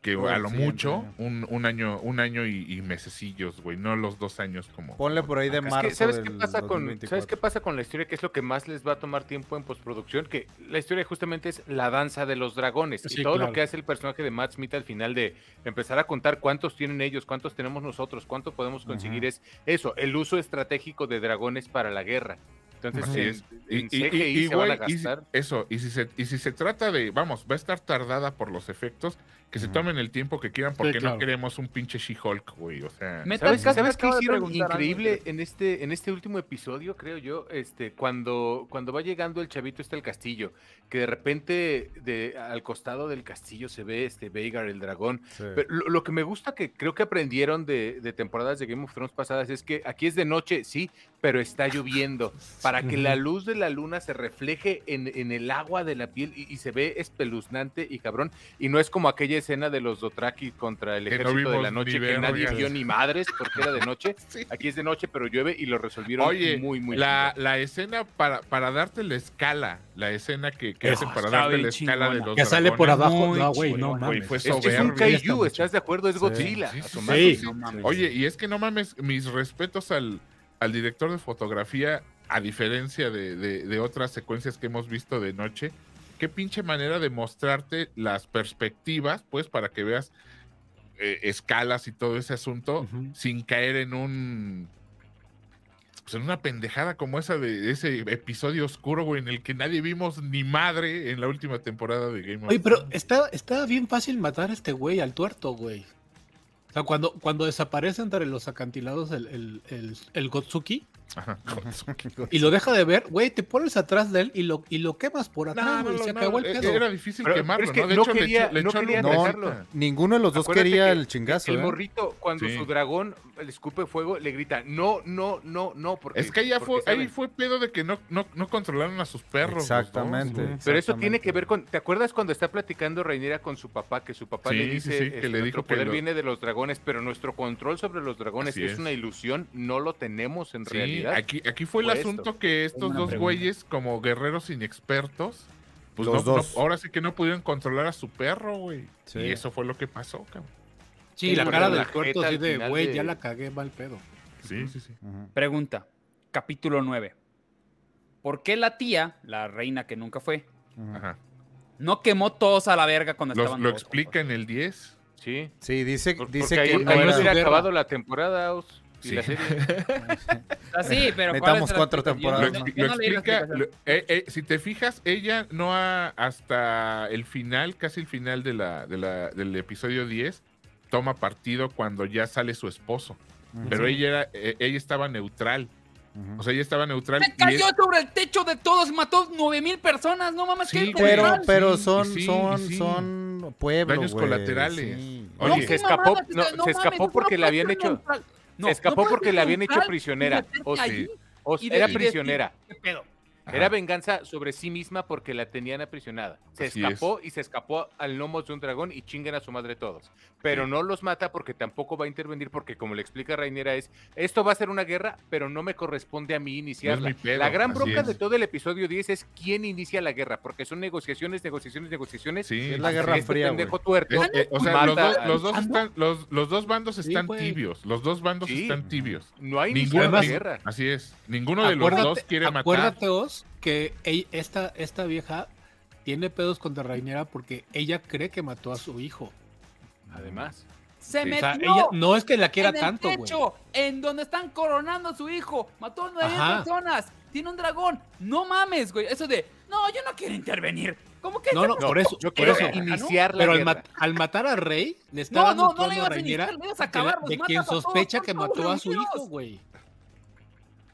que a lo mucho año. un, un año un año y, y mesecillos, güey, no los dos años como Ponle por ahí de Es que, marzo ¿sabes, qué pasa con, 2024. ¿Sabes qué pasa con la historia? Que es lo que más les va a tomar tiempo en postproducción. Que la historia justamente es la danza de los dragones. Sí, y todo claro. lo que hace el personaje de Matt Smith al final de empezar a contar cuántos tienen ellos, cuántos tenemos nosotros, cuánto podemos conseguir, es eso, el uso estratégico de dragones para la guerra. Entonces, Así en- es. en CGI y- y, se van a y gastar. eso, y si, se, y si se trata de, vamos, va a estar tardada por los efectos, que se tomen el tiempo que quieran, porque claro. no queremos un pinche She-Hulk, güey, o sea... Metal ¿Sabes, ¿sabes qué hicieron algo, increíble en este, en este último episodio, creo yo? Este, cuando, cuando va llegando el chavito este al castillo, que de repente de, al costado del castillo se ve este Veigar, el dragón. Sí. Pero lo, lo que me gusta que creo que aprendieron de, de temporadas de Game of Thrones pasadas es que aquí es de noche, sí, pero está lloviendo. Para que la luz de la luna se refleje en, en el agua de la piel y, y se ve espeluznante y cabrón. Y no es como aquella escena de los Dothraki contra el Que no ejército de la noche que nadie vio ni madres porque era de noche. Sí. Aquí es de noche, pero llueve y lo resolvieron Oye, muy, muy la, chido. la escena para, para darte la escala, la escena que, que hacen para darte bien la escala de los Que sale por abajo. muy No, güey, no mames. fue Es- un kaiju, ¿estás de acuerdo? Es Sí, Godzilla. sí, sí, asomándose. sí. No mames. Oye, y es que no mames, mis respetos al, al director de fotografía, a diferencia de, de- de otras secuencias que hemos visto de noche, qué pinche manera de mostrarte las perspectivas, pues, para que veas eh, escalas y todo ese asunto sin caer en un pues en una pendejada como esa de ese episodio oscuro, güey, en el que nadie vimos ni madre en la última temporada de Game of Oye, pero Thrones. está, está bien fácil matar a este güey, al tuerto, güey. O sea, cuando, cuando desaparece entre los acantilados el, el, el, el Gotsuki. Y lo deja de ver, güey, te pones atrás de él y lo, y lo quemas por atrás, no, no, se no, acabó el e- pedo. Era difícil Pero- quemarlo, pero es que ¿no? De no hecho, le quería- le no echó quería. No, ninguno de los dos Acuérdate quería que el chingazo. El ¿eh? morrito, cuando Sí. su dragón le escupe fuego, le grita, no, no, no, no, porque... Es que ahí ya porque fue, ahí saben. fue pedo de que no, no, no controlaron a sus perros. Exactamente. Pero eso tiene que ver con. ¿Te acuerdas cuando está platicando Reinera con su papá? Que su papá Sí, le dice: sí, que este, le nuestro dijo que poder lo- viene de los dragones, pero nuestro control sobre los dragones es, una ilusión, no lo tenemos en Sí, aquí, aquí fue el esto. asunto que estos dos pregunta. güeyes, como guerreros inexpertos, pues Los no- no- dos. ahora sí que no pudieron controlar a su perro, güey. Sí. Y eso fue lo que pasó, cabrón. Sí, Sí, la cara del tuerto así de, güey, de- ya la cagué mal pedo. Sí, sí, sí. Pregunta. Capítulo 9. ¿Por qué la tía, la reina que nunca fue. Ajá. no quemó todos a la verga cuando Los- estaban lo todos explica en el 10. Sí. Sí, dice, Por- dice que ahí, no ahí no era- hubiera acabado la temporada, Aus, Sí. la serie. Ah, sí, pero ¿cuál Metamos cuatro? Lo, temporadas, ¿no? no- yo lo no explica, lo- eh, eh, si te fijas, ella no ha, hasta el final, casi el final de la, de la- del episodio 10, toma partido cuando ya sale su esposo. Ujú. Pero ella, era, eh, ella estaba neutral. O sea, ella estaba neutral. Se y cayó es- sobre el techo de todos, mató 9000 personas, no mames, Sí. Pero, pero son, sí, son, sí. son pueblo, Daños güey, colaterales. sí. Oye, No, se escapó- no, o sea, se mames, escapó no porque le habían hecho- neutral. No, se escapó no porque le habían hecho prisionera. O sí. era de- prisionera. ¿Qué pedo? Ajá. Era venganza sobre sí misma porque la tenían aprisionada. Se Así escapó y se escapó al lomo de un dragón y chinguen a su madre todos. Pero Sí. no los mata porque tampoco va a intervenir porque como le explica Rainiera es, esto va a ser una guerra, pero no me corresponde a mí iniciarla. pedo, la gran así bronca es. de todo el episodio 10 es quién inicia la guerra, porque son negociaciones, negociaciones, negociaciones. Sí. Es la Guerra este Fría, pendejo tuerto Es- eh, o sea, los dos, al- los, dos están, los, los dos bandos están tibios. Los dos bandos Sí. están tibios. No hay ninguna guerra. Así es. Ninguno de los Acuérdate- dos quiere matar. Acuérdate, Os, que esta, esta vieja tiene pedos contra Rainera porque ella cree que mató a su hijo. Además. Se O metió sea, ella no es que la quiera en el tanto, güey. techo, en donde están coronando a su hijo. Mató a nueve personas. Tiene un dragón. No mames, güey. Eso de, no, yo no quiero intervenir. ¿Cómo que No, no, por eso. Yo quiero eso. iniciar la Pero al, mat- al matar a Rey, le está No, dando no, un no le ibas a iniciar, le ibas a de- acabar, de quien todos, sospecha que mató a su hijo, güey.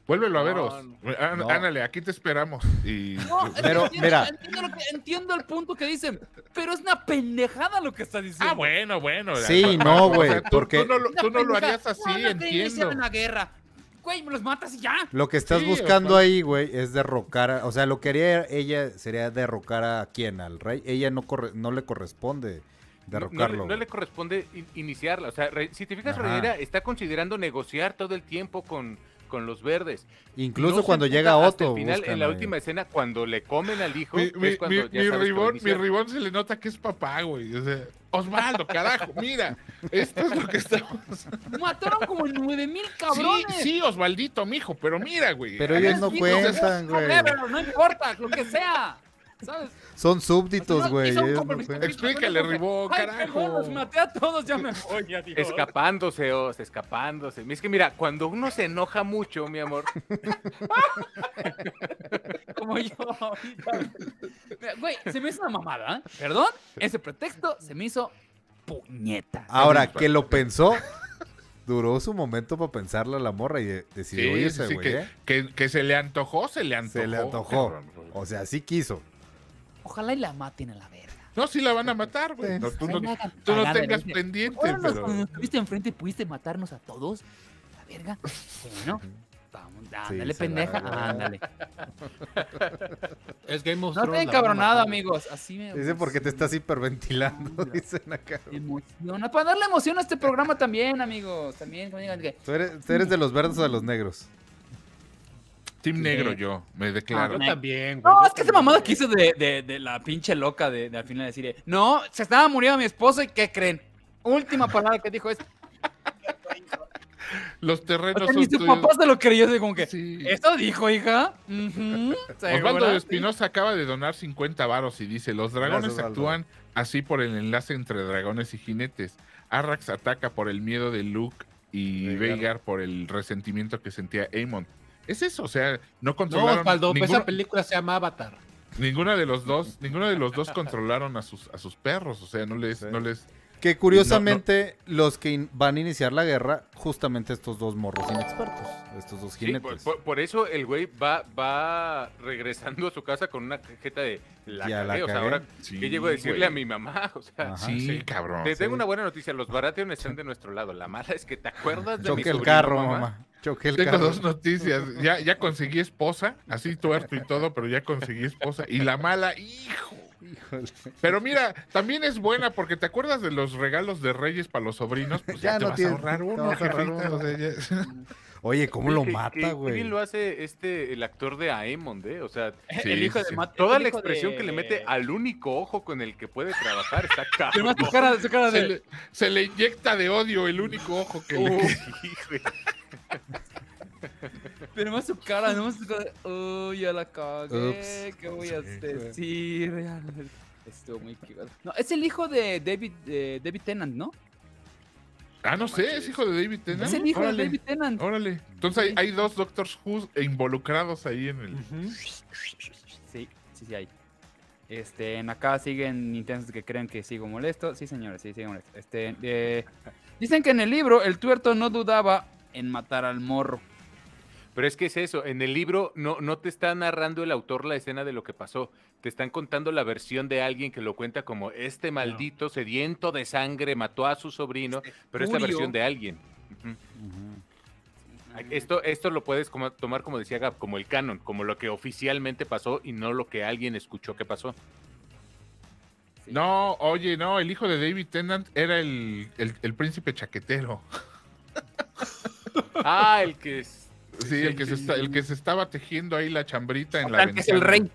Vuélvelo a veros. no. Án- No. Ándale, aquí te esperamos. Y... Pero, entiendo, mira. Entiendo, lo que- entiendo el punto que dicen, pero es una pendejada lo que está diciendo. Ah, bueno, bueno. Sí, no, o sea, güey, tú- porque- Tú no lo, Es una tú no lo harías así, No, no te entiendo. una guerra. Güey, me los matas y ya. Lo que estás Sí, buscando o sea- ahí, güey, es derrocar, a- o sea, lo que haría ella sería derrocar a quién, al rey. Ella no corre, no le corresponde derrocarlo. No, le- no le corresponde in- iniciarla. O sea, Re- si te fijas. Rhaenyra está considerando negociar todo el tiempo con, con los verdes. Incluso No cuando llega Otto. el final, buscan en la ahí. última escena, cuando le comen al hijo, Mi, mi- es cuando mi- ya mi ribón, mi ribón se le nota que es papá, güey. O sea, Osvaldo, carajo, mira. Esto es lo que estamos. Mataron como nueve mil Sí, cabrones. sí, Osvaldito, mijo, pero mira, güey. Pero ellos no Sí, cuentan, güey. no importa, lo que sea. ¿Sabes? Son súbditos, güey. Explícale, "Ay, carajo". perdón, los maté a todos, ya me voy, adiós. Escapándose, Oz, escapándose. Es que mira, cuando uno se enoja mucho, mi amor, Como yo Güey, se me hizo una mamada, ¿eh? Perdón, ese pretexto se me hizo puñeta. Ahora, que lo pensó, duró su momento para pensarla la morra y de- decidió Sí, sí, irse, sí, güey. que, ¿eh? que, que se le antojó, se le antojó. Se le antojó. O sea, sí quiso. Ojalá y la maten a la verga. No, sí la van a matar, güey. No, tú no, tú tengas pendiente, nos, pero... cuando estuviste enfrente pudiste matarnos a todos. La verga. Bueno, vamos, ándale, pendeja. Ándale. Es Game of No te encabronado, amigos. Así me. Dice porque te estás hiperventilando, dicen acá. me emociona. Para darle emoción a este programa también, amigos. También, como digan que. Tú eres, tú eres de los verdes o de los negros. Team negro yo, me declaro. Yo Ah, también, güey. No, yo es que esa mamada que hizo de, de, de la pinche loca de, de al final decir, no, se estaba muriendo mi esposo y ¿qué creen? Última palabra que dijo es, Los o terrenos sea, son ni su tuyos. papá se lo creyó, así como que, Sí. ¿esto dijo, hija? Ujú, Osvaldo ¿segura? de Espinosa acaba de donar 50 varos y dice, los dragones Gracias, Osvaldo. actúan así por el enlace entre dragones y jinetes. Arrax ataca por el miedo de Luke y Veigar. Veigar por el resentimiento que sentía Aemon. Es eso, o sea, no No, controlaron Osvaldo, ninguno- esa película se llama Avatar. ninguna de los dos, ninguno de los dos controlaron a sus a sus perros, o sea, no les Sí. no les Que curiosamente, los que in- van a iniciar la guerra, justamente estos dos morros inexpertos, estos dos jinetes. por, por- por eso el güey va, va regresando a su casa con una cajeta de la Ya la cagué. O sea, cagué. ahora, Sí, ¿qué llego a decirle güey. a mi mamá? O sea, Ajá. sí, sí. cabrón. te tengo una buena noticia. Los Baratheon están de nuestro lado. La mala es que te acuerdas de mi Choque el sobrino, carro, mamá. El Tengo carro. dos noticias. Ya, ya conseguí esposa, así tuerto y todo, pero ya conseguí esposa. Y la mala, hijo. Híjole. Pero mira, también es buena porque te acuerdas de los regalos de Reyes para los sobrinos. Pues ya, Ya te no vas tienes- a ahorrar te uno, vas Oye, ¿cómo Sí, lo que- mata, güey? bien lo hace este, el actor de Aemond, ¿eh? O sea, Sí, el hijo sí, de sí. Matt- toda el la hijo expresión de- que le mete al único ojo con el que puede trabajar está Pero cabrón. más su cara, su cara Se de. le, se le inyecta de odio el único ojo que le Uy, queda. hijo. Pero más su cara, no más su cara. de, Uy, ya la cagué. Ups. ¿Qué voy a decir? Estuvo muy cagado. No, es el hijo de David, de David Tennant, ¿no? Ah, no sé, es hijo de David Tennant. Es el hijo Órale, de David Tennant. Órale. Entonces hay, hay dos Doctors Who involucrados ahí en el. Sí, sí, sí hay. Este, en acá siguen intensos que creen que sigo molesto. Sí, señores, sí, sigo molesto. Este, eh, dicen que en el libro el tuerto no dudaba en matar al morro. Pero es que es eso, en el libro no, no te está narrando el autor la escena de lo que pasó, te están contando la versión de alguien que lo cuenta como este maldito sediento de sangre mató a su sobrino, pero esta furio. versión de alguien. Esto, esto lo puedes como- tomar, como decía Gab, como el canon, como lo que oficialmente pasó y no lo que alguien escuchó que pasó. No, oye, no, el hijo de David Tennant era el, el, el príncipe chaquetero. Ah, el que es... Sí, el que, se está- el que se estaba tejiendo ahí la chambrita en la que es el ventana. rey.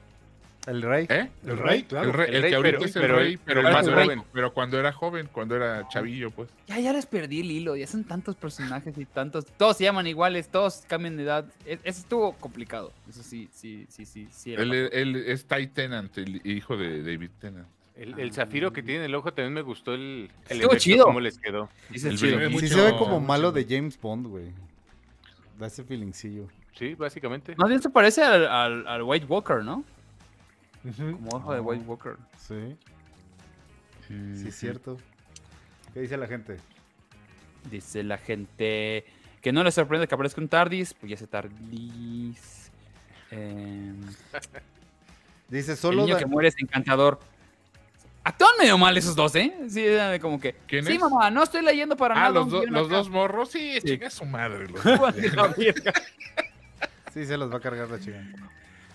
El rey. ¿Eh? El rey, claro. El, rey, El el rey, que ahorita pero- es el pero- rey, pero, pero el más joven. Pero cuando era joven, cuando era chavillo, pues. Ya, ya les perdí el hilo. Ya son tantos personajes y tantos. Todos se llaman iguales, todos cambian de edad. Es- Eso estuvo complicado. Eso sí, sí, sí, sí. sí era Él, él es Ty Tennant, el hijo de David Tennant. El, el zafiro que tiene en el ojo también me gustó el, el Estuvo efecto, chido. cómo les quedó. Dice el chido. bebé Sí mucho- se ve como malo de James Bond, güey. Da ese feelingcillo. Sí, básicamente. Más bien se parece al, al, al White Walker, ¿no? Como ojo de White Walker. Sí. Sí, es cierto. ¿Qué dice la gente? Dice la gente que no les sorprende que aparezca un Tardis. Pues ya se Tardis. Em, Dice el solo. niño Da- que muere es encantador. Actúan medio mal esos dos, ¿eh? Sí, como que. ¿Quién sí, es? mamá, no estoy leyendo para Ah, nada. los, do- los acá". dos morros, sí, Sí. chinga su madre. los- Sí, se los va a cargar la chica.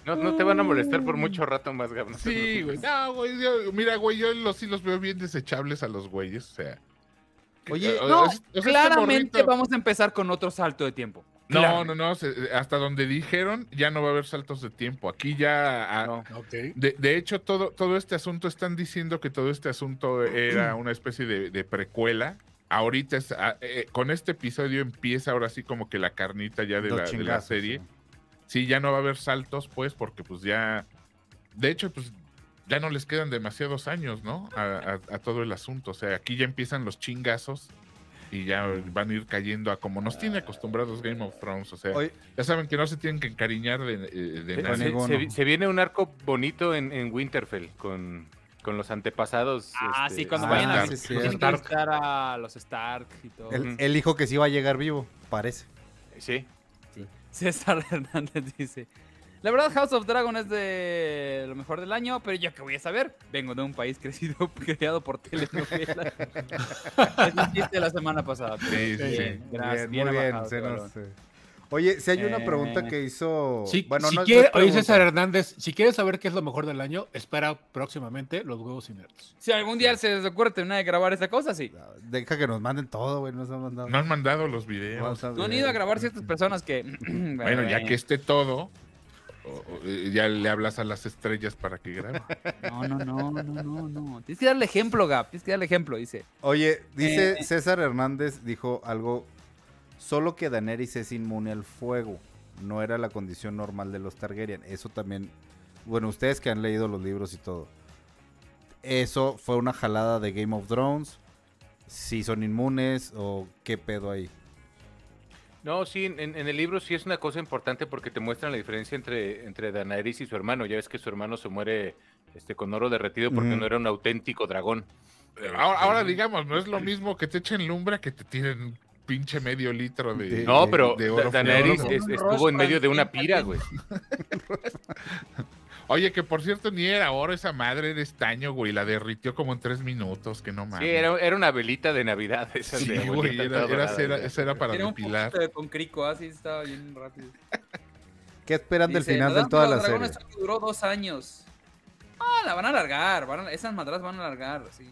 No, no te van a molestar por mucho rato más, Gab. no te Sí, güey. No, güey. yo- mira, güey, yo los, sí los veo bien desechables a los güeyes. O sea. Oye, o- No, o sea, este claramente vamos a empezar con otro salto de tiempo. No, Claro. no, no. hasta donde dijeron, ya no va a haber saltos de tiempo. Aquí ya. a- No. Ok. de, de hecho, todo, todo este asunto, están diciendo que todo este asunto era una especie de, de precuela. Ahorita, es, ah, eh, con este episodio empieza ahora sí como que la carnita ya de, la, de la chingazos, serie. sí. Sí, ya no va a haber saltos, pues, porque pues ya. De hecho, pues ya no les quedan demasiados años, ¿no? A, a- a todo el asunto. O sea, aquí ya empiezan los chingazos y ya van a ir cayendo a como nos tiene acostumbrados Game of Thrones. O sea, ya saben que no se tienen que encariñar de, eh, de Se- nada. se, viene un arco bonito en, en Winterfell con, con los antepasados. Ah, este, sí, cuando Ah, vayan a visitar a los Stark y todo. el, el hijo que sí va a llegar vivo, parece. Sí. Sí. César Hernández dice: La verdad, House of Dragon es de lo mejor del año, pero yo qué voy a saber. Vengo de un país crecido, creado por telenovelas. es de la semana pasada. Sí, sí, bien, sí. Gracias, Bien, bien, muy bien, abajado, se nos, eh. Oye, si hay una Eh, pregunta que hizo. Si, bueno, si no no quiere- es oye. César Hernández, si quieres saber qué es lo mejor del año, espera próximamente los huevos inertes. Si algún día se les ocurre terminar de grabar esa cosa, sí. Deja que nos manden todo, güey. Nos han mandado. No han mandado los videos. No han ido a grabar ciertas personas que. Bueno, ya que esté todo, o- o, eh, ya le hablas a las estrellas para que graben. No, no, no, no, no, no. Tienes que darle ejemplo, Gap. Tienes que darle ejemplo, dice. Oye, dice Eh. César Hernández, dijo algo. Solo que Daenerys es inmune al fuego. No era la condición normal de los Targaryen. Eso también. Bueno, ustedes que han leído los libros y todo. Eso fue una jalada de Game of Thrones. si son inmunes o qué pedo ahí. No, sí, en, en el libro sí es una cosa importante porque te muestran la diferencia entre, entre Daenerys y su hermano. Ya ves que su hermano se muere este, con oro derretido porque no era un auténtico dragón. Ahora, ahora, digamos, no es lo mismo que te echen lumbre que te tiren un pinche medio litro de. De- No, pero de oro Daenerys estuvo en medio de una pira, güey. Oye, que por cierto ni era oro esa madre de estaño, güey. La derritió como en tres minutos, que no mames. Sí, era, era una velita de Navidad. Esa Sí, de güey, era, era güey. esa era para Era un depilar. de con crico, así estaba bien rápido. ¿Qué esperan del Dice, final de toda la serie? Duró dos años. Ah, la van a alargar. van a- esas madras van a alargar, sí.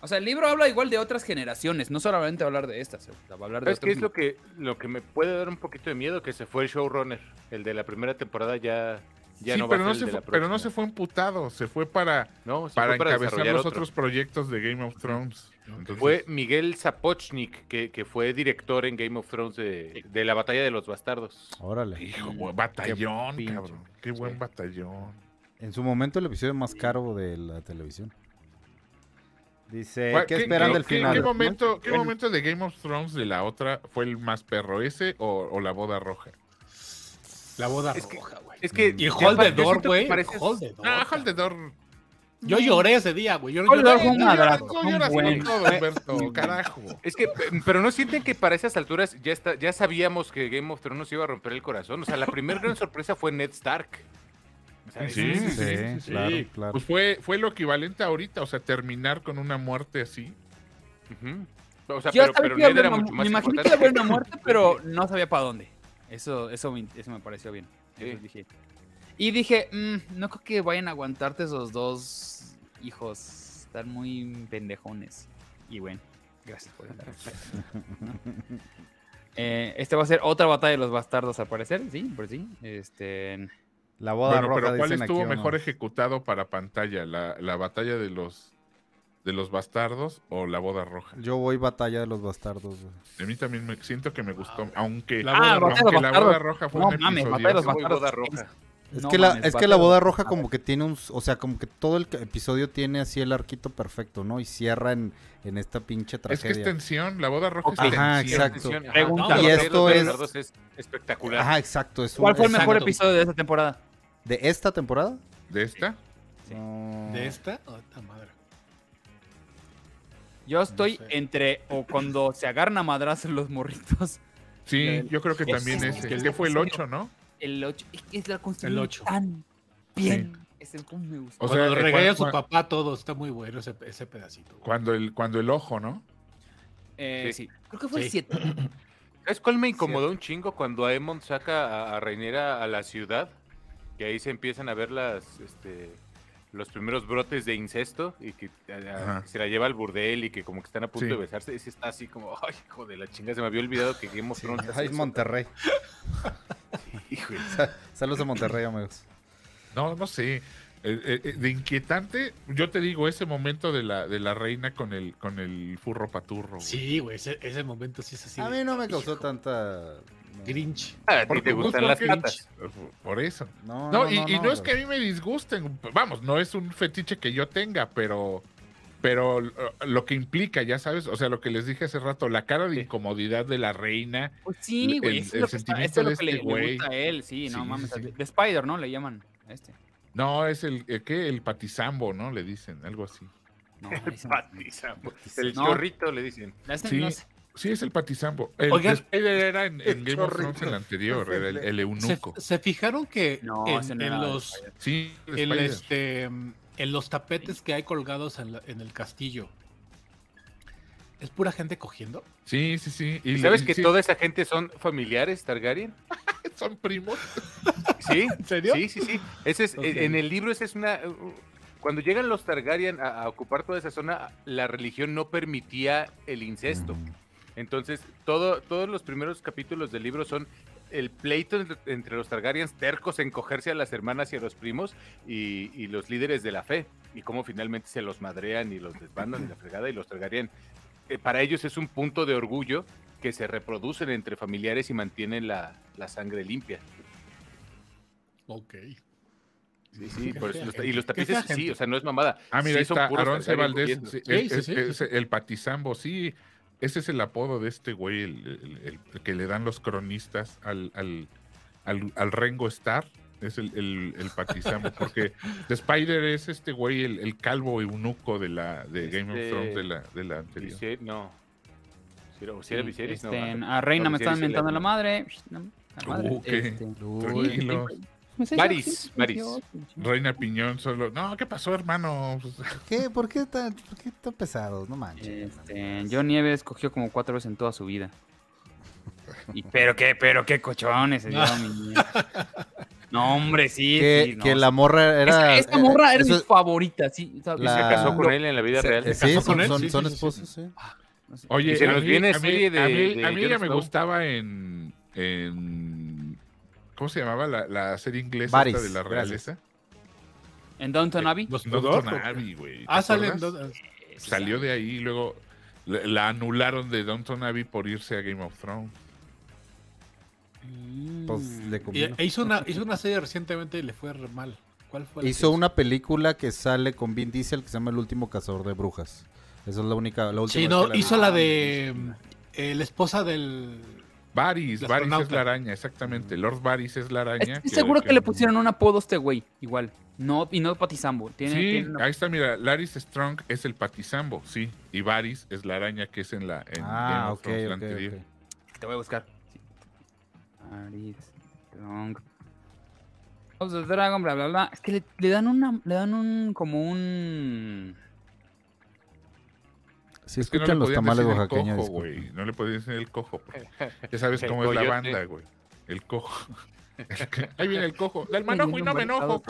O sea, el libro habla igual de otras generaciones, no solamente va a hablar de estas. va a hablar de ¿Sabes qué otros es lo que, lo que me puede dar un poquito de miedo? Que se fue el showrunner. El de la primera temporada ya, ya sí, no va pero, a no ser se fue, la pero no se fue emputado, se fue para, No, se para fue para encabezar los otro. otros proyectos de Game of Thrones. Entonces, Fue Miguel Sapochnik, que, que fue director en Game of Thrones de, de la Batalla de los Bastardos. Órale. hijo, batallón, pinche. cabrón. Qué buen Sí. batallón. En su momento el episodio más caro de la televisión. Dice, ¿Cuál- ¿qué esperan del qué- final? ¿Qué momento, qué momento de Game of Thrones de la otra fue el más perro? ¿Ese o, o la boda roja? La boda Es que- roja, güey. Es que. Y Hold the yo Door, güey. pareces- Hold the Door. No, Hold the Door. Yo lloré ese día, güey. Yo, Hold the yo- todo, Humberto, carajo. Es que, pe- pero no sienten que para esas alturas ya está, ya sabíamos que Game of Thrones nos iba a romper el corazón. O sea, la primera gran sorpresa fue Ned Stark. Sí, sí, Sí, sí, sí. claro, claro. Pues fue, fue lo equivalente ahorita, o sea, terminar con una muerte así. Ujú. O sea, Yo pero, sabía pero Ned era mucho mu- más Me imaginé que iba a haber una muerte, pero no sabía para dónde. Eso, eso, me, eso me pareció bien. Eso Sí. dije. Y dije, "Mm, no creo que vayan a aguantarte esos dos hijos. Están muy pendejones. Y bueno, gracias por estar eh, Este va a ser otra batalla de los bastardos, al parecer. Sí, por sí. Este. La boda Bueno, roja pero ¿cuál estuvo aquí, ¿o no? mejor ejecutado para pantalla? ¿La, la batalla de los de los bastardos o la boda roja? Yo voy batalla de los bastardos. güey. A mí también me siento que me gustó, aunque La Ah, boda de aunque la boda roja fue No un mames, episodio. Batalla de los bastardos. boda roja. Es No que la, mames, es que la de boda roja como que tiene un, o sea, como que todo el episodio tiene así el arquito perfecto, ¿no? Y cierra en, en esta pinche Es que es tragedia. tensión, la boda roja es Ajá, tensión. exacto. Ajá. Pregunta. No, la Y batalla de esto los es- bastardos es espectacular. Ajá, exacto. Es un- ¿Cuál fue el mejor exacto. episodio de esta temporada? ¿De esta temporada? ¿De esta? No. ¿De esta? Oh, madre. Yo estoy sé. entre o cuando se agarran a madrazos los morritos. Sí, El- yo creo que es- también es- ese. es- que fue el 8, ¿no? El 8. Es que es la El construcción ocho. tan bien. Es el cómo me gusta. O Cuando sea, eh, regaña a su papá todo, está muy bueno ese, ese pedacito. güey. Cuando el, cuando el ojo, ¿no? Eh, Sí. sí. Creo que fue el Sí. 7. ¿Sabes cuál me incomodó un chingo cuando Aemon saca a, a Rhaenyra a la ciudad? Que ahí se empiezan a ver las, este, los primeros brotes de incesto y que, a- a- Ajá. que se la lleva al burdel y que como que están a punto Sí. de besarse. Ese está así como, ay, hijo de la chinga, se me había olvidado que Game of Thrones eso". Monterrey. Saludos a Monterrey, amigos. No, no sé. Eh, eh, eh, de inquietante, yo te digo, ese momento de la, de la reina con el, con el furro paturro. güey. Sí, güey, ese, ese momento sí es así. A de- mí no me causó hijo, tanta... Grinch. Ah, a ti te gustan las patas. Por eso. No, No, no, y, no, y no, no, es que a mí me disgusten. Vamos, no es un fetiche que yo tenga, pero. Pero lo- lo que implica, ya sabes, o sea, lo que les dije hace rato, la cara de incomodidad de la reina. Pues sí, güey. El- eso el es lo que, está- sentimiento es lo de que le, este le gusta a él. Sí, no Sí, mames. sí. De Spider, ¿no? Le llaman a este. No, es el, el ¿qué? El patizambo, ¿no? Le dicen, algo así. No, El patizambo. El No. chorrito le dicen. Sí, no sé. Sí, es el patizambo. El Oigan. era en, en Game of Thrones el anterior, era el, el ¿Se, eunuco. se fijaron que No, en, los. Sí, el este, mm, en los tapetes que hay colgados en, la- en el castillo? ¿Es pura gente cogiendo? Sí, sí, sí. Y ¿Y sabes que sí, toda esa gente son familiares Targaryen? son primos. Sí, ¿En serio? Sí, sí, sí. Ese es. En el libro esa es una... Cuando llegan los Targaryen a, a ocupar toda esa zona, la religión no permitía el incesto. Entonces, todo, todos los primeros capítulos del libro son el pleito entre, los Targaryens tercos en cogerse a las hermanas y a los primos y, y los líderes de la fe. Y cómo finalmente se los madrean y los desbandan y la fregada. Y los Targaryen, eh, para ellos es un punto de orgullo que se reproducen entre familiares y mantienen la, la sangre limpia. Ok. Sí, sí, por eso los- y los tapices sí, o sea, no es mamada. Ah, mira, Sí ahí son está Valdés. sí, es- es- es el patizambo, sí. Ese es el apodo de este güey, el, el- el que le dan los cronistas al, al, al, al Rengo Star. Es el, el, el patizambo, porque The Spider es este güey, el, el calvo eunuco de la de Game of Este- Thrones de la, de la anterior. Viser- no. Si era, si era Viserys, no. Este, ah, a Reina no, me están mentando la madre. No, la madre, Uh, este, Sí, Varys. yo, Reina Piñón solo. No, ¿qué pasó, hermano? ¿Qué? ¿Por qué tan, por qué tan pesados? No manches. Este, John Nieves cogió como cuatro veces en toda su vida. Y, pero qué, pero qué cochones se dio mi niña. No, hombre, sí. que, sí, no, que sí. la morra era. Esa, esa morra era eso- mi favorita, sí. ¿sabes? La- Se casó con él en la vida se- real. sí, casó son, con él? son- Sí, son sí, sí, esposos, sí. sí. Oye, a nos mí, viene a mí- de- a mí- de a mí ella me gustaba en, en ¿cómo se llamaba la, la serie inglesa esta de la realeza? En Downton Abbey. Los Downton Abbey, güey. ¿te Ah, salen acuerdas? dos. Salió de ahí y luego la, la anularon de Downton Abbey por irse a Game of Thrones. Pues le e hizo una, hizo una serie recientemente y le fue re mal. ¿Cuál fue? Hizo una película que sale con Vin Diesel que se llama El último cazador de brujas. Esa es la única, la última. Sí, no, la hizo la de eh, la esposa del. Varys, El Varys es la araña, exactamente. Lord Varys es la araña. Estoy seguro que le pusieron un apodo a este güey, igual. No, y no Patizambo. Tiene, Sí, tiene una- ahí está, mira, Laris Strong es el patizambo, sí. Y Varys es la araña que es en la en Ah, Game of ok, Thrones, la ok, anterior. ok. Te voy a buscar. Sí. Aris, Strong. Dragon, bla, bla, bla. Es que le, le dan una, le dan un, como un... Si Es que no escuchan le los podían tamales decir el oaxaqueños. güey. No le podían decir el cojo. porque Ya sabes cómo es la banda, güey. El cojo. Ahí viene el cojo. Del manojo y no me enojo.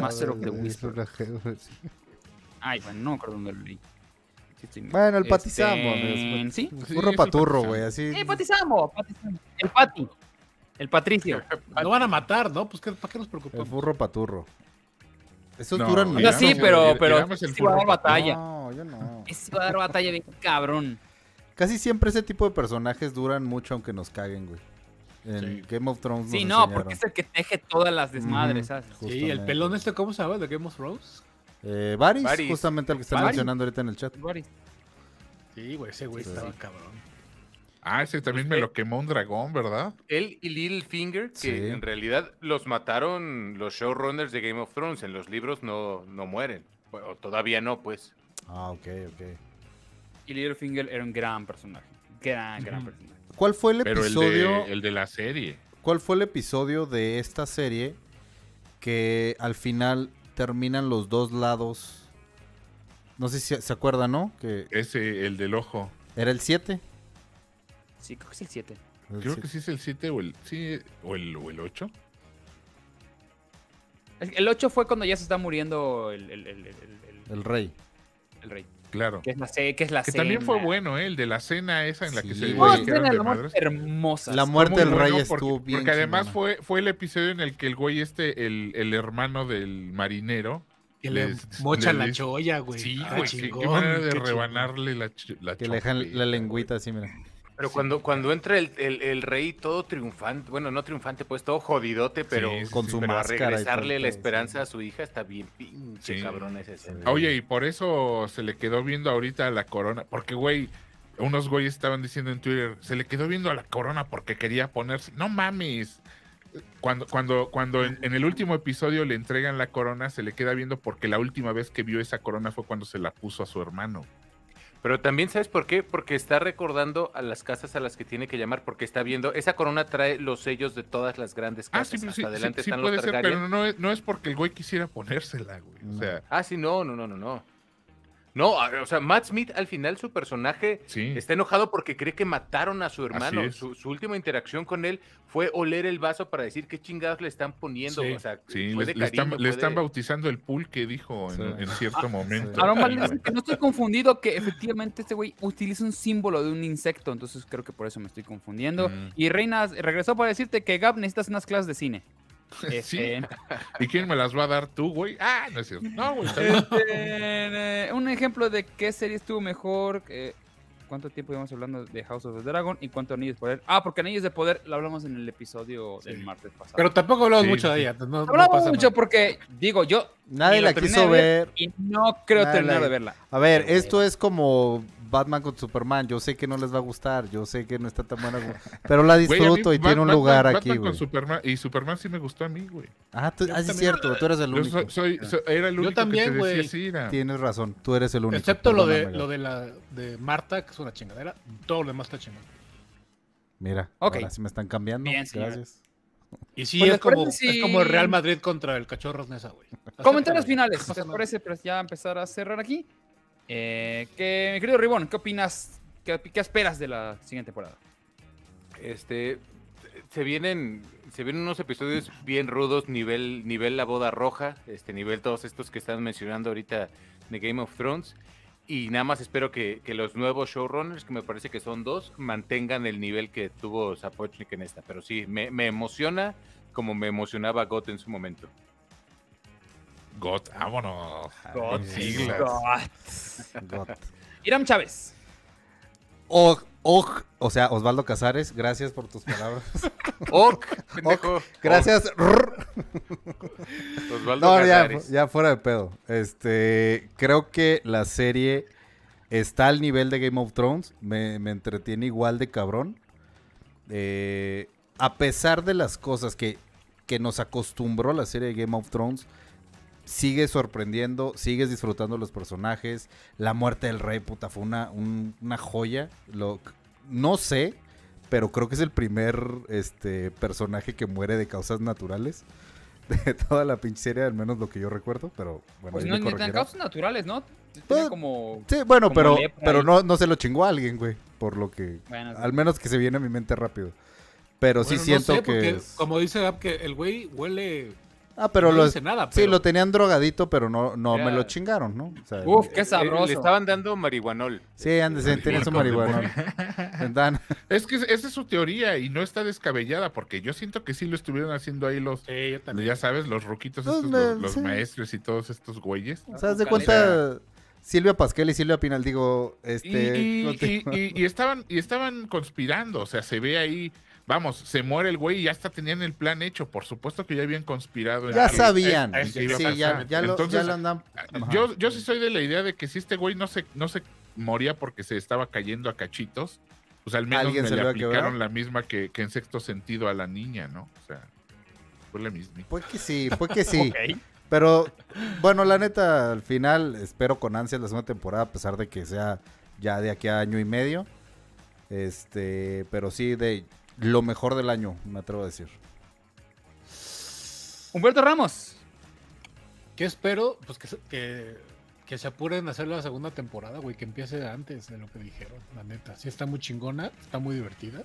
Master of the Whisper. Ay, bueno, no me acuerdo dónde lo leí. Bueno, el Este, patizambo. amigo. Sí. El paturro, güey. Así. Sí, Patizambo, Patizambo. El Pati. El Patricio. No van a matar, ¿no? Pues ¿qué- ¿para qué nos El preocupamos? burro paturro. Esos No, duran O mira, sea, mucho, sí, pero, pero el sí va a dar batalla. No, yo no. Ese va a dar batalla bien cabrón. Casi siempre ese tipo de personajes duran mucho aunque nos caguen, güey. En Sí. Game of Thrones Sí, no, enseñaron. porque es el que teje todas las desmadres. ¿sabes? Sí, el pelón este, ¿cómo se llama? ¿De Game of Thrones? Eh, Varys, Varys. justamente el que están Varys. mencionando ahorita en el chat. Sí, güey, ese güey Sí, estaba sí. cabrón. Ah, ese también me lo quemó un dragón, ¿verdad? Él y Littlefinger, que Sí. en realidad los mataron los showrunners de Game of Thrones. En los libros no, no mueren. O todavía no, pues. Ah, ok, ok. Y Littlefinger era un gran personaje. Gran, gran personaje. ¿Cuál fue el Pero el episodio? de, el de la serie. ¿Cuál fue el episodio de esta serie que al final terminan los dos lados? No sé si se acuerdan, ¿no? Que Ese, el del ojo. era el 7. Sí, creo que es el 7. Creo que sí es el 7 o el, sí, o el, o el 8. El 8 fue cuando ya se está muriendo el, el, el, el- el- El rey. el rey. Claro. Que es la, que es la Que cena. también fue bueno, ¿eh? El de la cena esa en la que Sí, se güey. Oh, dijeron de de la muerte madres. hermosa. La muerte del bueno rey porque, estuvo bien. Porque además fue, fue el episodio en el que el güey este, el, el hermano del marinero. Que le les- le- la cholla, güey. Sí, Ah, güey. qué- qué, manera de qué chingón. rebanarle la, la Que le dejan la lengüita así, mira. Pero cuando, cuando entra el, el- el rey todo triunfante, bueno, no triunfante, pues todo jodidote, pero, Sí, sí, Con sí. su pero máscara. todo regresarle la esperanza sí. a su hija está bien pinche Sí. cabrón esa escena. Oye, y por eso se le quedó viendo ahorita a la corona. Porque, güey, unos güeyes estaban diciendo en Twitter, se le quedó viendo a la corona porque quería ponerse. No mames. Cuando, cuando, cuando en, en el último episodio le entregan la corona, se le queda viendo porque la última vez que vio esa corona fue cuando se la puso a su hermano. Pero también, ¿sabes por qué? Porque está recordando a las casas a las que tiene que llamar, porque está viendo, esa corona trae los sellos de todas las grandes Ah, casas. sí, sí, Hasta sí, adelante sí están puede los ser, pero no es, no es porque el güey quisiera ponérsela, güey. O sea, Ah, sí, no, no, no, no, no. No, o sea, Matt Smith al final su personaje sí. está enojado porque cree que mataron a su hermano. Su, su última interacción con él fue oler el vaso para decir qué chingados le están poniendo. Sí. O sea, Sí, fue le, de le están, cariño, le están bautizando el pulque, dijo en, Sí. en cierto momento. Dice que no estoy confundido, que efectivamente este güey utiliza un símbolo de un insecto, entonces creo que por eso me estoy confundiendo. Mm. Y Reinas regresó para decirte que Gab necesitas unas clases de cine. Sí. Este, ¿Y quién me las va a dar tú, güey? Ah, no es cierto. No, güey. está bien. este, eh, un ejemplo de qué serie estuvo mejor. eh, ¿Cuánto tiempo llevamos hablando de House of the Dragon y cuánto Anillos de Poder? Ah, porque Anillos de Poder lo hablamos en el episodio del martes pasado. Pero tampoco hablamos Sí, mucho sí, de ella. No, no hablamos pasa mucho nada. porque, digo, yo Nadie la quiso ver. y no creo Nadie terminar la- de verla. A ver, esto es como Batman con Superman. Yo sé que no les va a gustar, yo sé que no está tan buena, como- pero la mí disfruto y Bat- tiene un Batman- lugar Batman aquí, con güey. Superman, y Superman sí me gustó a mí, güey. Ah, tú- Yo ah, sí es cierto, tú eres el Yo único. soy, soy- soy- era el único también, güey. Tienes razón, tú eres el único. Excepto lo de, lo de la de Marta, que es una chingadera. Todo lo demás está chingón. Mira, Ok. ahora sí me están cambiando. Bien. Gracias. Y sí, Pues, es, ¿les parece como, si- es como el Real Madrid contra el Cachorros Nesa, güey. Comentarios finales, no pasa ¿les nada. parece? Pero ya empezar a cerrar aquí. Eh, que, mi querido Ribón, ¿qué opinas? ¿Qué, esperas de la siguiente temporada? Este, se vienen, se vienen unos episodios bien rudos, nivel, nivel la boda roja, este nivel todos estos que están mencionando ahorita de Game of Thrones. Y nada más espero que, los nuevos showrunners, que me parece que son dos, mantengan el nivel que tuvo Sapochnik en esta. Pero sí, me, me emociona como me emocionaba GOT en su momento. God, vámonos. God. Con siglas. God. Iram Chávez. Og, og, o sea, Osvaldo Casares, gracias por tus palabras. ¡Ok! pendejo! Gracias. Osvaldo No, ya, Casares. ya fuera de pedo. Este, creo que la serie está al nivel de Game of Thrones. Me, me entretiene igual de cabrón. Eh, a pesar de las cosas que, que nos acostumbró la serie de Game of Thrones, sigue sorprendiendo, sigues disfrutando los personajes. La muerte del rey, puta, fue una, un- una joya. Lo, no sé, pero creo que es el primer este, personaje que muere de causas naturales de toda la pinche serie, al menos lo que yo recuerdo, pero bueno. Pues no me ni tan corregirán. causas naturales, ¿no? Pues, Tiene como. Sí, bueno, como pero, pero no, no se lo chingó a alguien, güey, por lo que... Bueno, sí. Al menos que se viene a mi mente rápido. Pero sí no siento sé, que... porque, es- Como dice Gab, que el güey huele. Ah, pero no lo, dice nada, sí, pero- lo tenían drogadito, pero no, no me lo chingaron, ¿no? O sea, Uf, qué Eh, sabroso. Le estaban dando marihuanol. Sí, andes, tiene su marihuana. Dan- Es que esa es su teoría y no está descabellada porque yo siento que sí lo estuvieron haciendo ahí los, Sí, yo también. ya sabes, los ruquitos, Pues estos, me- los, los sí. maestros y todos estos güeyes. O sea, de cuenta Silvia Pasquel y Silvia Pinal, digo, este... y- continúa. y- y- y estaban, y estaban conspirando, o sea, se ve ahí, vamos, se muere el güey y ya hasta tenían el plan hecho, por supuesto que ya habían conspirado. en ya sabían, sí, ya, ya lo, Entonces, ya lo andan... Ajá. Yo, yo sí soy de la idea de que si este güey no se, no se moría porque se estaba cayendo a cachitos, pues al menos ¿Alguien me se le aplicaron la misma que, que en sexto sentido a la niña, ¿no? O sea, fue la misma. Pues que sí, pues que sí. Pero, bueno, la neta, al final espero con ansias la segunda temporada, a pesar de que sea ya de aquí a año y medio. Este, pero sí, de lo mejor del año, me atrevo a decir. Humberto Ramos. ¿Qué espero? Pues que, se- que, que se apuren a hacer la segunda temporada, güey, que empiece antes de lo que dijeron, la neta. Sí está muy chingona, está muy divertida.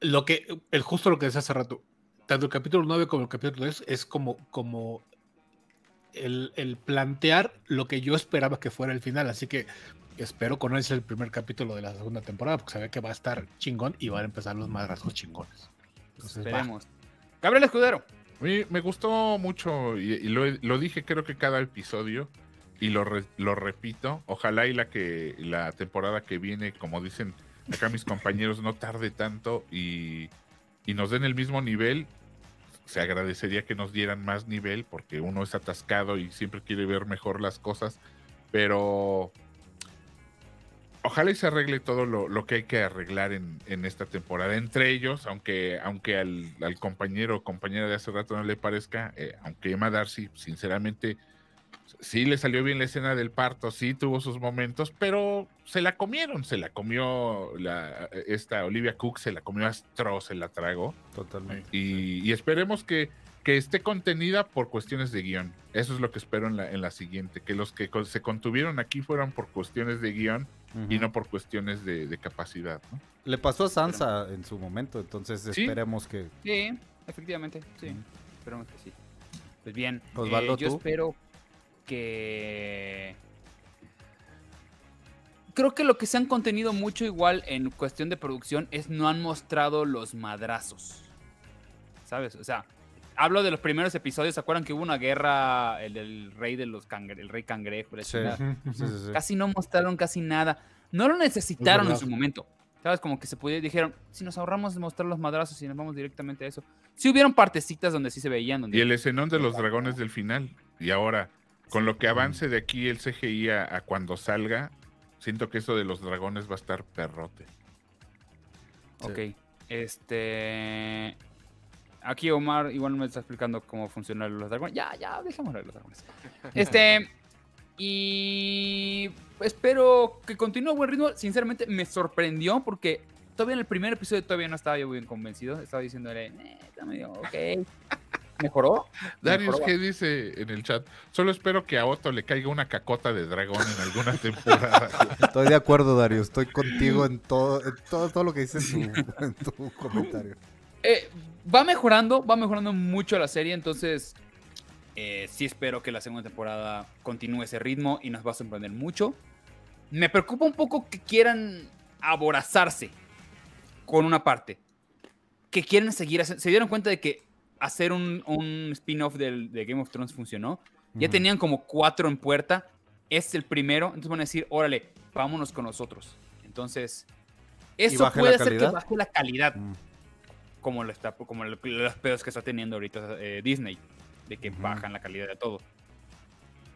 Lo que, el justo lo que decía hace rato, tanto el capítulo 9 como el capítulo 10 es como, como el, el plantear lo que yo esperaba que fuera el final, así que espero con ese el primer capítulo de la segunda temporada, porque se ve que va a estar chingón y van a empezar los madrazos chingones. Entonces, va. Esperemos. Gabriel Escudero. A mí me gustó mucho y, y lo, dije creo que cada episodio y lo, re- lo repito. Ojalá y la que la temporada que viene, como dicen acá mis compañeros, no tarde tanto y, y nos den el mismo nivel. Se agradecería que nos dieran más nivel porque uno es atascado y siempre quiere ver mejor las cosas. Pero ojalá y se arregle todo lo, lo que hay que arreglar en, en esta temporada. Entre ellos, aunque, aunque al, al compañero o compañera de hace rato no le parezca, eh, aunque Emma Darcy, sinceramente, sí le salió bien la escena del parto, sí tuvo sus momentos, pero se la comieron, se la comió la, esta Olivia Cook, se la comió Astro, se la tragó. Totalmente. Y, y esperemos que, que esté contenida por cuestiones de guion. Eso es lo que espero en la, en la siguiente, que los que se contuvieron aquí fueran por cuestiones de guion y no por cuestiones de, de capacidad. ¿no? Le pasó a Sansa en su momento, entonces Sí. esperemos que... Sí, efectivamente, sí. Esperemos que sí. Pues bien, Osvaldo, eh, yo ¿tú? espero que... Creo que lo que se han contenido mucho igual en cuestión de producción es no han mostrado los madrazos. ¿Sabes? O sea, hablo de los primeros episodios. ¿Se acuerdan que hubo una guerra, el del rey de los cangre, el rey cangrejo? la Sí, chingada? sí, sí, sí. Casi no mostraron casi nada. No lo necesitaron en su momento. ¿Sabes? Como que se pudieron, dijeron, si nos ahorramos de mostrar los madrazos y nos vamos directamente a eso. Sí hubieron partecitas donde sí se veían. Donde Y el escenón de los dragones del final. Y ahora, con lo que avance de aquí el CGI a, a cuando salga, siento que eso de los dragones va a estar perrote. Ok. Este. Aquí Omar igual me está explicando cómo funcionan los dragones. Ya, ya, dejémoslo de los dragones. Este. Y. Espero que continúe a buen ritmo. Sinceramente, me sorprendió porque todavía en el primer episodio todavía no estaba yo bien convencido. Estaba diciéndole, eh, está medio, ok. ¿Mejoró? Darius. G dice en el chat, solo espero que a Otto le caiga una cacota de dragón en alguna temporada. Estoy de acuerdo, Dario. Estoy contigo en todo, en todo, todo lo que dices en tu, en tu comentario. Eh, va mejorando, va mejorando mucho la serie, entonces eh, sí espero que la segunda temporada continúe ese ritmo y nos va a sorprender mucho. Me preocupa un poco que quieran aborazarse con una parte. Que quieren seguir. Se dieron cuenta de que hacer un, un spin-off de Game of Thrones funcionó. Ya tenían como cuatro en puerta. Es el primero. Entonces van a decir, órale, vámonos con nosotros. Entonces, eso puede hacer que baje la calidad Mm. Como lo está como lo- los pedos que está teniendo ahorita eh, Disney de que bajan la calidad de todo.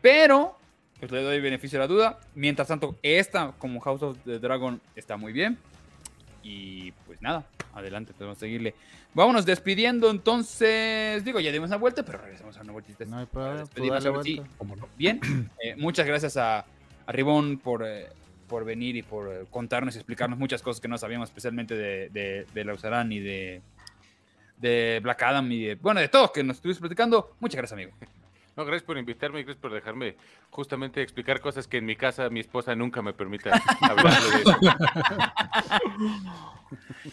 Pero pues le doy beneficio a la duda. Mientras tanto esta como House of the Dragon está muy bien. Y pues nada adelante podemos seguirle. Vámonos despidiendo entonces digo ya dimos una vuelta pero regresamos a una vueltita. No hay problema, sí. vuelta. Bien, eh, muchas gracias a, a Ribón por, eh, por venir y por eh, contarnos y explicarnos muchas cosas que no sabíamos, especialmente de, de, de Lausarán y de, de Black Adam y de, bueno, de todo que nos estuviste platicando. Muchas gracias, amigo. No, gracias por invitarme y gracias por dejarme justamente explicar cosas que en mi casa mi esposa nunca me permite hablarle de eso.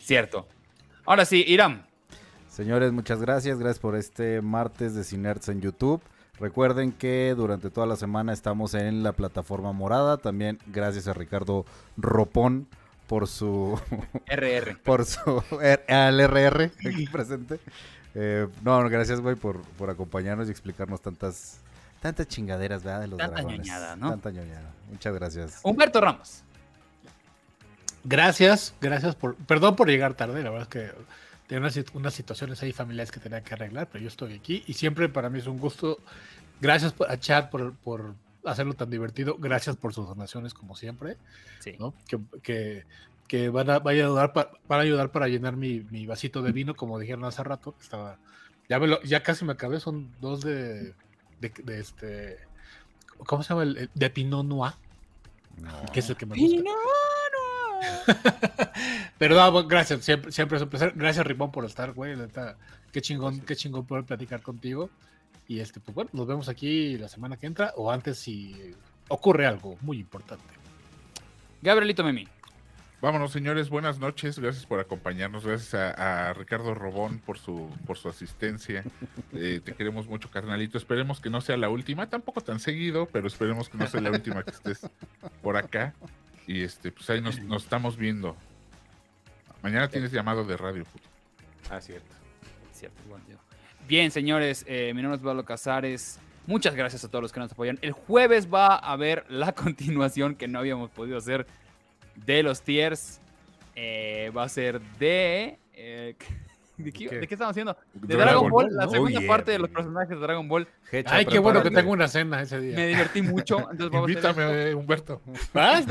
Cierto. Ahora sí, Iram. Señores, muchas gracias. Gracias por este martes de Cinerts en YouTube. Recuerden que durante toda la semana estamos en la plataforma morada. También gracias a Ricardo Ropón por su RR. por su R- al RR aquí presente. Eh, no, gracias, güey, por, por acompañarnos y explicarnos tantas tantas chingaderas, ¿verdad? De los Tanta dragones. ñoñada, ¿no? Tanta ñoñada. Muchas gracias. Humberto Ramos. Gracias, gracias por. Perdón por llegar tarde, la verdad es que tenía unas, unas situaciones ahí familiares que tenía que arreglar, pero yo estoy aquí y siempre para mí es un gusto. Gracias por- a Chad por, por hacerlo tan divertido. Gracias por sus donaciones, como siempre. Sí. ¿no? Que, que, que van, a, vaya a ayudar pa- van a ayudar para llenar mi, mi vasito de vino, como dijeron hace rato. que Estaba, ya, me lo- ya casi me acabé, son dos de, de, de este. ¿Cómo se llama? El, el- de Pinot Noir, que es el que me gusta. Pero no, bueno, gracias, siempre, siempre es un placer. Gracias, Ripón, por estar, güey. neta, Qué chingón, qué chingón poder platicar contigo. Y este, pues bueno, nos vemos aquí la semana que entra o antes si ocurre algo muy importante. Gabrielito Memi. Vámonos, señores, buenas noches. Gracias por acompañarnos. Gracias a, a Ricardo Robón por su, por su asistencia. Eh, te queremos mucho, carnalito. Esperemos que no sea la última, tampoco tan seguido, pero esperemos que no sea la última que estés por acá. Y este, pues ahí nos, nos estamos viendo. Mañana tienes llamado de radio. puto. Ah, cierto. Cierto, igual yo. Bien, señores, eh, mi nombre es Pablo Casares. Muchas gracias a todos los que nos apoyan. El jueves va a haber la continuación que no habíamos podido hacer de los tiers. Eh, va a ser de. eh, ¿de, qué, ¿Qué? de qué estamos haciendo? De Dragon Dragon, Ball, Ball, la segunda Oh, yeah, parte de los personajes de Dragon Ball. Hecha, Ay, qué bueno que tengo una cena ese día. Me divertí mucho. Entonces vamos a hacer esto. Invítame, Humberto. ¿Vas?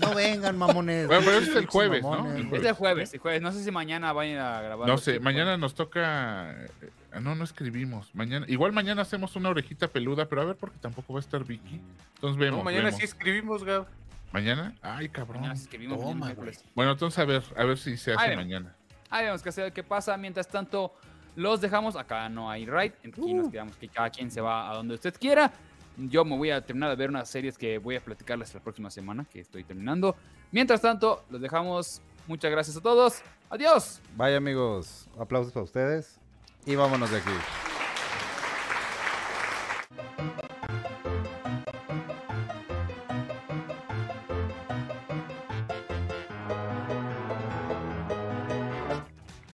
No vengan, mamones. Bueno, pero es el jueves, ¿no? Es el jueves, el jueves. No sé si mañana vayan a grabar. No sé, mañana nos toca. eh, ah, No, no escribimos. Mañana, igual mañana hacemos una orejita peluda, pero a ver porque tampoco va a estar Vicky. Entonces vemos. No, mañana vemos. sí escribimos, Gab. ¿Mañana? Ay, cabrón. Mañana escribimos, Toma. Bueno, entonces a ver, a ver si se hace mañana. Ahí vemos que hacer qué pasa. Mientras tanto, los dejamos. Acá no hay right. Aquí nos quedamos que cada quien se va a donde usted quiera. Yo me voy a terminar de ver unas series que voy a platicarles la próxima semana, que estoy terminando. Mientras tanto, los dejamos. Muchas gracias a todos. Adiós. Vaya amigos, aplausos para ustedes y vámonos de aquí.